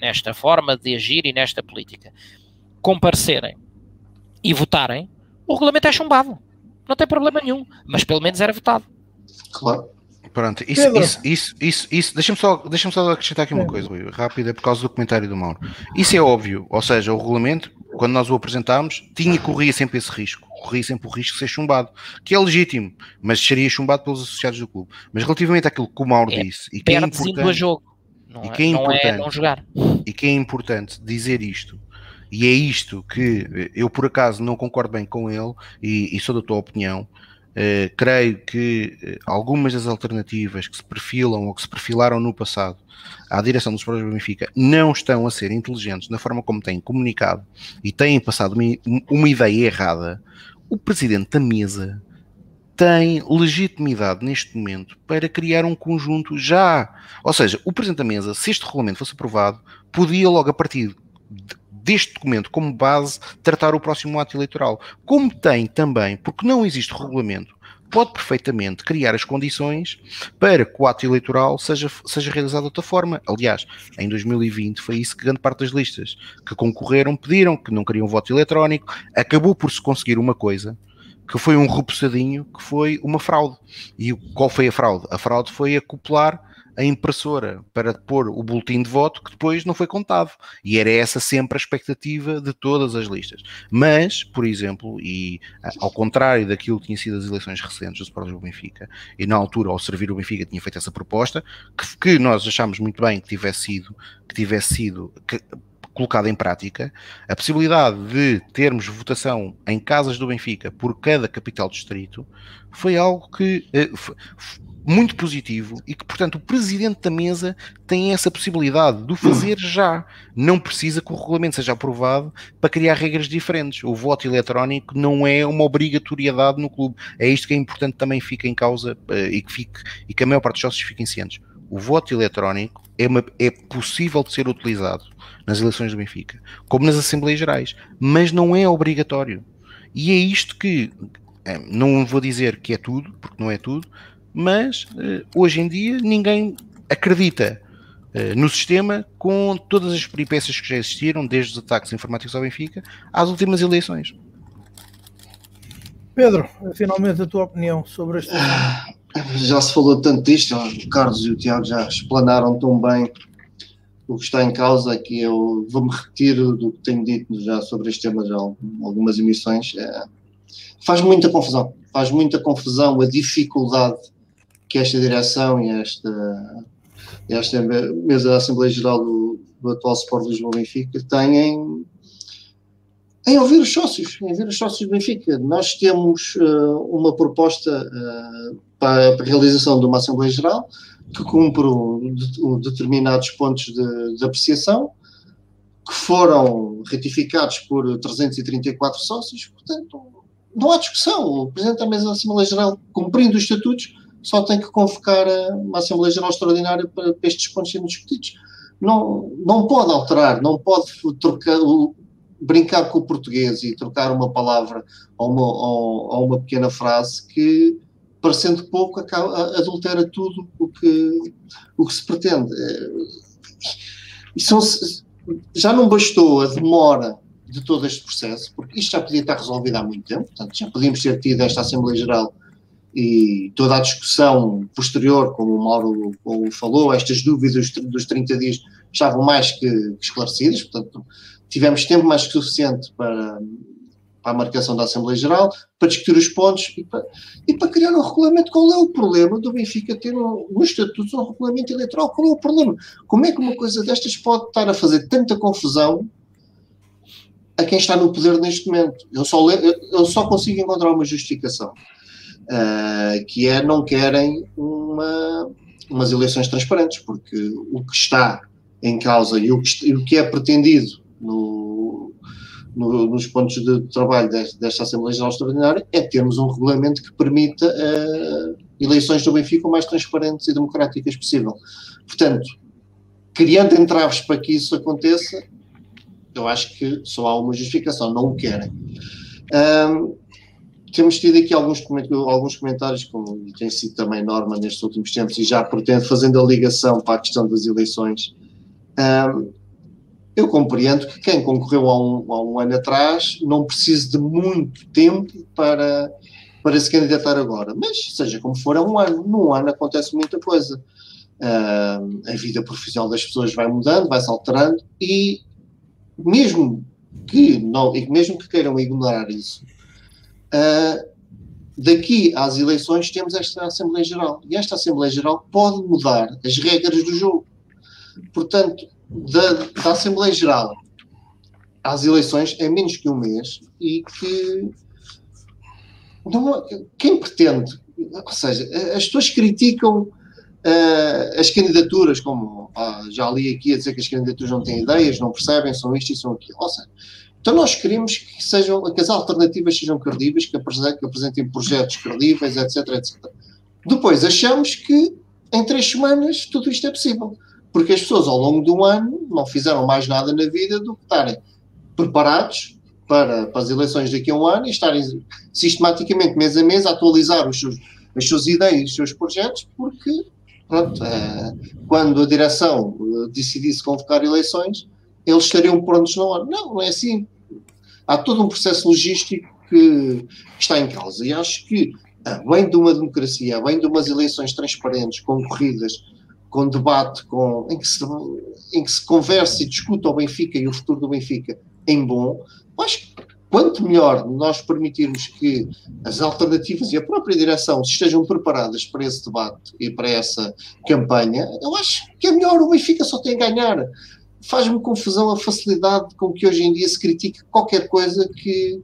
nesta forma de agir e nesta política, comparecerem e votarem, o regulamento é chumbado. Não tem problema nenhum, mas pelo menos era votado. Claro. Pronto, isso, isso, isso, isso, isso deixa-me só, deixa só acrescentar aqui uma coisa, rápida, por causa do comentário do Mauro. Isso é óbvio, ou seja, o regulamento, quando nós o apresentámos, tinha corria sempre esse risco corria sempre o risco de ser chumbado, que é legítimo, mas seria chumbado pelos associados do clube. Mas relativamente àquilo que o Mauro é, disse, e que é importante, jogo. Não e que é, é importante, é não jogar. E que é importante dizer isto, e é isto que eu por acaso não concordo bem com ele, e, e sou da tua opinião, Uh, creio que uh, algumas das alternativas que se perfilam ou que se perfilaram no passado à direção dos Sporting do Benfica não estão a ser inteligentes na forma como têm comunicado e têm passado uma, uma ideia errada. O presidente da mesa tem legitimidade neste momento para criar um conjunto já. Ou seja, o presidente da mesa, se este regulamento fosse aprovado, podia logo a partir deste documento como base tratar o próximo ato eleitoral. Como tem também, porque não existe regulamento, pode perfeitamente criar as condições para que o ato eleitoral seja, seja realizado de outra forma. Aliás, em 2020 foi isso que grande parte das listas que concorreram pediram, que não queriam voto eletrónico, acabou por se conseguir uma coisa que foi um repousadinho, que foi uma fraude. E qual foi a fraude? A fraude foi acoplar a impressora para pôr o boletim de voto que depois não foi contado. E era essa sempre a expectativa de todas as listas. Mas, por exemplo, e ao contrário daquilo que tinha sido as eleições recentes do Sport do Benfica, e na altura, ao servir o Benfica, tinha feito essa proposta, que, que nós achámos muito bem que tivesse sido, que tivesse sido que, colocada em prática, a possibilidade de termos votação em casas do Benfica por cada capital distrito foi algo que eh, muito positivo e que, portanto, o presidente da mesa tem essa possibilidade de o fazer já. Não precisa que o regulamento seja aprovado para criar regras diferentes. O voto eletrónico não é uma obrigatoriedade no clube. É isto que é importante também fica em causa uh, e, que fique, e que a maior parte dos sócios fiquem cientes. O voto eletrónico é, uma, é possível de ser utilizado nas eleições do Benfica, como nas Assembleias Gerais, mas não é obrigatório. E é isto que, é, não vou dizer que é tudo, porque não é tudo, mas uh, hoje em dia ninguém acredita uh, no sistema com todas as peripécias que já existiram, desde os ataques informáticos ao Benfica às últimas eleições. Pedro, finalmente a tua opinião sobre este Já se falou tanto disto, o Carlos e o Tiago já explanaram tão bem o que está em causa, que eu vou-me repetir do que tenho dito já sobre este tema já algumas emissões. É, faz muita confusão, faz muita confusão a dificuldade que esta direção e esta, esta mesa da Assembleia Geral do, do atual Sport Lisboa Benfica têm em ouvir os sócios, em ouvir os sócios do Benfica. Nós temos uh, uma proposta uh, para a realização de uma Assembleia Geral que cumpre um, um, determinados pontos de, de, apreciação, que foram retificados por 334 sócios, portanto, não há discussão. O Presidente da Mesa da Assembleia Geral, cumprindo os estatutos, só tem que convocar uma Assembleia Geral Extraordinária para, para estes pontos serem discutidos. Não, não pode alterar, não pode trocar, brincar com o português e trocar uma palavra ou uma, ou, ou uma pequena frase que, parecendo pouco, acaba, adultera tudo o que, o que se pretende. É, são, já não bastou a demora de todo este processo, porque isto já podia estar resolvido há muito tempo, portanto, já podíamos ter tido esta Assembleia Geral e toda a discussão posterior, como o Mauro falou, estas dúvidas dos 30 dias estavam mais que esclarecidas, portanto, tivemos tempo mais que suficiente para, para a marcação da Assembleia Geral, para discutir os pontos e para, e para criar um regulamento. Qual é o problema do Benfica ter um, um estatuto, um regulamento eleitoral? Qual é o problema? Como é que uma coisa destas pode estar a fazer tanta confusão a quem está no poder neste momento? Eu só, eu só consigo encontrar uma justificação, uh, que é não querem uma, umas eleições transparentes, porque o que está em causa e o que, o que é pretendido no, no, nos pontos de trabalho desta, desta Assembleia Geral Extraordinária é termos um regulamento que permita uh, eleições do Benfica o mais transparentes e democráticas possível. Portanto, criando entraves para que isso aconteça, eu acho que só há uma justificação, não o querem. Um, temos tido aqui alguns, alguns comentários, como tem sido também norma nestes últimos tempos, e já pretendo, fazendo a ligação para a questão das eleições. Eu compreendo que quem concorreu há um, há um ano atrás não precise de muito tempo para, para se candidatar agora. Mas, seja como for, é um ano. Num ano acontece muita coisa. A vida profissional das pessoas vai mudando, vai se alterando e mesmo que não, e mesmo que queiram ignorar isso, uh, daqui às eleições temos esta Assembleia Geral. E esta Assembleia Geral pode mudar as regras do jogo. Portanto, da, da Assembleia Geral às eleições é menos que um mês e que não, quem pretende, ou seja, as pessoas criticam uh, as candidaturas, como ah, já li aqui a dizer que as candidaturas não têm ideias, não percebem, são isto e são aquilo. Ou seja, então nós queremos que, sejam, que as alternativas sejam credíveis, que apresentem, que apresentem projetos credíveis, etc, etc. Depois achamos que em três semanas tudo isto é possível porque as pessoas ao longo do ano não fizeram mais nada na vida do que estarem preparados para, para as eleições daqui a um ano e estarem sistematicamente, mês a mês, a atualizar os seus, as suas ideias, os seus projetos, porque pronto, é, quando a direção eh, decidisse convocar eleições, eles estariam prontos na hora. Não, não é assim. Há todo um processo logístico que está em causa. E acho que, bem de uma democracia, bem de umas eleições transparentes, concorridas, com debate, com, em, que se, em que se converse e discuta o Benfica e o futuro do Benfica em bom, acho que quanto melhor nós permitirmos que as alternativas e a própria direção estejam preparadas para esse debate e para essa campanha, eu acho que é melhor. O Benfica só tem a ganhar. Faz-me confusão a facilidade com que hoje em dia se critica qualquer coisa que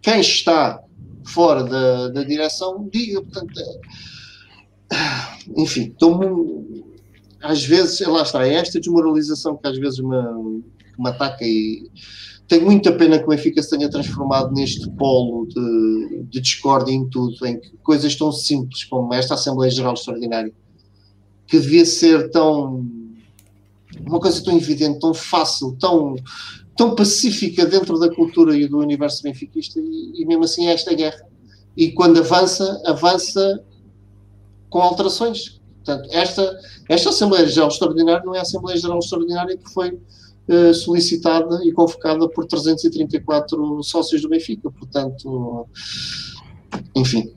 quem está fora da, da direção diga. Portanto, é, enfim, estou-me às vezes, lá está, é esta desmoralização que às vezes me, me ataca e tenho muita pena que o Benfica se tenha transformado neste polo de, de discórdia em tudo, em que coisas tão simples como esta Assembleia Geral Extraordinária, que devia ser tão uma coisa tão evidente, tão fácil, tão, tão pacífica dentro da cultura e do universo benfiquista, e, e mesmo assim é esta guerra. E quando avança, avança com alterações. Portanto, esta, esta Assembleia Geral Extraordinária não é a Assembleia Geral Extraordinária que foi uh, solicitada e convocada por 334 sócios do Benfica. Portanto, enfim.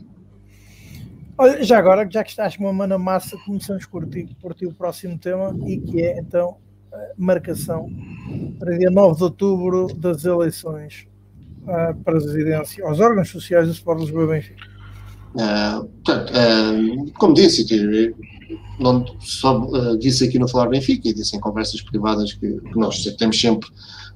Olha, já agora, já que estás com uma mana massa, começamos por ti, por ti o próximo tema e que é então marcação para dia 9 de outubro das eleições à presidência, aos órgãos sociais do Sport Lisboa Benfica. Uh, portanto, uh, como disse, não só uh, disse aqui no Falar Benfica e disse em conversas privadas que, que nós temos sempre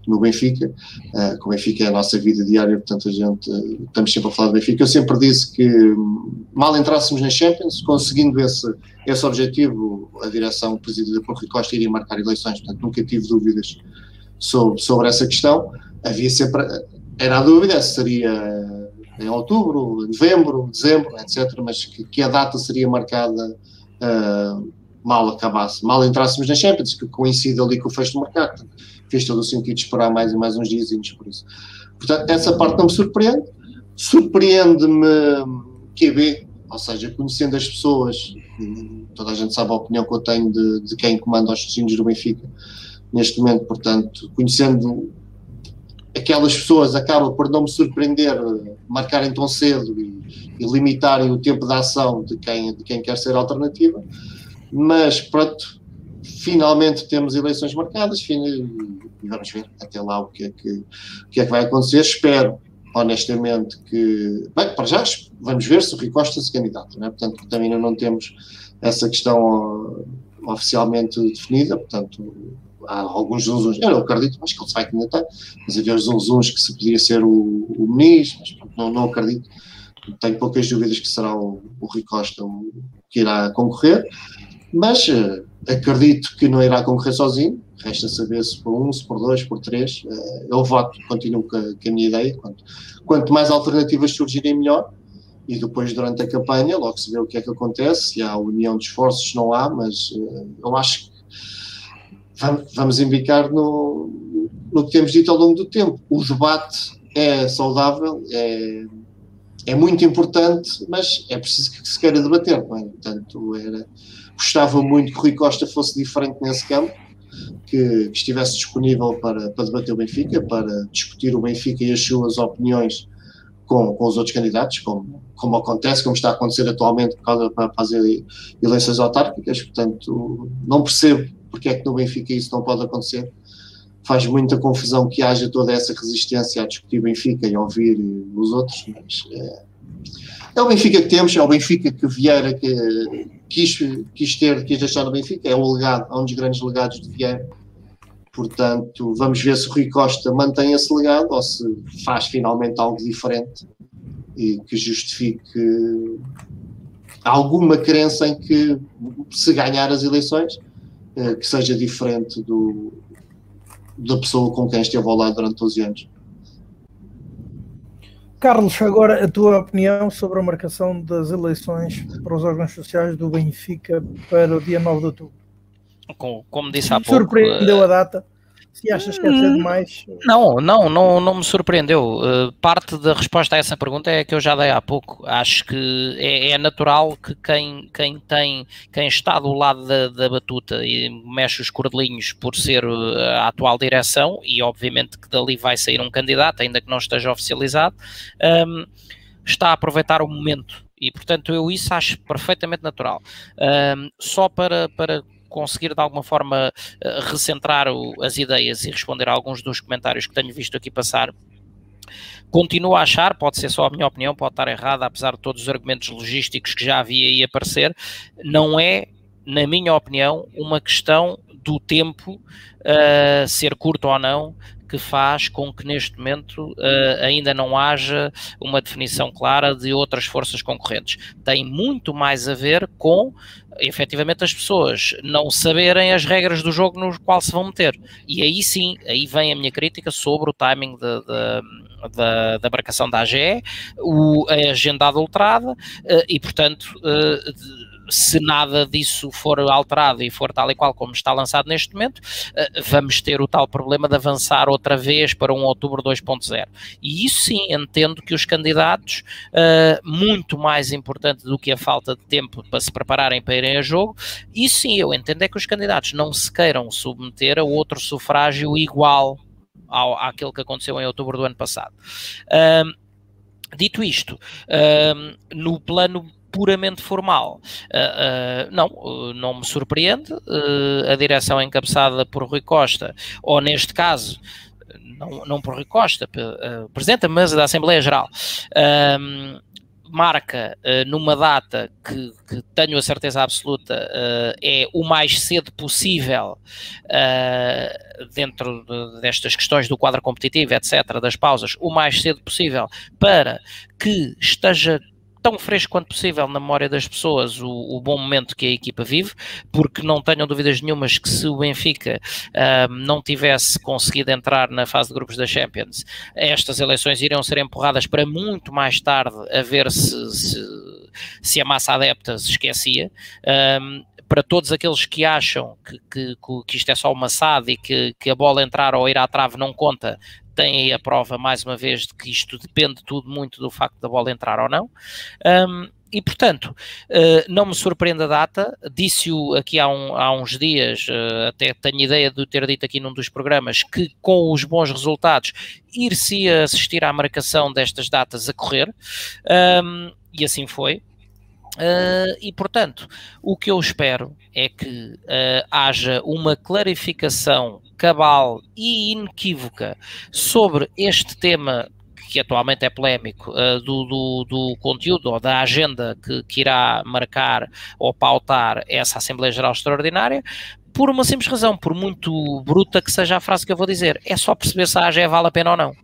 no Benfica, uh, que o Benfica é a nossa vida diária, portanto a gente uh, estamos sempre a falar do Benfica. Eu sempre disse que hum, mal entrássemos na Champions, conseguindo esse, esse objetivo, a direção presidida por Rui Costa iria marcar eleições, portanto nunca tive dúvidas sobre, sobre essa questão. Havia sempre, era a dúvida se seria em outubro, novembro, dezembro, etc., mas que, que a data seria marcada uh, mal acabasse, mal entrássemos na Champions, que coincide ali com o fecho do mercado fez todo o sentido esperar mais e mais uns dias por isso. Portanto, essa parte não me surpreende. Surpreende-me QB, ou seja, conhecendo as pessoas, toda a gente sabe a opinião que eu tenho de, de quem comanda os destinos do Benfica neste momento, portanto, conhecendo aquelas pessoas, acaba por não me surpreender marcarem tão cedo e, e limitarem o tempo de ação de quem, de quem quer ser alternativa, mas pronto, finalmente temos eleições marcadas e vamos ver até lá o que é que, o que, é que vai acontecer. Espero, honestamente, que. Bem, para já vamos ver se o Rui Costa se candidata, né? portanto, também ainda não temos essa questão oficialmente definida, portanto, há alguns zunzuns, eu não acredito, acho que ele se vai candidatar, mas havia os zunzuns que se podia ser o, o ministro, mas não, não acredito. Tenho poucas dúvidas que será o, o Rui Costa o, que irá concorrer, mas uh, acredito que não irá concorrer sozinho, resta saber se por um, se por dois, por três. Uh, eu voto, continuo com a, com a minha ideia. Quanto, quanto, mais alternativas surgirem, melhor. E depois, durante a campanha, logo se vê o que é que acontece. Se há união de esforços, não há, mas uh, eu acho que vamos, vamos embicar no, no que temos dito ao longo do tempo. O debate é saudável, é, é muito importante, mas é preciso que se queira debater. É? Portanto, era Gostava muito que Rui Costa fosse diferente nesse campo, que, que estivesse disponível para, para debater o Benfica, para discutir o Benfica e as suas opiniões com, com os outros candidatos, como, como acontece, como está a acontecer atualmente por causa para fazer eleições autárquicas. Portanto, não percebo porque é que no Benfica isso não pode acontecer. Faz muita confusão que haja toda essa resistência a discutir Benfica e ouvir os outros, mas é, é o Benfica que temos, é o Benfica que Vieira que, quis, quis ter, quis deixar no Benfica, é o legado, é um dos grandes legados de Vieira. Portanto, vamos ver se o Rui Costa mantém esse legado ou se faz finalmente algo diferente e que justifique alguma crença em que se ganhar as eleições, eh, que seja diferente do, da pessoa com quem esteve ao lado durante 12 anos. Carlos, agora a tua opinião sobre a marcação das eleições para os órgãos sociais do Benfica para o dia 9 de outubro. Como, como disse há pouco. Surpreendeu a data? Se achas que é ser demais? Não, não, não, não me surpreendeu. Uh, parte da resposta a essa pergunta é que eu já dei há pouco. Acho que é, é natural que quem, quem tem, quem está do lado da, da, batuta e mexe os cordelinhos por ser eh, a atual direção, e obviamente que dali vai sair um candidato, ainda que não esteja oficializado, um, ehm, está a aproveitar o momento e portanto eu isso acho perfeitamente natural. Um, ehm, só para, para conseguir de alguma forma eh, recentrar as ideias e responder a alguns dos comentários que tenho visto aqui passar. Continuo a achar, pode ser só a minha opinião, pode estar errada, apesar de todos os argumentos logísticos que já havia aí aparecer, não é, na minha opinião, uma questão do tempo uh, ser curto ou não, que faz com que neste momento uh, ainda não haja uma definição clara de outras forças concorrentes. Tem muito mais a ver com efetivamente as pessoas não saberem as regras do jogo no qual se vão meter. E aí sim, aí vem a minha crítica sobre o timing da, da marcação da AGE, o, a agenda adulterada uh, e, portanto, uh, se nada disso for alterado e for tal e qual como está lançado neste momento, eh, vamos ter o tal problema de avançar outra vez para um outubro 2.0. E isso sim, entendo que os candidatos, eh, muito mais importante do que a falta de tempo para se prepararem para irem a jogo, isso sim, eu entendo é que os candidatos não se queiram submeter a outro sufrágio igual ao, àquele que aconteceu em outubro do ano passado. dito isto, no plano puramente formal. Uh, uh, não, não me surpreende. a direção encabeçada por Rui Costa, ou neste caso, não, não por Rui Costa, Presidente da Mesa da Assembleia Geral, marca numa data que, que, tenho a certeza absoluta é o mais cedo possível dentro de, destas questões do quadro competitivo, etc., das pausas, o mais cedo possível para que esteja tão fresco quanto possível na memória das pessoas o, o, bom momento que a equipa vive, porque não tenham dúvidas nenhumas que se o Benfica uh, não tivesse conseguido entrar na fase de grupos da Champions, estas eleições iriam ser empurradas para muito mais tarde a ver se, se, se a massa adepta se esquecia. Um, para todos aqueles que acham que, que, que, isto é só uma SAD e que, que a bola entrar ou ir à trave não conta, tem aí a prova, mais uma vez, de que isto depende tudo muito do facto da bola entrar ou não. Um, e, portanto, uh, não me surpreende a data, disse-o aqui há, um, há, uns dias, uh, até tenho ideia de ter dito aqui num dos programas, que com os bons resultados ir-se assistir à marcação destas datas a correr, um, e assim foi. Uh, e, portanto, o que eu espero é que uh, haja uma clarificação cabal e inequívoca sobre este tema que atualmente é polémico, uh, do, do, do, conteúdo ou da agenda que, que irá marcar ou pautar essa Assembleia Geral Extraordinária, por uma simples razão, por muito bruta que seja a frase que eu vou dizer, é só perceber se a AGE vale a pena ou não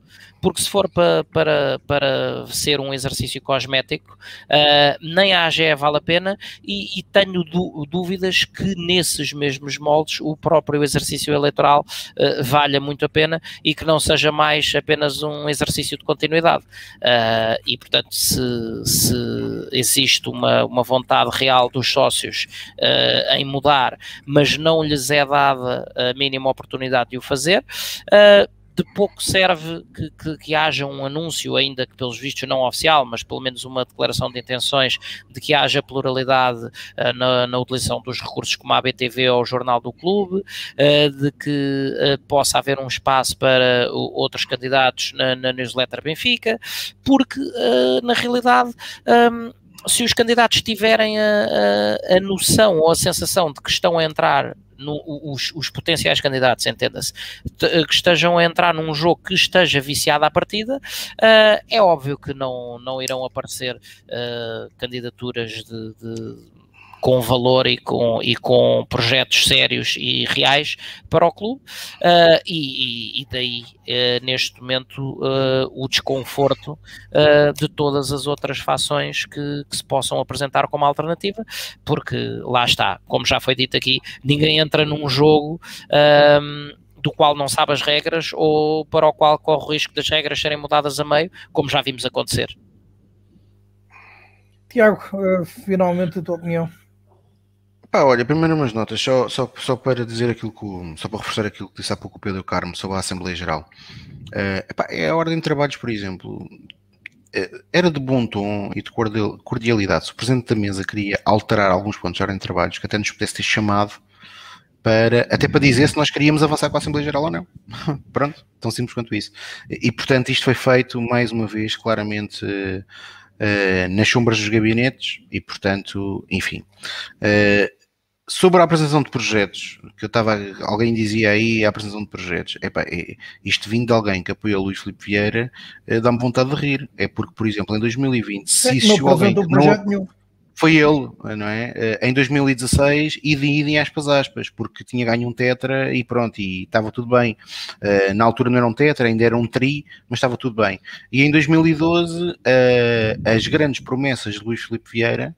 porque se for para, para, para ser um exercício cosmético, uh, nem a AGE vale a pena e, e tenho dúvidas que nesses mesmos moldes o próprio exercício eleitoral uh, valha muito a pena e que não seja mais apenas um exercício de continuidade. Uh, e, portanto, se, se existe uma, uma vontade real dos sócios em mudar, mas não lhes é dada a mínima oportunidade de o fazer, de pouco serve que, que, que, haja um anúncio, ainda que pelos vistos não oficial, mas pelo menos uma declaração de intenções de que haja pluralidade uh, na, na, utilização dos recursos como a BTV ou o Jornal do Clube, uh, de que uh, possa haver um espaço para outros candidatos na, na newsletter Benfica, porque na realidade. Um, se os candidatos tiverem a, a, a noção ou a sensação de que estão a entrar no, os, os, potenciais candidatos, entenda-se, que estejam a entrar num jogo que esteja viciado à partida, uh, é óbvio que não, não irão aparecer uh, candidaturas de, de com valor e com, e com projetos sérios e reais para o clube, uh, e, e, daí, uh, neste momento, uh, o desconforto de todas as outras fações que, que, se possam apresentar como alternativa, porque lá está, como já foi dito aqui, ninguém entra num jogo. do qual não sabe as regras ou para o qual corre o risco das regras serem mudadas a meio, como já vimos acontecer. Tiago, finalmente a tua opinião. Pá, olha, primeiro umas notas, só, só, só para dizer aquilo que, só para reforçar aquilo que disse há pouco o Pedro Carmo sobre a Assembleia Geral. Uh, epá, é a ordem de trabalhos, por exemplo. Uh, era de bom tom e de cordialidade se o Presidente da Mesa queria alterar alguns pontos da ordem de trabalhos que até nos pudesse ter chamado para, até para dizer se nós queríamos avançar com a Assembleia Geral ou não. Pronto, tão simples quanto isso. E, portanto, isto foi feito, mais uma vez, claramente uh, nas sombras dos gabinetes e, portanto, enfim. Sobre a apresentação de projetos, que eu estava, alguém dizia aí a apresentação de projetos, epá, é, isto vindo de alguém que apoia o Luís Filipe Vieira, é, dá-me vontade de rir. É porque, por exemplo, em 2020, se existiu alguém que não, foi ele, não é? Eh, em 2016, e de aspas aspas, porque tinha ganho um tetra e pronto, e estava tudo bem. Uh, na altura não era um tetra, ainda era um tri, mas estava tudo bem. E em 2012, uh, as grandes promessas de Luís Filipe Vieira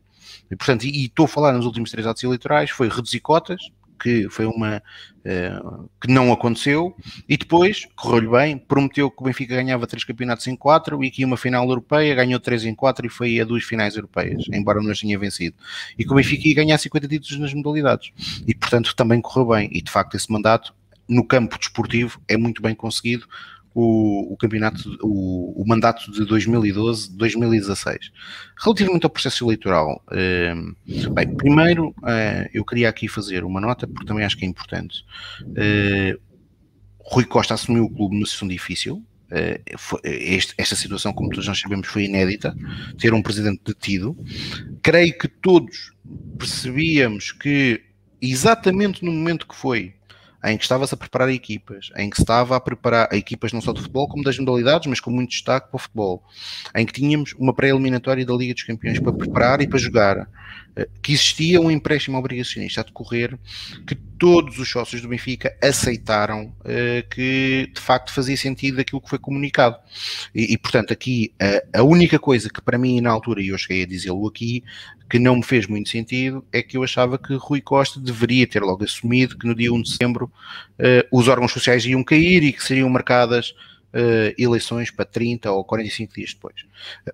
e, portanto, e, estou a falar nos últimos três atos eleitorais, foi reduzir cotas, que foi uma uh, que não aconteceu, e depois correu-lhe bem, prometeu que o Benfica ganhava três campeonatos em quatro e que ia uma final europeia, ganhou três em quatro e foi a duas finais europeias, embora não as tenha vencido. E que o Benfica ia ganhar 50 títulos nas modalidades. E portanto também correu bem. E de facto esse mandato no campo desportivo é muito bem conseguido o, o campeonato, o, o, mandato de 2012-2016. Relativamente ao processo eleitoral, eh, bem, primeiro eh, eu queria aqui fazer uma nota, porque também acho que é importante. Eh, Rui Costa assumiu o clube numa situação difícil. Foi, este, esta situação, como todos nós sabemos, foi inédita. Ter um presidente detido. Creio que todos percebíamos que, exatamente no momento que foi em que estava-se a preparar equipas, em que estava a preparar equipas não só de futebol, como das modalidades, mas com muito destaque para o futebol, em que tínhamos uma pré-eliminatória da Liga dos Campeões para preparar e para jogar, que existia um empréstimo obrigacionista a decorrer, que todos os sócios do Benfica aceitaram uh, que de facto fazia sentido aquilo que foi comunicado. E, e portanto, aqui uh, a única coisa que para mim na altura, e eu cheguei a dizê-lo aqui, que não me fez muito sentido é que eu achava que Rui Costa deveria ter logo assumido que no dia 1 de setembro uh, os órgãos sociais iam cair e que seriam marcadas eleições para 30 ou 45 dias depois.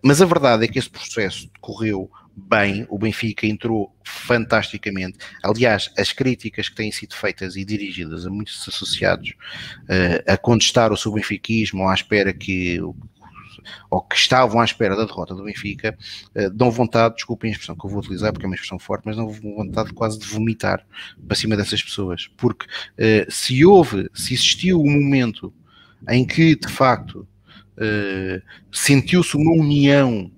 Mas a verdade é que esse processo decorreu bem, o Benfica entrou fantasticamente. Aliás, as críticas que têm sido feitas e dirigidas a muitos associados uh, a contestar o seu benfiquismo à espera que ou que estavam à espera da derrota do Benfica, uh, dão vontade, desculpem a expressão que eu vou utilizar porque é uma expressão forte, mas dão vontade quase de vomitar para cima dessas pessoas, porque uh, se houve, se existiu um momento em que de facto sentiu-se uma união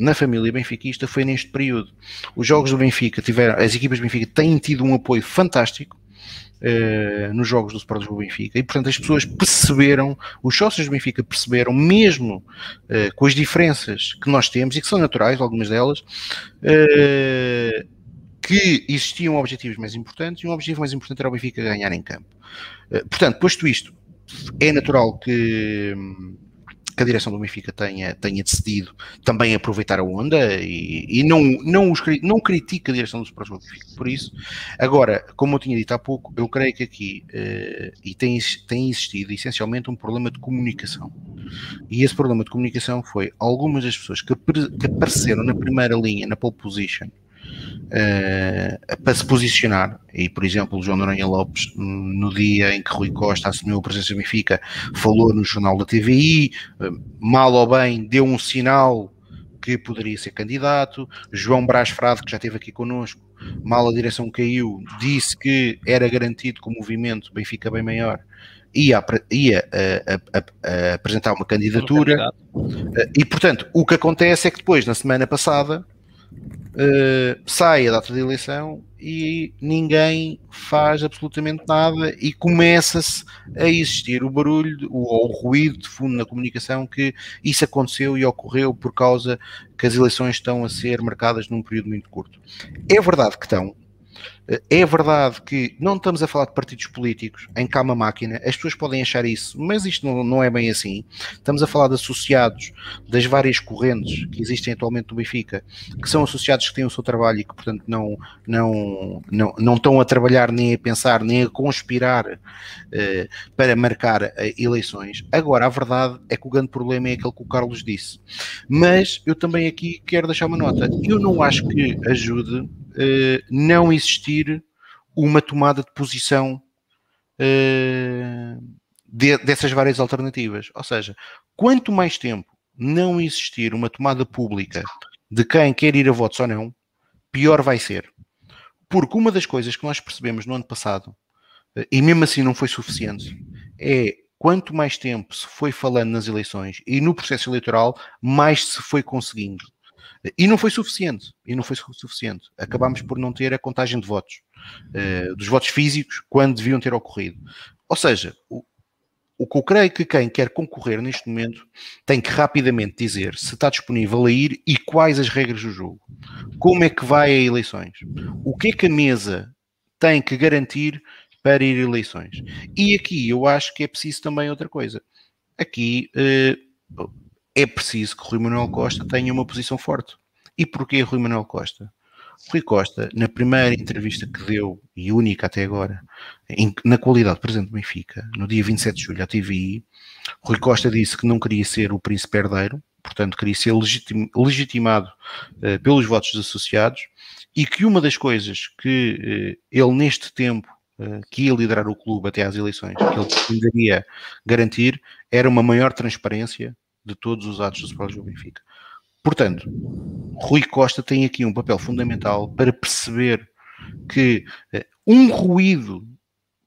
na família benfiquista foi neste período. Os jogos do Benfica tiveram, as equipas do Benfica têm tido um apoio fantástico uh, nos jogos do Sport Lisboa Benfica e portanto as pessoas perceberam, os sócios do Benfica perceberam, mesmo uh, com as diferenças que nós temos e que são naturais, algumas delas, uh, que existiam objetivos mais importantes e um objetivo mais importante era o Benfica ganhar em campo. portanto, posto isto, é natural que que a direção do Benfica tenha, tenha decidido também aproveitar a onda e, e não, não, os, não critica a direção do Sporting Benfica por isso. Agora, como eu tinha dito há pouco, eu creio que aqui uh, e tem, tem existido essencialmente um problema de comunicação. E esse problema de comunicação foi algumas das pessoas que, que apareceram na primeira linha, na pole position, uh, para se posicionar. E, por exemplo, o João Noronha Lopes, no dia em que Rui Costa assumiu a presença do Benfica, falou no jornal da TVI, eh, mal ou bem, deu um sinal que poderia ser candidato. João Brás Frade, que já esteve aqui connosco, mal a direção caiu, disse que era garantido que o movimento Benfica bem maior ia, ia a, a, a apresentar uma candidatura. Eh, e, portanto, o que acontece é que depois, na semana passada, uh, sai a data de eleição e ninguém faz absolutamente nada e começa-se a existir o barulho ou o ruído de fundo na comunicação que isso aconteceu e ocorreu por causa que as eleições estão a ser marcadas num período muito curto. É verdade que estão, é verdade que não estamos a falar de partidos políticos em cama máquina, as pessoas podem achar isso, mas isto não, não é bem assim. Estamos a falar de associados das várias correntes que existem atualmente no Benfica, que são associados que têm o seu trabalho e que, portanto, não, não, não, não estão a trabalhar nem a pensar, nem a conspirar eh, para marcar eh, eleições. Agora, a verdade é que o grande problema é aquele que o Carlos disse. Mas eu também aqui quero deixar uma nota. Eu não acho que ajude uh, não existir uma tomada de posição uh, de, dessas várias alternativas. Ou seja, quanto mais tempo não existir uma tomada pública de quem quer ir a votos ou não, pior vai ser. Porque uma das coisas que nós percebemos no ano passado, eh, e mesmo assim não foi suficiente, é quanto mais tempo se foi falando nas eleições e no processo eleitoral, mais se foi conseguindo. E não foi suficiente. E não foi suficiente. Acabámos por não ter a contagem de votos, uh, dos votos físicos, quando deviam ter ocorrido. Ou seja, o, o que eu creio que quem quer concorrer neste momento tem que rapidamente dizer se está disponível a ir e quais as regras do jogo. Como é que vai a eleições? O que é que a mesa tem que garantir para ir a eleições? E aqui eu acho que é preciso também outra coisa. Aqui uh, é preciso que Rui Manuel Costa tenha uma posição forte. E porquê Rui Manuel Costa? Rui Costa, na primeira entrevista que deu, e única até agora, em, na qualidade de presidente do Benfica, no dia 27 de julho à TVI, Rui Costa disse que não queria ser o príncipe herdeiro, portanto queria ser legitim, legitimado uh, pelos votos dos associados, e que uma das coisas que uh, ele neste tempo uh, que ia liderar o clube até às eleições, que ele pretenderia garantir, era uma maior transparência de todos os atos do Sport do Benfica. Portanto, Rui Costa tem aqui um papel fundamental para perceber que uh, um ruído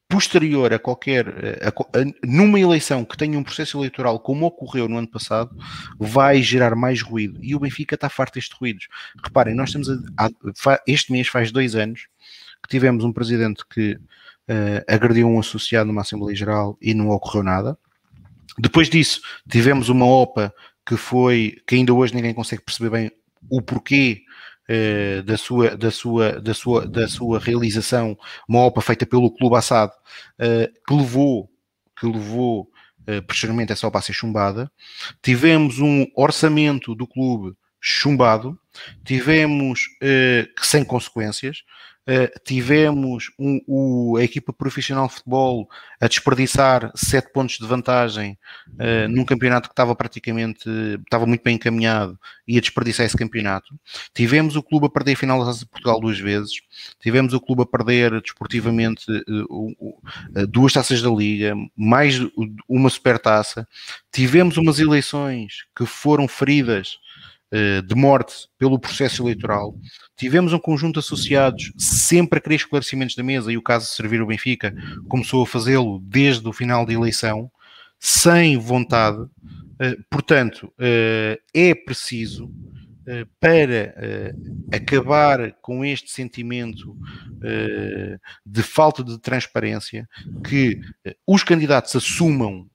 posterior a qualquer uh, a, a, numa eleição que tenha um processo eleitoral como ocorreu no ano passado vai gerar mais ruído e o Benfica está farto destes ruídos reparem, nós temos a, este mês faz dois anos que tivemos um presidente que uh, agrediu um associado numa Assembleia Geral e não ocorreu nada. Depois disso, tivemos uma OPA que foi, que ainda hoje ninguém consegue perceber bem o porquê uh, da, sua, da, sua, da, sua, da sua realização, uma OPA feita pelo Clube Assad, uh, que levou, que levou uh, posteriormente essa OPA a ser chumbada. Tivemos um orçamento do clube chumbado, tivemos uh, sem consequências, Uh, tivemos um, o, a equipa profissional de futebol a desperdiçar sete pontos de vantagem uh, num campeonato que estava praticamente estava muito bem encaminhado e a desperdiçar esse campeonato. Tivemos o clube a perder a final da Taça de Portugal duas vezes, tivemos o clube a perder desportivamente uh, duas taças da Liga, mais uma supertaça, tivemos umas eleições que foram feridas eh, de morte pelo processo eleitoral. Tivemos um conjunto de associados sempre a querer esclarecimentos da mesa e o caso de servir o Benfica começou a fazê-lo desde o final da eleição, sem vontade. Eh, portanto, eh, é preciso para acabar com este sentimento de falta de transparência que os candidatos assumam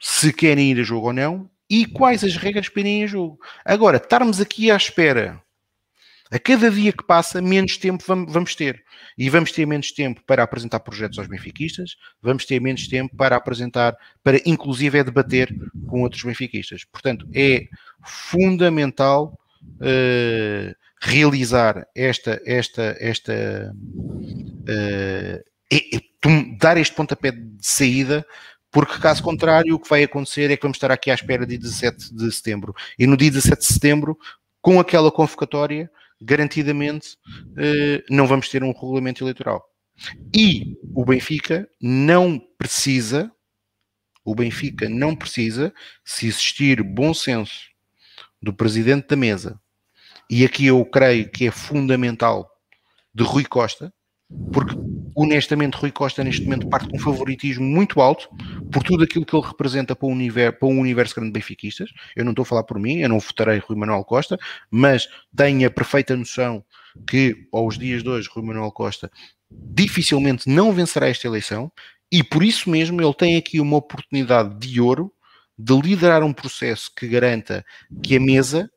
se querem ir a jogo ou não e quais as regras para irem em jogo. Agora, estarmos aqui à espera, a cada dia que passa, menos tempo vamos ter. E vamos ter menos tempo para apresentar projetos aos benfiquistas, vamos ter menos tempo para apresentar, para inclusive é debater com outros benfiquistas. Portanto, é fundamental uh, realizar esta, esta, esta uh, dar este pontapé de saída porque caso contrário, o que vai acontecer é que vamos estar aqui à espera de 17 de setembro. E no dia 17 de setembro, com aquela convocatória, garantidamente eh, não vamos ter um regulamento eleitoral. E o Benfica não precisa, o Benfica não precisa, se existir bom senso do presidente da mesa, e aqui eu creio que é fundamental, de Rui Costa, porque honestamente Rui Costa neste momento parte com um favoritismo muito alto por tudo aquilo que ele representa para, universo, para um universo grande de benfiquistas. Eu não estou a falar por mim, eu não votarei Rui Manuel Costa, mas tenho a perfeita noção que aos dias de hoje Rui Manuel Costa dificilmente não vencerá esta eleição e por isso mesmo ele tem aqui uma oportunidade de ouro de liderar um processo que garanta que a mesa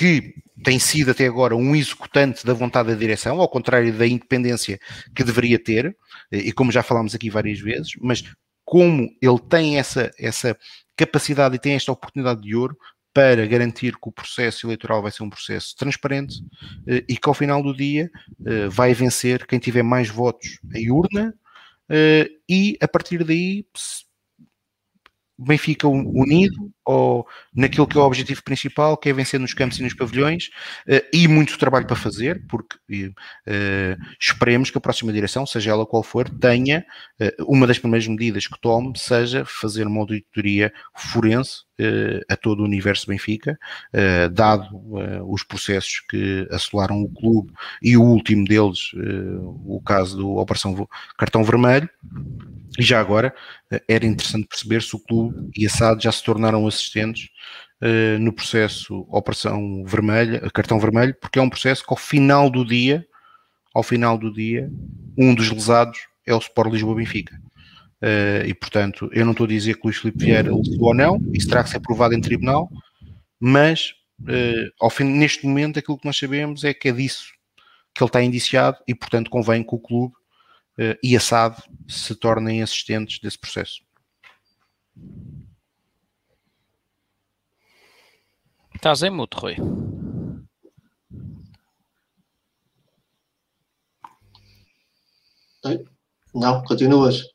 que tem sido até agora um executante da vontade da direção, ao contrário da independência que deveria ter, e como já falámos aqui várias vezes, mas como ele tem essa, essa capacidade e tem esta oportunidade de ouro para garantir que o processo eleitoral vai ser um processo transparente eh, e que ao final do dia eh, vai vencer quem tiver mais votos em urna eh, e a partir daí Benfica unido ou naquilo que é o objetivo principal, que é vencer nos campos e nos pavilhões, uh, e muito trabalho para fazer, porque uh, esperemos que a próxima direção, seja ela qual for, tenha uh, uma das primeiras medidas que tome, seja fazer uma auditoria forense a todo o universo Benfica, dado os processos que assolaram o clube e o último deles, o caso da Operação Cartão Vermelho. E já agora era interessante perceber se o clube e a SAD já se tornaram assistentes uh, no processo Operação Vermelha, Cartão Vermelho, porque é um processo que ao final do dia, ao final do dia, um dos lesados é o Sport Lisboa Benfica. Uh, e portanto, eu não estou a dizer que o Luís Filipe Vieira lesou ou não, isso terá que ser aprovado em tribunal, mas uh, ao fim, neste momento aquilo que nós sabemos é que é disso que ele está indiciado e portanto convém que o clube uh, e a SAD se tornem assistentes desse processo. Estás em mute, Rui. Não, continuas.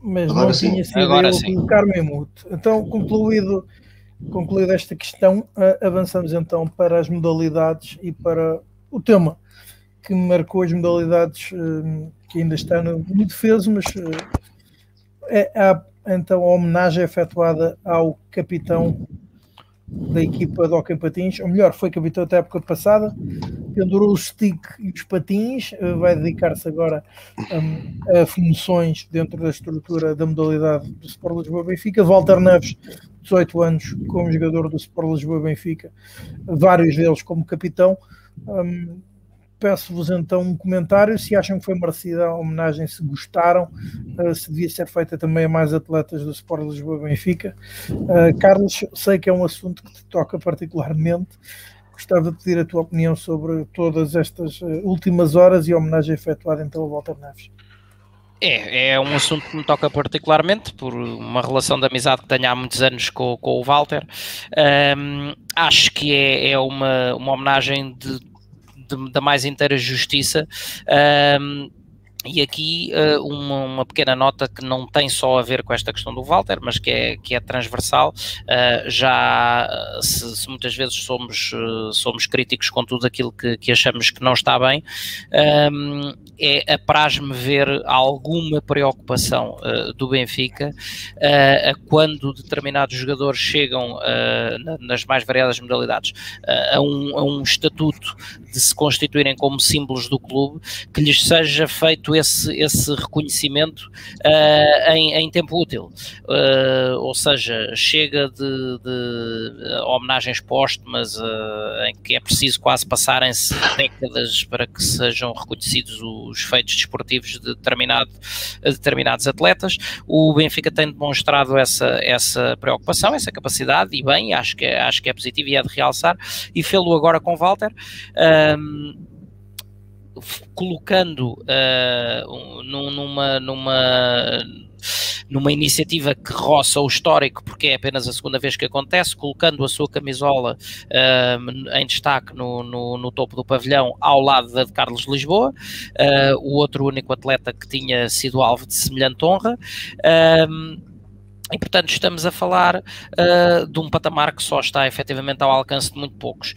Mas Agora não sim. tinha sido Agora eu colocar-me em mute. Então, concluído, concluído esta questão, avançamos então para as modalidades e para o tema que marcou as modalidades eh, que ainda está no, no defeso, mas eh, é, há então a homenagem efetuada ao capitão da equipa do Hockey Patins, ou melhor, foi capitão até a época passada, pendurou o stick e os patins, eh, vai dedicar-se agora um, a funções dentro da estrutura da modalidade do Sport Lisboa Benfica. Walter Neves, 18 anos, como jogador do Sport Lisboa Benfica, vários deles como capitão. Um, peço-vos então um comentário se acham que foi merecida a homenagem, se gostaram, uh, se devia ser feita também a mais atletas do Sport Lisboa Benfica. Uh, Carlos, sei que é um assunto que te toca particularmente. Gostava de pedir a tua opinião sobre todas estas últimas horas e a homenagem efetuada então a Walter Neves. É, é um assunto que me toca particularmente, por uma relação de amizade que tenho há muitos anos com, com o Walter. Um, acho que é, é uma, uma homenagem de, de, da mais inteira justiça. Um, e aqui uh, uma, uma, pequena nota que não tem só a ver com esta questão do Walter, mas que é, que é transversal. Uh, já se, se, muitas vezes somos, uh, somos críticos com tudo aquilo que, que achamos que não está bem, é apraz-me ver alguma preocupação do Benfica quando determinados jogadores chegam nas mais variadas modalidades a um, a um estatuto de se constituírem como símbolos do clube, que lhes seja feito esse, esse reconhecimento uh, em, em, tempo útil. Uh, ou seja, chega de, de homenagens póstumas uh, em que é preciso quase passarem-se décadas para que sejam reconhecidos os feitos desportivos de determinado, determinados atletas. O Benfica tem demonstrado essa, essa preocupação, essa capacidade, e bem, acho que, é, acho que é positivo e é de realçar, e fê-lo agora com Walter. Um, colocando uh, numa, numa, numa iniciativa que roça o histórico, porque é apenas a segunda vez que acontece, colocando a sua camisola uh, em destaque no, no, no, topo do pavilhão ao lado da de Carlos Lisboa, uh, o outro único atleta que tinha sido alvo de semelhante honra. E, portanto, estamos a falar uh, de um patamar que só está efetivamente ao alcance de muito poucos.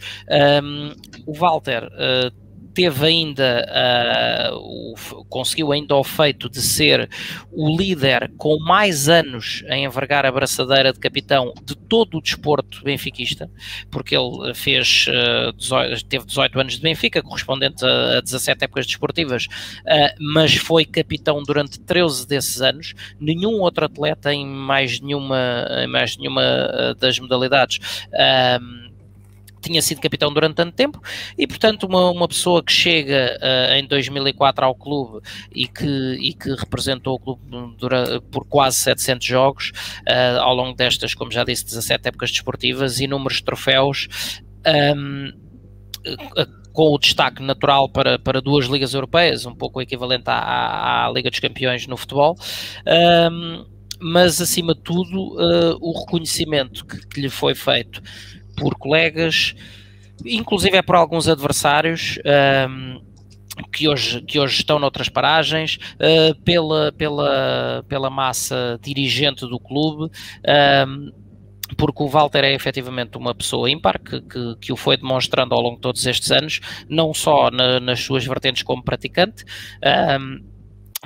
Um, o Walter uh, teve ainda, uh, o, conseguiu ainda o feito de ser o líder com mais anos em envergar a braçadeira de capitão de todo o desporto benfiquista, porque ele fez, uh, ah, 18, teve 18 anos de Benfica, correspondente a, a 17 épocas desportivas, uh, mas foi capitão durante 13 desses anos. Nenhum outro atleta em mais nenhuma, em mais nenhuma das modalidades tinha sido capitão durante tanto tempo e, portanto, uma, uma pessoa que chega uh, em 2004 ao clube e que, e que representou o clube durante, por quase 700 jogos, uh, ao longo destas, como já disse, 17 épocas desportivas, inúmeros troféus. Um, com o destaque natural para, para duas ligas europeias, um pouco equivalente à, à Liga dos Campeões no futebol, um, mas acima de tudo uh, o reconhecimento que, que, lhe foi feito por colegas, inclusive é por alguns adversários. Um, que hoje, que hoje estão noutras paragens, uh, pela, pela, pela massa dirigente do clube, um, porque o Walter é efetivamente uma pessoa ímpar, que, que, que, o foi demonstrando ao longo de todos estes anos, não só na, nas suas vertentes como praticante, um,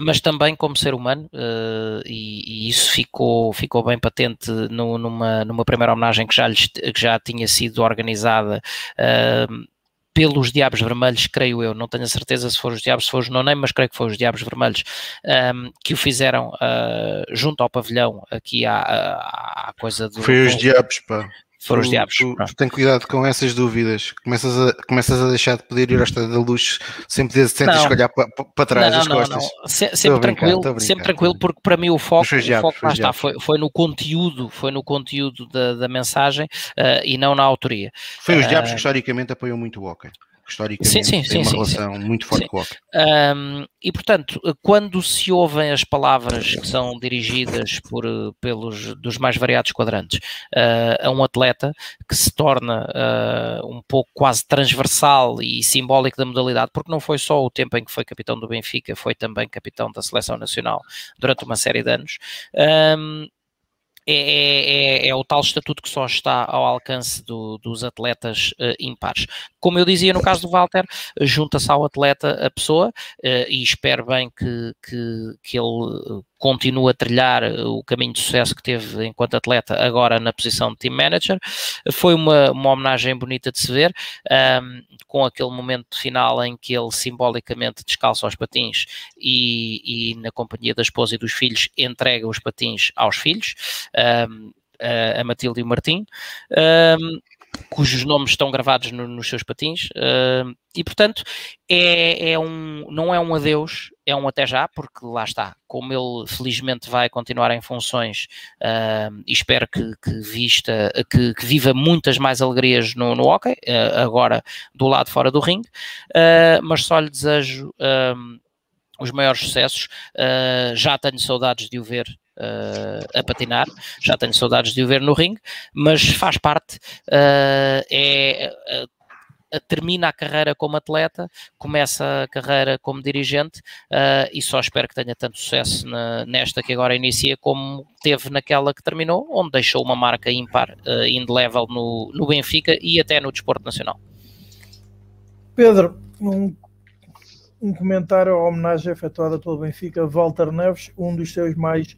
mas também como ser humano, uh, e, e, isso ficou, ficou bem patente no, numa, numa primeira homenagem que já, lhes, que já tinha sido organizada. Uh, pelos Diabos Vermelhos, creio eu, não tenho a certeza se foram os Diabos, se foram os Nonem, mas creio que foram os Diabos Vermelhos um, ehm, que o fizeram uh, junto ao pavilhão aqui à, à, coisa do. Foi os Diabos, pá. Foram os diabos. Tu, tu, tem cuidado com essas dúvidas. Começas a, começas a deixar de poder ir ao estado da luz sem poder tentas olhar para, para trás das costas. Não. Se, sempre tranquilo, sempre tranquilo, porque para mim o foco, diabos, o foco lá está, foi, foi, no conteúdo, foi no conteúdo da, da mensagem uh, e não na autoria. Foi os diabos uh, que historicamente apoiam muito o hockey historicamente sim, sim, tem sim, uma relação muito forte com o hockey. Um, e portanto, quando se ouvem as palavras que são dirigidas por, pelos dos mais variados quadrantes uh, a um atleta que se torna uh, um pouco quase transversal e simbólico da modalidade, porque não foi só o tempo em que foi capitão do Benfica, foi também capitão da seleção nacional durante uma série de anos. Um, é, é, é, é, o tal estatuto que só está ao alcance do, dos atletas uh, impares. Como eu dizia no caso do Walter, junta-se ao atleta a pessoa uh, e espero bem que, que, que ele continua a trilhar o caminho de sucesso que teve enquanto atleta, agora na posição de team manager. Foi uma, uma homenagem bonita de se ver, um, com aquele momento final em que ele simbolicamente descalça os patins e, e, na companhia da esposa e dos filhos, entrega os patins aos filhos, um, a Matilde e o Martim. Um, cujos nomes estão gravados no, nos seus patins, uh, e portanto é, é, um, não é um adeus, é um até já, porque lá está, como ele felizmente vai continuar em funções uh, e espero que, que vista, que, que, viva muitas mais alegrias no, no hockey, uh, agora do lado fora do ringue, mas só lhe desejo os maiores sucessos, já tenho saudades de o ver uh, a patinar, já tenho saudades de o ver no ringue, mas faz parte, uh, é, uh, termina a carreira como atleta, começa a carreira como dirigente e só espero que tenha tanto sucesso na, nesta que agora inicia como teve naquela que terminou, onde deixou uma marca ímpar, uh, indelével no, no Benfica e até no desporto nacional. Pedro, um um comentário à homenagem efetuada pelo Benfica, Walter Neves, um dos seus mais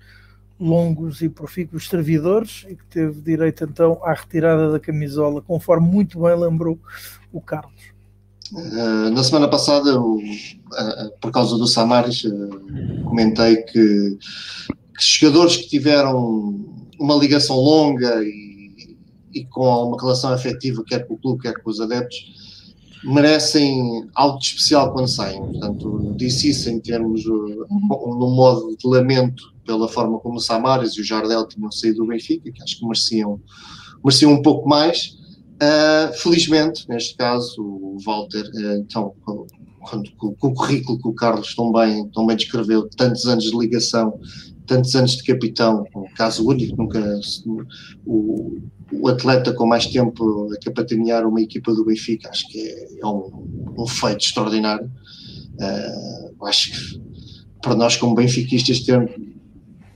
longos e profícuos servidores e que teve direito então à retirada da camisola, conforme muito bem lembrou o Carlos. Uh, na semana passada, eu, uh, por causa do Samaris, uh, comentei que, que jogadores que tiveram uma ligação longa e, e, com uma relação afetiva, quer com o clube, quer com os adeptos, merecem algo de especial quando saem. Portanto, disse isso em termos, no modo de lamento pela forma como o Samaras e o Jardel tinham saído do Benfica, que acho que mereciam, mereciam um pouco mais. Uh, felizmente, neste caso, o Walter, uh, então, com, com, com, o currículo que o Carlos tão bem descreveu, tantos anos de ligação, tantos anos de capitão, um caso único, nunca o, o atleta com mais tempo a capitanear uma equipa do Benfica, acho que é, é um, um, feito extraordinário. Uh, acho que para nós, como benfiquistas, termos,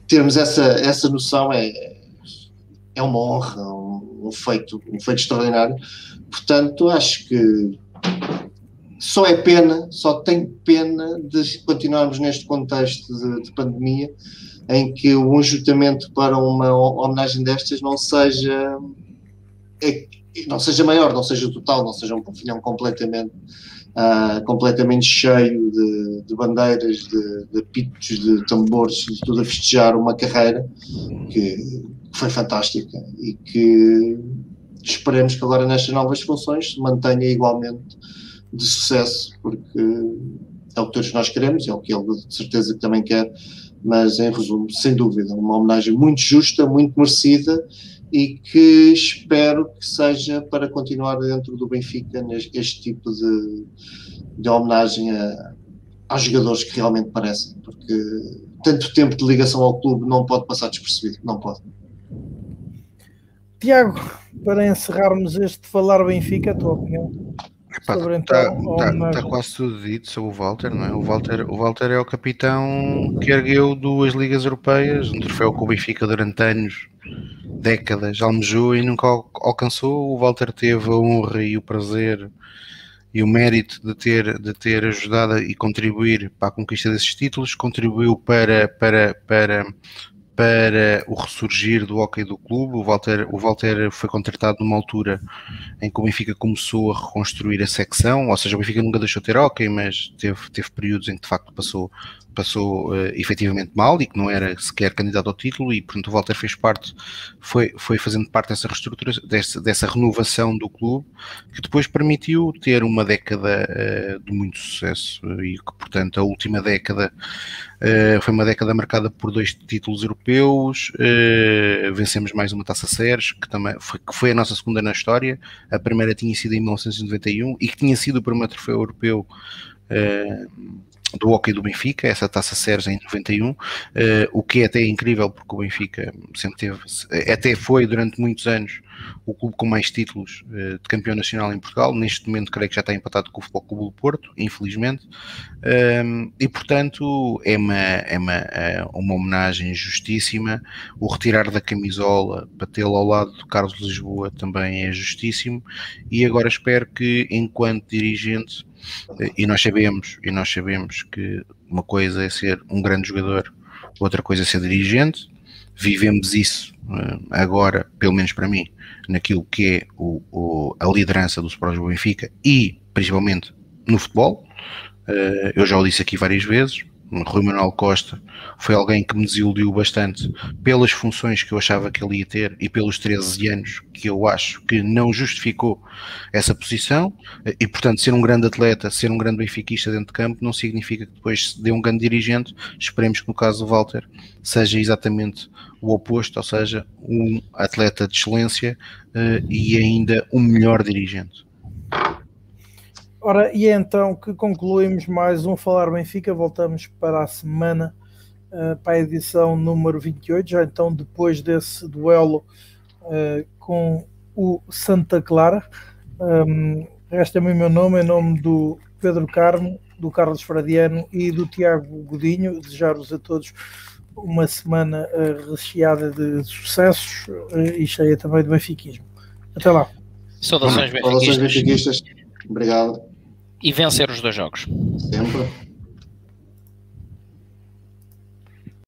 termos essa, essa noção é, é uma honra, um, feito, um feito extraordinário. Portanto, acho que só é pena, só tem pena de continuarmos neste contexto de, de pandemia em que o ajuntamento para uma homenagem destas não seja é, não seja maior, não seja total, não seja um pavilhão completamente uh, completamente cheio de, de bandeiras, de, de pitos, de tambores, de tudo a festejar uma carreira que foi fantástica e que esperemos que agora nestas novas funções se mantenha igualmente de sucesso, porque é o que todos nós queremos, é o que ele de certeza que também quer, mas em resumo, sem dúvida, uma homenagem muito justa, muito merecida e que espero que seja para continuar dentro do Benfica este tipo de, de homenagem a, aos jogadores que realmente parecem, porque tanto tempo de ligação ao clube não pode passar despercebido, não pode. Tiago, para encerrarmos este Falar Benfica, a tua opinião? Está tá, tá, tá quase tudo dito sobre o Walter, não é? O Walter, o Walter é o capitão que ergueu duas ligas europeias, um troféu que o Benfica durante anos, décadas, almejou e nunca alcançou. O Walter teve a honra e o prazer e o mérito de ter, de ter ajudado e contribuir para a conquista desses títulos, contribuiu para, para, para para o ressurgir do hockey do clube. O Walter, o Walter foi contratado numa altura em que o Benfica começou a reconstruir a secção, ou seja, o Benfica nunca deixou de ter hockey, mas teve, teve períodos em que de facto passou, passou uh, efetivamente mal e que não era sequer candidato ao título e portanto o Walter fez parte, foi, foi fazendo parte dessa reestruturação, dessa, dessa renovação do clube que depois permitiu ter uma década uh, de muito sucesso e que portanto a última década uh, foi uma década marcada por dois títulos europeus, vencemos mais uma Taça Ceres que também foi, que foi a nossa segunda na história, a primeira tinha sido em 1991 e que tinha sido o primeiro troféu europeu do hockey do Benfica, essa taça Sérgio em 91, uh, eh, o que é até incrível porque o Benfica sempre teve, até foi durante muitos anos o clube com mais títulos uh, de campeão nacional em Portugal, neste momento creio que já está empatado com o Futebol Clube do Porto, infelizmente, um, e portanto é uma, é uma, é uma homenagem justíssima, o retirar da camisola, batê-lo ao lado do Carlos Lisboa também é justíssimo, e agora espero que enquanto dirigente e nós sabemos, e nós sabemos que uma coisa é ser um grande jogador, outra coisa é ser dirigente. Vivemos isso agora, pelo menos para mim, naquilo que é o, o, a liderança do Sport Benfica e principalmente no futebol. Uh, eu já o disse aqui várias vezes, Rui Manuel Costa foi alguém que me desiludiu bastante pelas funções que eu achava que ele ia ter e pelos 13 anos que eu acho que não justificou essa posição e portanto ser um grande atleta, ser um grande benfiquista dentro de campo não significa que depois se dê um grande dirigente, esperemos que no caso do Walter seja exatamente o oposto, ou seja, um atleta de excelência uh, e ainda um melhor dirigente. Ora, e é então que concluímos mais um Falar Benfica. Voltamos para a semana, uh, para a edição número 28, já então depois desse duelo uh, com o Santa Clara. Um, Resta-me o meu nome, em nome do Pedro Carmo, do Carlos Fradiano e do Tiago Godinho. Desejar-vos a todos uma semana uh, recheada de sucessos e cheia também de benfiquismo. Até lá. Saudações benfiquistas. benfiquistas. Obrigado e vencer os dois jogos. Sempre.